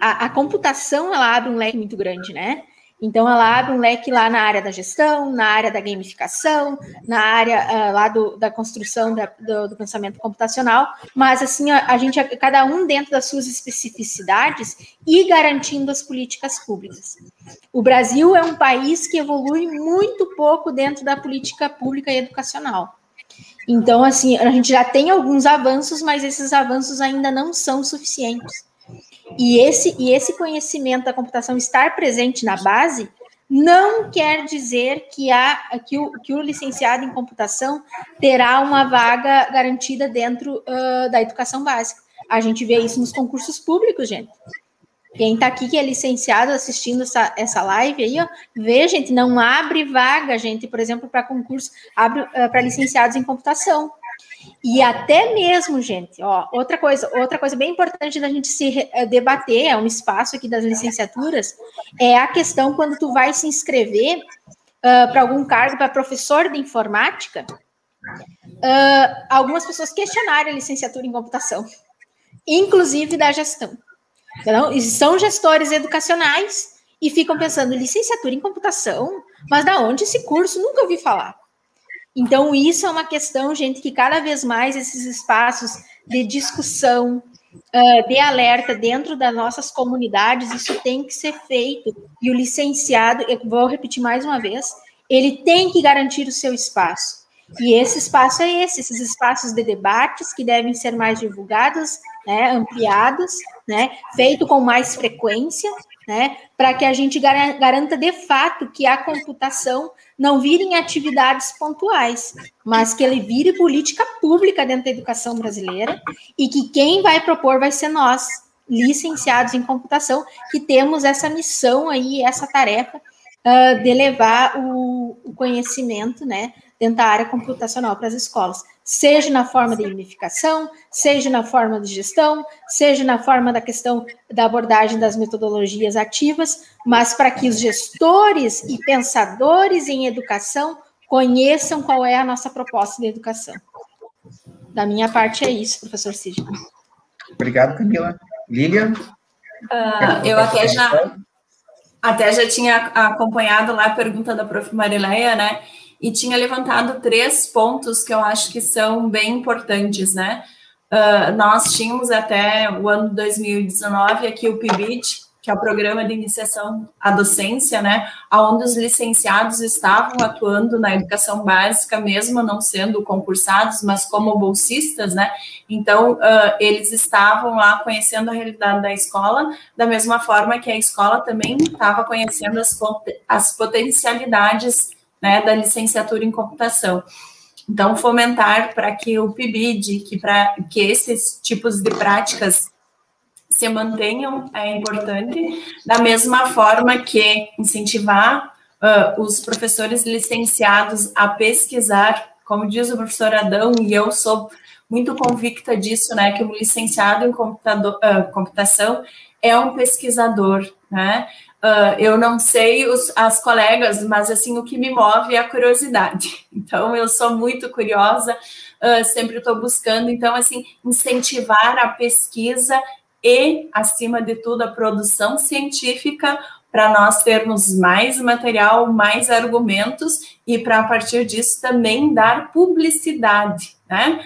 a, computação ela abre um leque muito grande, né? Então, ela abre um leque lá na área da gestão, na área da gamificação, na área uh, lá do, da construção da, do, do, pensamento computacional, mas assim, a, a, gente, cada um dentro das suas especificidades e garantindo as políticas públicas. O Brasil é um país que evolui muito pouco dentro da política pública e educacional. Então, assim, a gente já tem alguns avanços, mas esses avanços ainda não são suficientes. E esse, e esse conhecimento da computação estar presente na base não quer dizer que, há, que, o, que o licenciado em computação terá uma vaga garantida dentro uh, da educação básica. A gente vê isso nos concursos públicos, gente. Quem está aqui que é licenciado assistindo essa, essa live aí, ó, vê, gente, não abre vaga, gente, por exemplo, para concurso, abre uh, para licenciados em computação. E até mesmo, gente, ó, outra coisa, outra coisa bem importante da gente se eh, debater, é um espaço aqui das licenciaturas, é a questão quando tu vai se inscrever uh, para algum cargo para professor de informática, uh, algumas pessoas questionarem a licenciatura em computação, inclusive da gestão. Então, são gestores educacionais e ficam pensando, licenciatura em computação? Mas da onde esse curso? Nunca ouvi falar. Então, isso é uma questão, gente, que cada vez mais esses espaços de discussão, uh, de alerta dentro das nossas comunidades, isso tem que ser feito. E o licenciado, eu vou repetir mais uma vez, ele tem que garantir o seu espaço. E esse espaço é esse, esses espaços de debates que devem ser mais divulgados, né, ampliados, né, feito com mais frequência, né, para que a gente garanta de fato que a computação não vire em atividades pontuais, mas que ele vire política pública dentro da educação brasileira e que quem vai propor vai ser nós, licenciados em computação, que temos essa missão aí, essa tarefa uh, de levar o, o conhecimento, né, dentro da área computacional para as escolas, seja na forma de unificação, seja na forma de gestão, seja na forma da questão da abordagem das metodologias ativas, mas para que os gestores e pensadores em educação conheçam qual é a nossa proposta de educação. Da minha parte é isso, professor Cid. Obrigado, Camila. Lilian? Uh, eu até já, até já tinha acompanhado lá a pergunta da prof. Marileia, né? E tinha levantado três pontos que eu acho que são bem importantes, né? Uh, nós tínhamos até o ano 2019 aqui o PIBID, que é o Programa de Iniciação à Docência, né, onde os licenciados estavam atuando na educação básica, mesmo não sendo concursados, mas como bolsistas, né, então uh, eles estavam lá conhecendo a realidade da escola, da mesma forma que a escola também estava conhecendo as, as potencialidades né, da licenciatura em computação. Então, fomentar para que o PIBID, que, para que esses tipos de práticas se mantenham é importante, da mesma forma que incentivar uh, os professores licenciados a pesquisar, como diz o professor Adão, e eu sou muito convicta disso, né, que o licenciado em computador, uh, computação é um pesquisador, né, Uh, eu não sei os, as colegas, mas assim o que me move é a curiosidade. [LAUGHS] Então eu sou muito curiosa, uh, sempre estou buscando. Então assim incentivar a pesquisa e acima de tudo a produção científica para nós termos mais material, mais argumentos e para a partir disso também dar publicidade, né?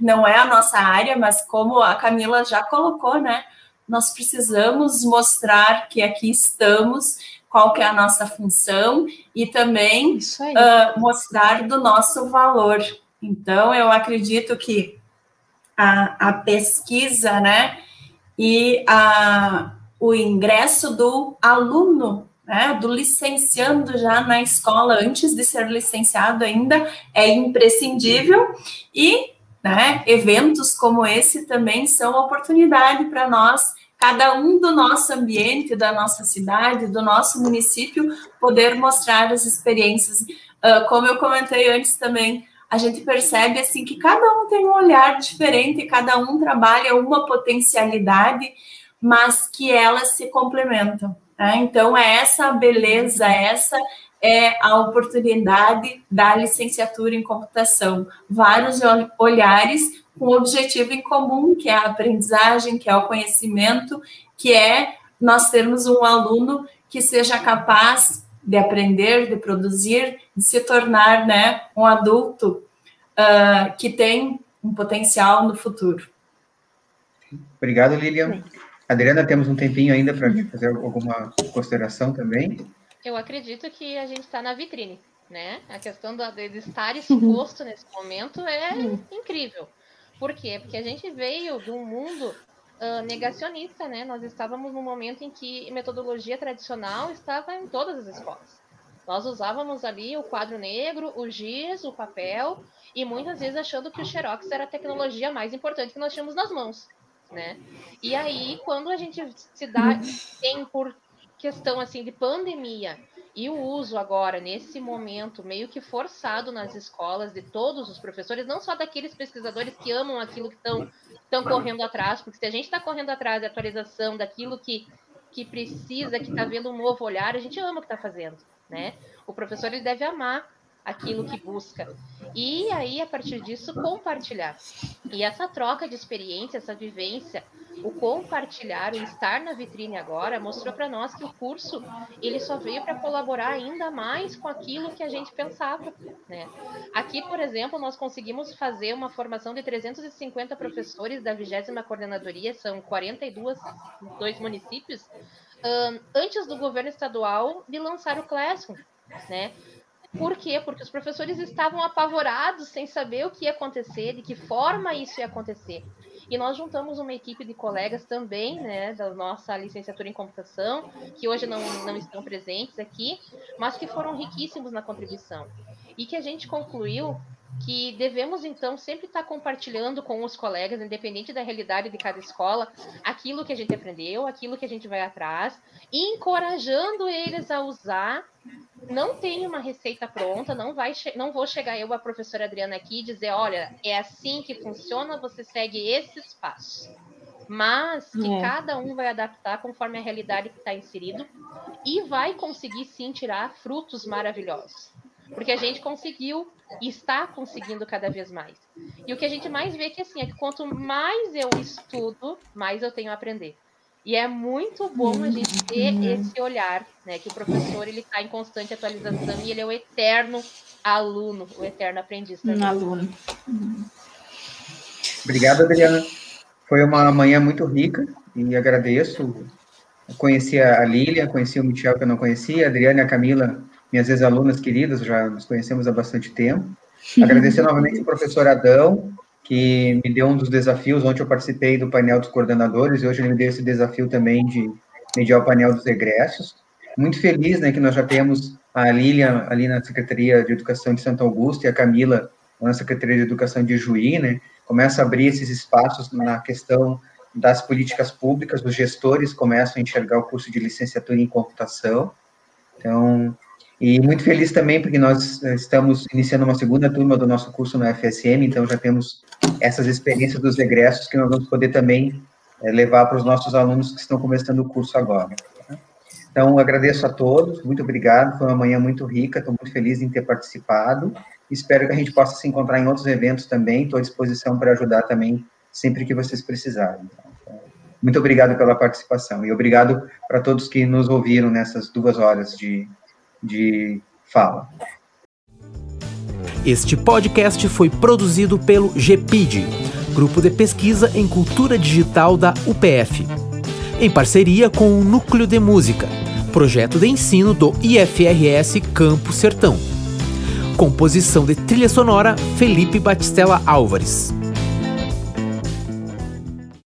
Não é a nossa área, mas como a Camila já colocou, né? Nós precisamos mostrar que aqui estamos, qual que é a nossa função e também uh, mostrar do nosso valor. Então, eu acredito que a, a pesquisa, né, e a, o ingresso do aluno, né, do licenciando já na escola, antes de ser licenciado ainda, é imprescindível e né? Eventos como esse também são oportunidade para nós, cada um do nosso ambiente, da nossa cidade, do nosso município, poder mostrar as experiências. Uh, como eu comentei antes também, a gente percebe assim que cada um tem um olhar diferente, cada um trabalha uma potencialidade, mas que elas se complementam. Né? Então é essa beleza, essa é a oportunidade da licenciatura em computação. Vários olhares com um objetivo em comum, que é a aprendizagem, que é o conhecimento, que é nós termos um aluno que seja capaz de aprender, de produzir, de se tornar né, um adulto uh, que tem um potencial no futuro. Obrigado, Lilian. Adriana, temos um tempinho ainda para fazer alguma consideração também. Eu acredito que a gente está na vitrine. né? A questão do, de estar exposto nesse momento é incrível. Por quê? Porque a gente veio de um mundo uh, negacionista, né? Nós estávamos num momento em que metodologia tradicional estava em todas as escolas. Nós usávamos ali o quadro negro, o giz, o papel, e muitas vezes achando que o xerox era a tecnologia mais importante que nós tínhamos nas mãos, né? E aí, quando a gente se dá, tem por questão assim de pandemia e o uso agora nesse momento meio que forçado nas escolas de todos os professores, não só daqueles pesquisadores que amam aquilo que estão estão correndo atrás, porque se a gente está correndo atrás da atualização daquilo que que precisa, que está vendo um novo olhar, a gente ama o que está fazendo, né? O professor ele deve amar aquilo que busca. E aí, a partir disso, compartilhar. E essa troca de experiência, essa vivência, o compartilhar, o estar na vitrine agora, mostrou para nós que o curso ele só veio para colaborar ainda mais com aquilo que a gente pensava. Né? Aqui, por exemplo, nós conseguimos fazer uma formação de 350 professores da 20 coordenadoria, são 42 dois municípios, antes do governo estadual de lançar o Classroom. Né? Por quê? Porque os professores estavam apavorados, sem saber o que ia acontecer, de que forma isso ia acontecer. E nós juntamos uma equipe de colegas também, né, da nossa licenciatura em computação, que hoje não, não estão presentes aqui, mas que foram riquíssimos na contribuição. E que a gente concluiu que devemos então sempre estar compartilhando com os colegas, independente da realidade de cada escola, aquilo que a gente aprendeu, aquilo que a gente vai atrás, e encorajando eles a usar. Não tem uma receita pronta, não vai, não vou chegar eu a professora Adriana aqui e dizer, olha, é assim que funciona, você segue esses passos. Mas que é. cada um vai adaptar conforme a realidade que está inserido e vai conseguir sim tirar frutos maravilhosos. Porque a gente conseguiu e está conseguindo cada vez mais. E o que a gente mais vê que assim é que quanto mais eu estudo, mais eu tenho a aprender. E é muito bom a gente ter esse olhar, né? Que o professor ele está em constante atualização e ele é o eterno aluno, o eterno aprendiz. Um aluno. Obrigado, Adriana. Foi uma manhã muito rica e agradeço. conheci a Lília, conheci o Michel que eu não conhecia, a Adriana e a Camila minhas ex-alunas queridas, já nos conhecemos há bastante tempo. Agradecer novamente ao professor Adão, que me deu um dos desafios. Ontem eu participei do painel dos coordenadores e hoje ele me deu esse desafio também de mediar o painel dos egressos. Muito feliz né, que nós já temos a Lilian ali na Secretaria de Educação de Santo Augusto e a Camila na Secretaria de Educação de Juí, né? Começa a abrir esses espaços na questão das políticas públicas, os gestores começam a enxergar o curso de licenciatura em computação. Então, e muito feliz também porque nós eh, estamos iniciando uma segunda turma do nosso curso no FSM, então já temos essas experiências dos egressos que nós vamos poder também é, levar para os nossos alunos que estão começando o curso agora. Então, agradeço a todos, muito obrigado, foi uma manhã muito rica, estou muito feliz em ter participado, espero que a gente possa se encontrar em outros eventos também, estou à disposição para ajudar também sempre que vocês precisarem. Muito obrigado pela participação e obrigado para todos que nos ouviram nessas duas horas de, de fala. Este podcast foi produzido pelo GPID, Grupo de Pesquisa em Cultura Digital da UPF, em parceria com o Núcleo de Música, projeto de ensino do IFRS Campo Sertão. Composição de trilha sonora Felipe Batistella Álvares.